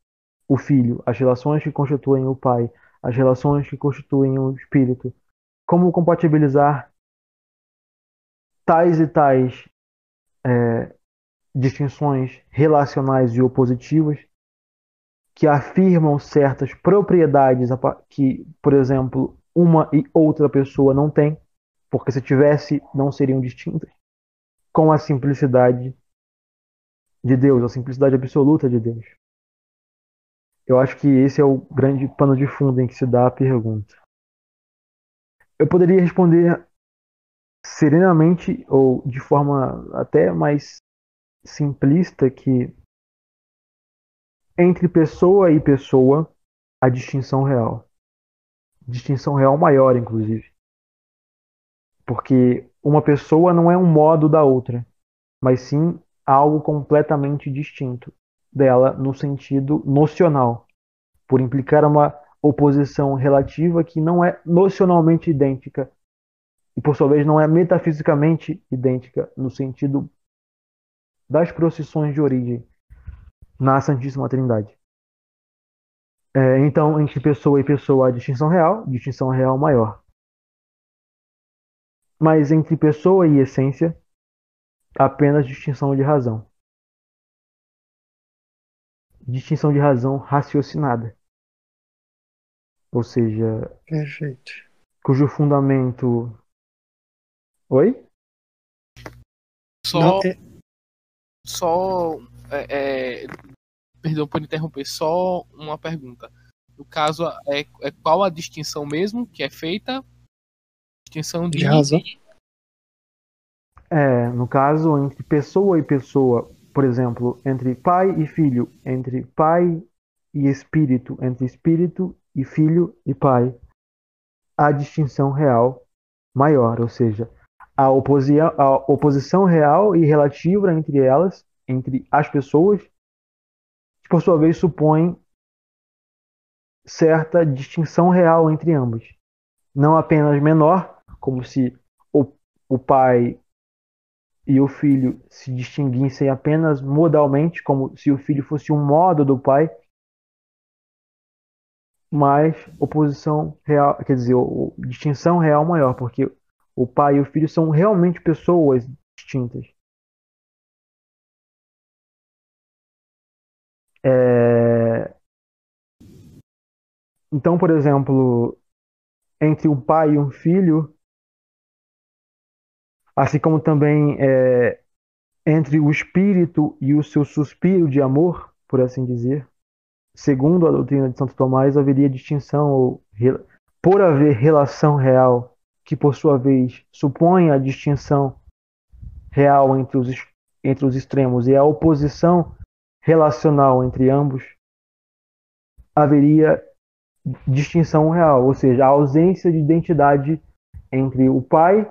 o filho, as relações que constituem o pai, as relações que constituem o espírito, como compatibilizar tais e tais é, distinções relacionais e opositivas que afirmam certas propriedades que, por exemplo, uma e outra pessoa não tem, porque se tivesse não seriam distintas, com a simplicidade de Deus, a simplicidade absoluta de Deus. Eu acho que esse é o grande pano de fundo em que se dá a pergunta. Eu poderia responder serenamente ou de forma até mais simplista que entre pessoa e pessoa a distinção real. Distinção real maior, inclusive. Porque uma pessoa não é um modo da outra, mas sim algo completamente distinto dela no sentido nocional, por implicar uma oposição relativa que não é nocionalmente idêntica e por sua vez não é metafisicamente idêntica no sentido das procissões de origem na Santíssima Trindade. É, então, entre pessoa e pessoa há distinção real, distinção real maior. Mas entre pessoa e essência, apenas distinção de razão. Distinção de razão raciocinada. Ou seja, Perfeito. cujo fundamento. Oi? Só, Não, é- só é, é, perdão por interromper, só uma pergunta. No caso, é, é qual a distinção mesmo que é feita? Distinção de, De razão. É, no caso, entre pessoa e pessoa, por exemplo, entre pai e filho, entre pai e espírito, entre espírito e filho e pai, a distinção real maior, ou seja, a, oposi a oposição real e relativa entre elas, entre as pessoas, que por sua vez supõe certa distinção real entre ambos. Não apenas menor, como se o, o pai e o filho se distinguissem apenas modalmente, como se o filho fosse um modo do pai, mas oposição real, quer dizer, distinção real maior, porque o pai e o filho são realmente pessoas distintas. É... Então, por exemplo, entre um pai e um filho, assim como também é, entre o espírito e o seu suspiro de amor, por assim dizer, segundo a doutrina de Santo Tomás, haveria distinção ou por haver relação real, que por sua vez supõe a distinção real entre os, entre os extremos e a oposição relacional entre ambos, haveria distinção real, ou seja, a ausência de identidade entre o pai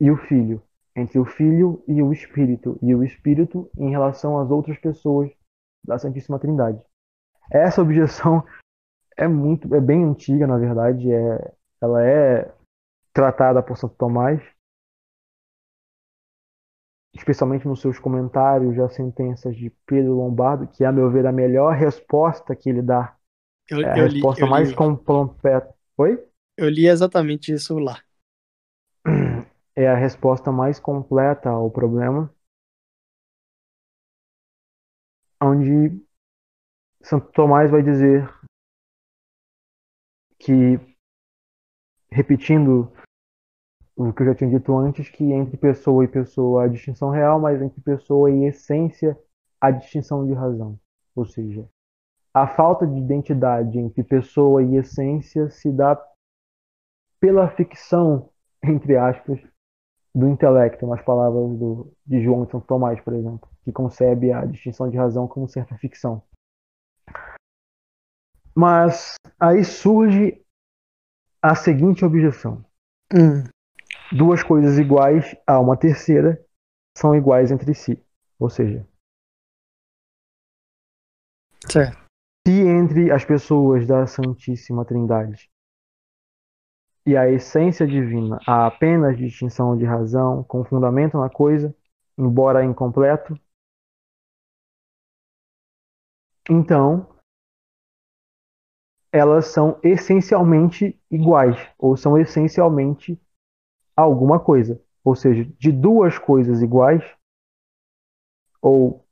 e o filho, entre o filho e o espírito, e o espírito em relação às outras pessoas da Santíssima Trindade. Essa objeção é muito, é bem antiga, na verdade, é, ela é tratada por Santo Tomás, especialmente nos seus comentários às sentenças de Pedro Lombardo, que, a meu ver, a melhor resposta que ele dá. Eu, é a resposta li, mais completa. Oi? Eu li exatamente isso lá é a resposta mais completa ao problema, onde Santo Tomás vai dizer que, repetindo o que eu já tinha dito antes, que entre pessoa e pessoa há distinção real, mas entre pessoa e essência há distinção de razão. Ou seja, a falta de identidade entre pessoa e essência se dá pela ficção, entre aspas, do intelecto, nas palavras do, de João de Santo Tomás, por exemplo, que concebe a distinção de razão como certa ficção. Mas aí surge a seguinte objeção: hum. Duas coisas iguais a uma terceira são iguais entre si, ou seja, certo. se entre as pessoas da Santíssima Trindade e a essência divina há apenas distinção de razão com fundamento na coisa, embora incompleto, então elas são essencialmente iguais, ou são essencialmente alguma coisa. Ou seja, de duas coisas iguais, ou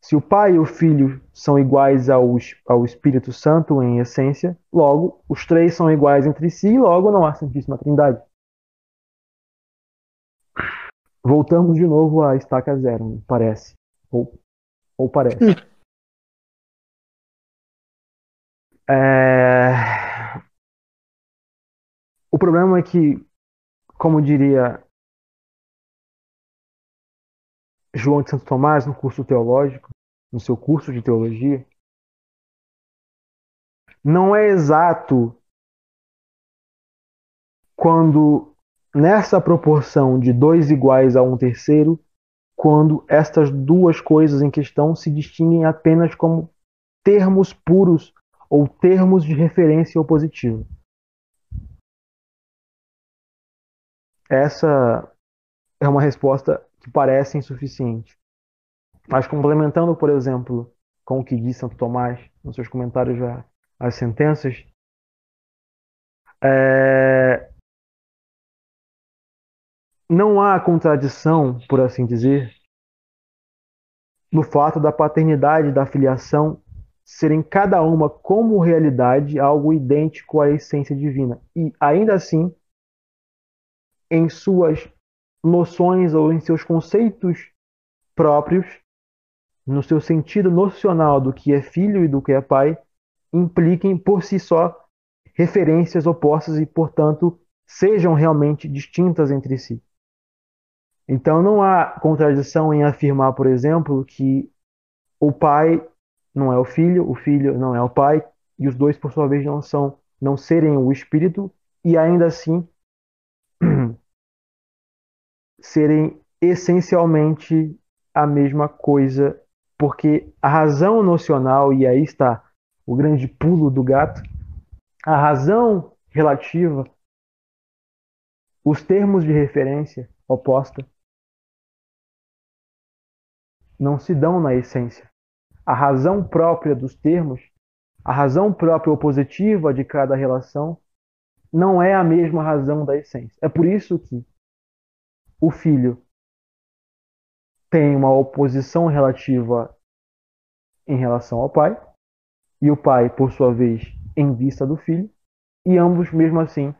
se o Pai e o Filho são iguais ao, ao Espírito Santo em essência, logo os três são iguais entre si e logo não há Santíssima Trindade. Voltamos de novo à estaca zero, parece. Ou, ou parece. É... O problema é que, como diria João de Santo Tomás no curso teológico, no seu curso de teologia, não é exato quando nessa proporção de dois iguais a um terceiro, quando estas duas coisas em questão se distinguem apenas como termos puros ou termos de referência opositiva. Essa é uma resposta que parece insuficiente. Mas complementando, por exemplo, com o que diz Santo Tomás nos seus comentários às sentenças, é... não há contradição, por assim dizer, no fato da paternidade e da filiação serem cada uma como realidade algo idêntico à essência divina e ainda assim em suas noções ou em seus conceitos próprios no seu sentido nocional do que é filho e do que é pai, impliquem por si só referências opostas e, portanto, sejam realmente distintas entre si. Então não há contradição em afirmar, por exemplo, que o pai não é o filho, o filho não é o pai, e os dois, por sua vez, não são, não serem o espírito, e ainda assim serem essencialmente a mesma coisa, porque a razão nocional, e aí está o grande pulo do gato, a razão relativa, os termos de referência oposta, não se dão na essência. A razão própria dos termos, a razão própria opositiva de cada relação, não é a mesma razão da essência. É por isso que o filho tem uma oposição relativa em relação ao pai, e o pai, por sua vez, em vista do filho, e ambos, mesmo assim,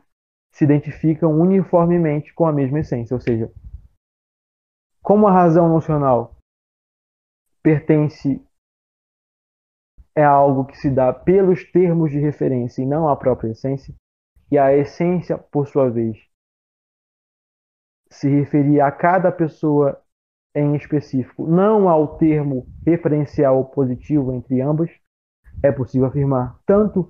se identificam uniformemente com a mesma essência. Ou seja, como a razão nocional pertence é algo que se dá pelos termos de referência e não à própria essência, e a essência, por sua vez, se referia a cada pessoa em específico, não ao termo referencial positivo entre ambas, é possível afirmar tanto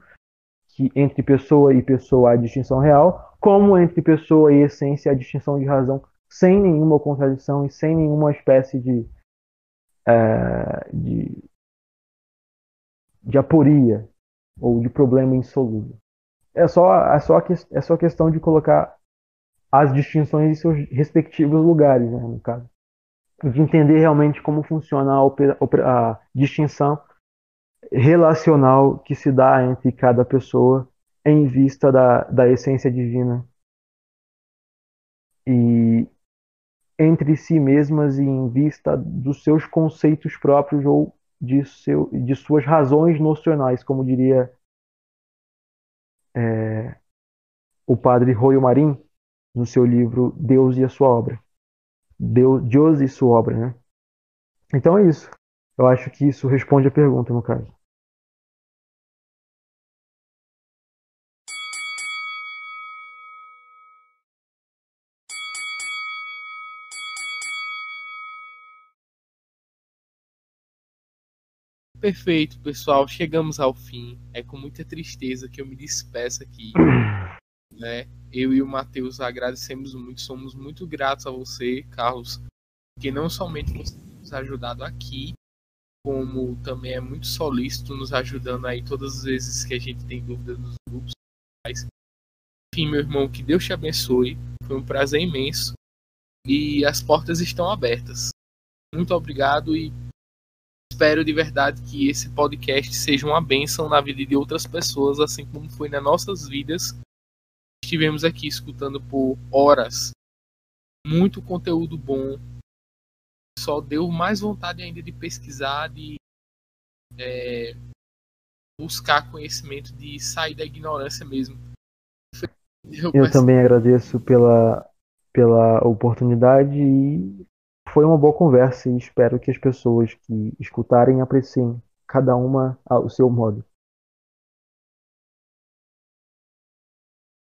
que entre pessoa e pessoa há distinção real, como entre pessoa e essência há distinção de razão, sem nenhuma contradição e sem nenhuma espécie de, é, de, de aporia ou de problema insolúvel. É só, é só, é só questão de colocar as distinções em seus respectivos lugares, né, no caso. De entender realmente como funciona a, a distinção relacional que se dá entre cada pessoa em vista da, da essência divina e entre si mesmas e em vista dos seus conceitos próprios ou de, seu, de suas razões nocionais, como diria é, o padre Royo Marim, no seu livro Deus e a sua obra. Deus, Deus e sua obra, né? Então é isso. Eu acho que isso responde a pergunta, no caso. Perfeito, pessoal. Chegamos ao fim. É com muita tristeza que eu me despeço aqui. né? Eu e o Matheus agradecemos muito, somos muito gratos a você, Carlos, que não somente você nos ajudado aqui, como também é muito solícito nos ajudando aí todas as vezes que a gente tem dúvidas nos grupos. Enfim, meu irmão, que Deus te abençoe. Foi um prazer imenso. E as portas estão abertas. Muito obrigado e espero de verdade que esse podcast seja uma bênção na vida de outras pessoas, assim como foi nas nossas vidas estivemos aqui escutando por horas. Muito conteúdo bom. Só deu mais vontade ainda de pesquisar, de é, buscar conhecimento, de sair da ignorância mesmo. Eu, Eu também agradeço pela, pela oportunidade e foi uma boa conversa e espero que as pessoas que escutarem apreciem cada uma ao seu modo.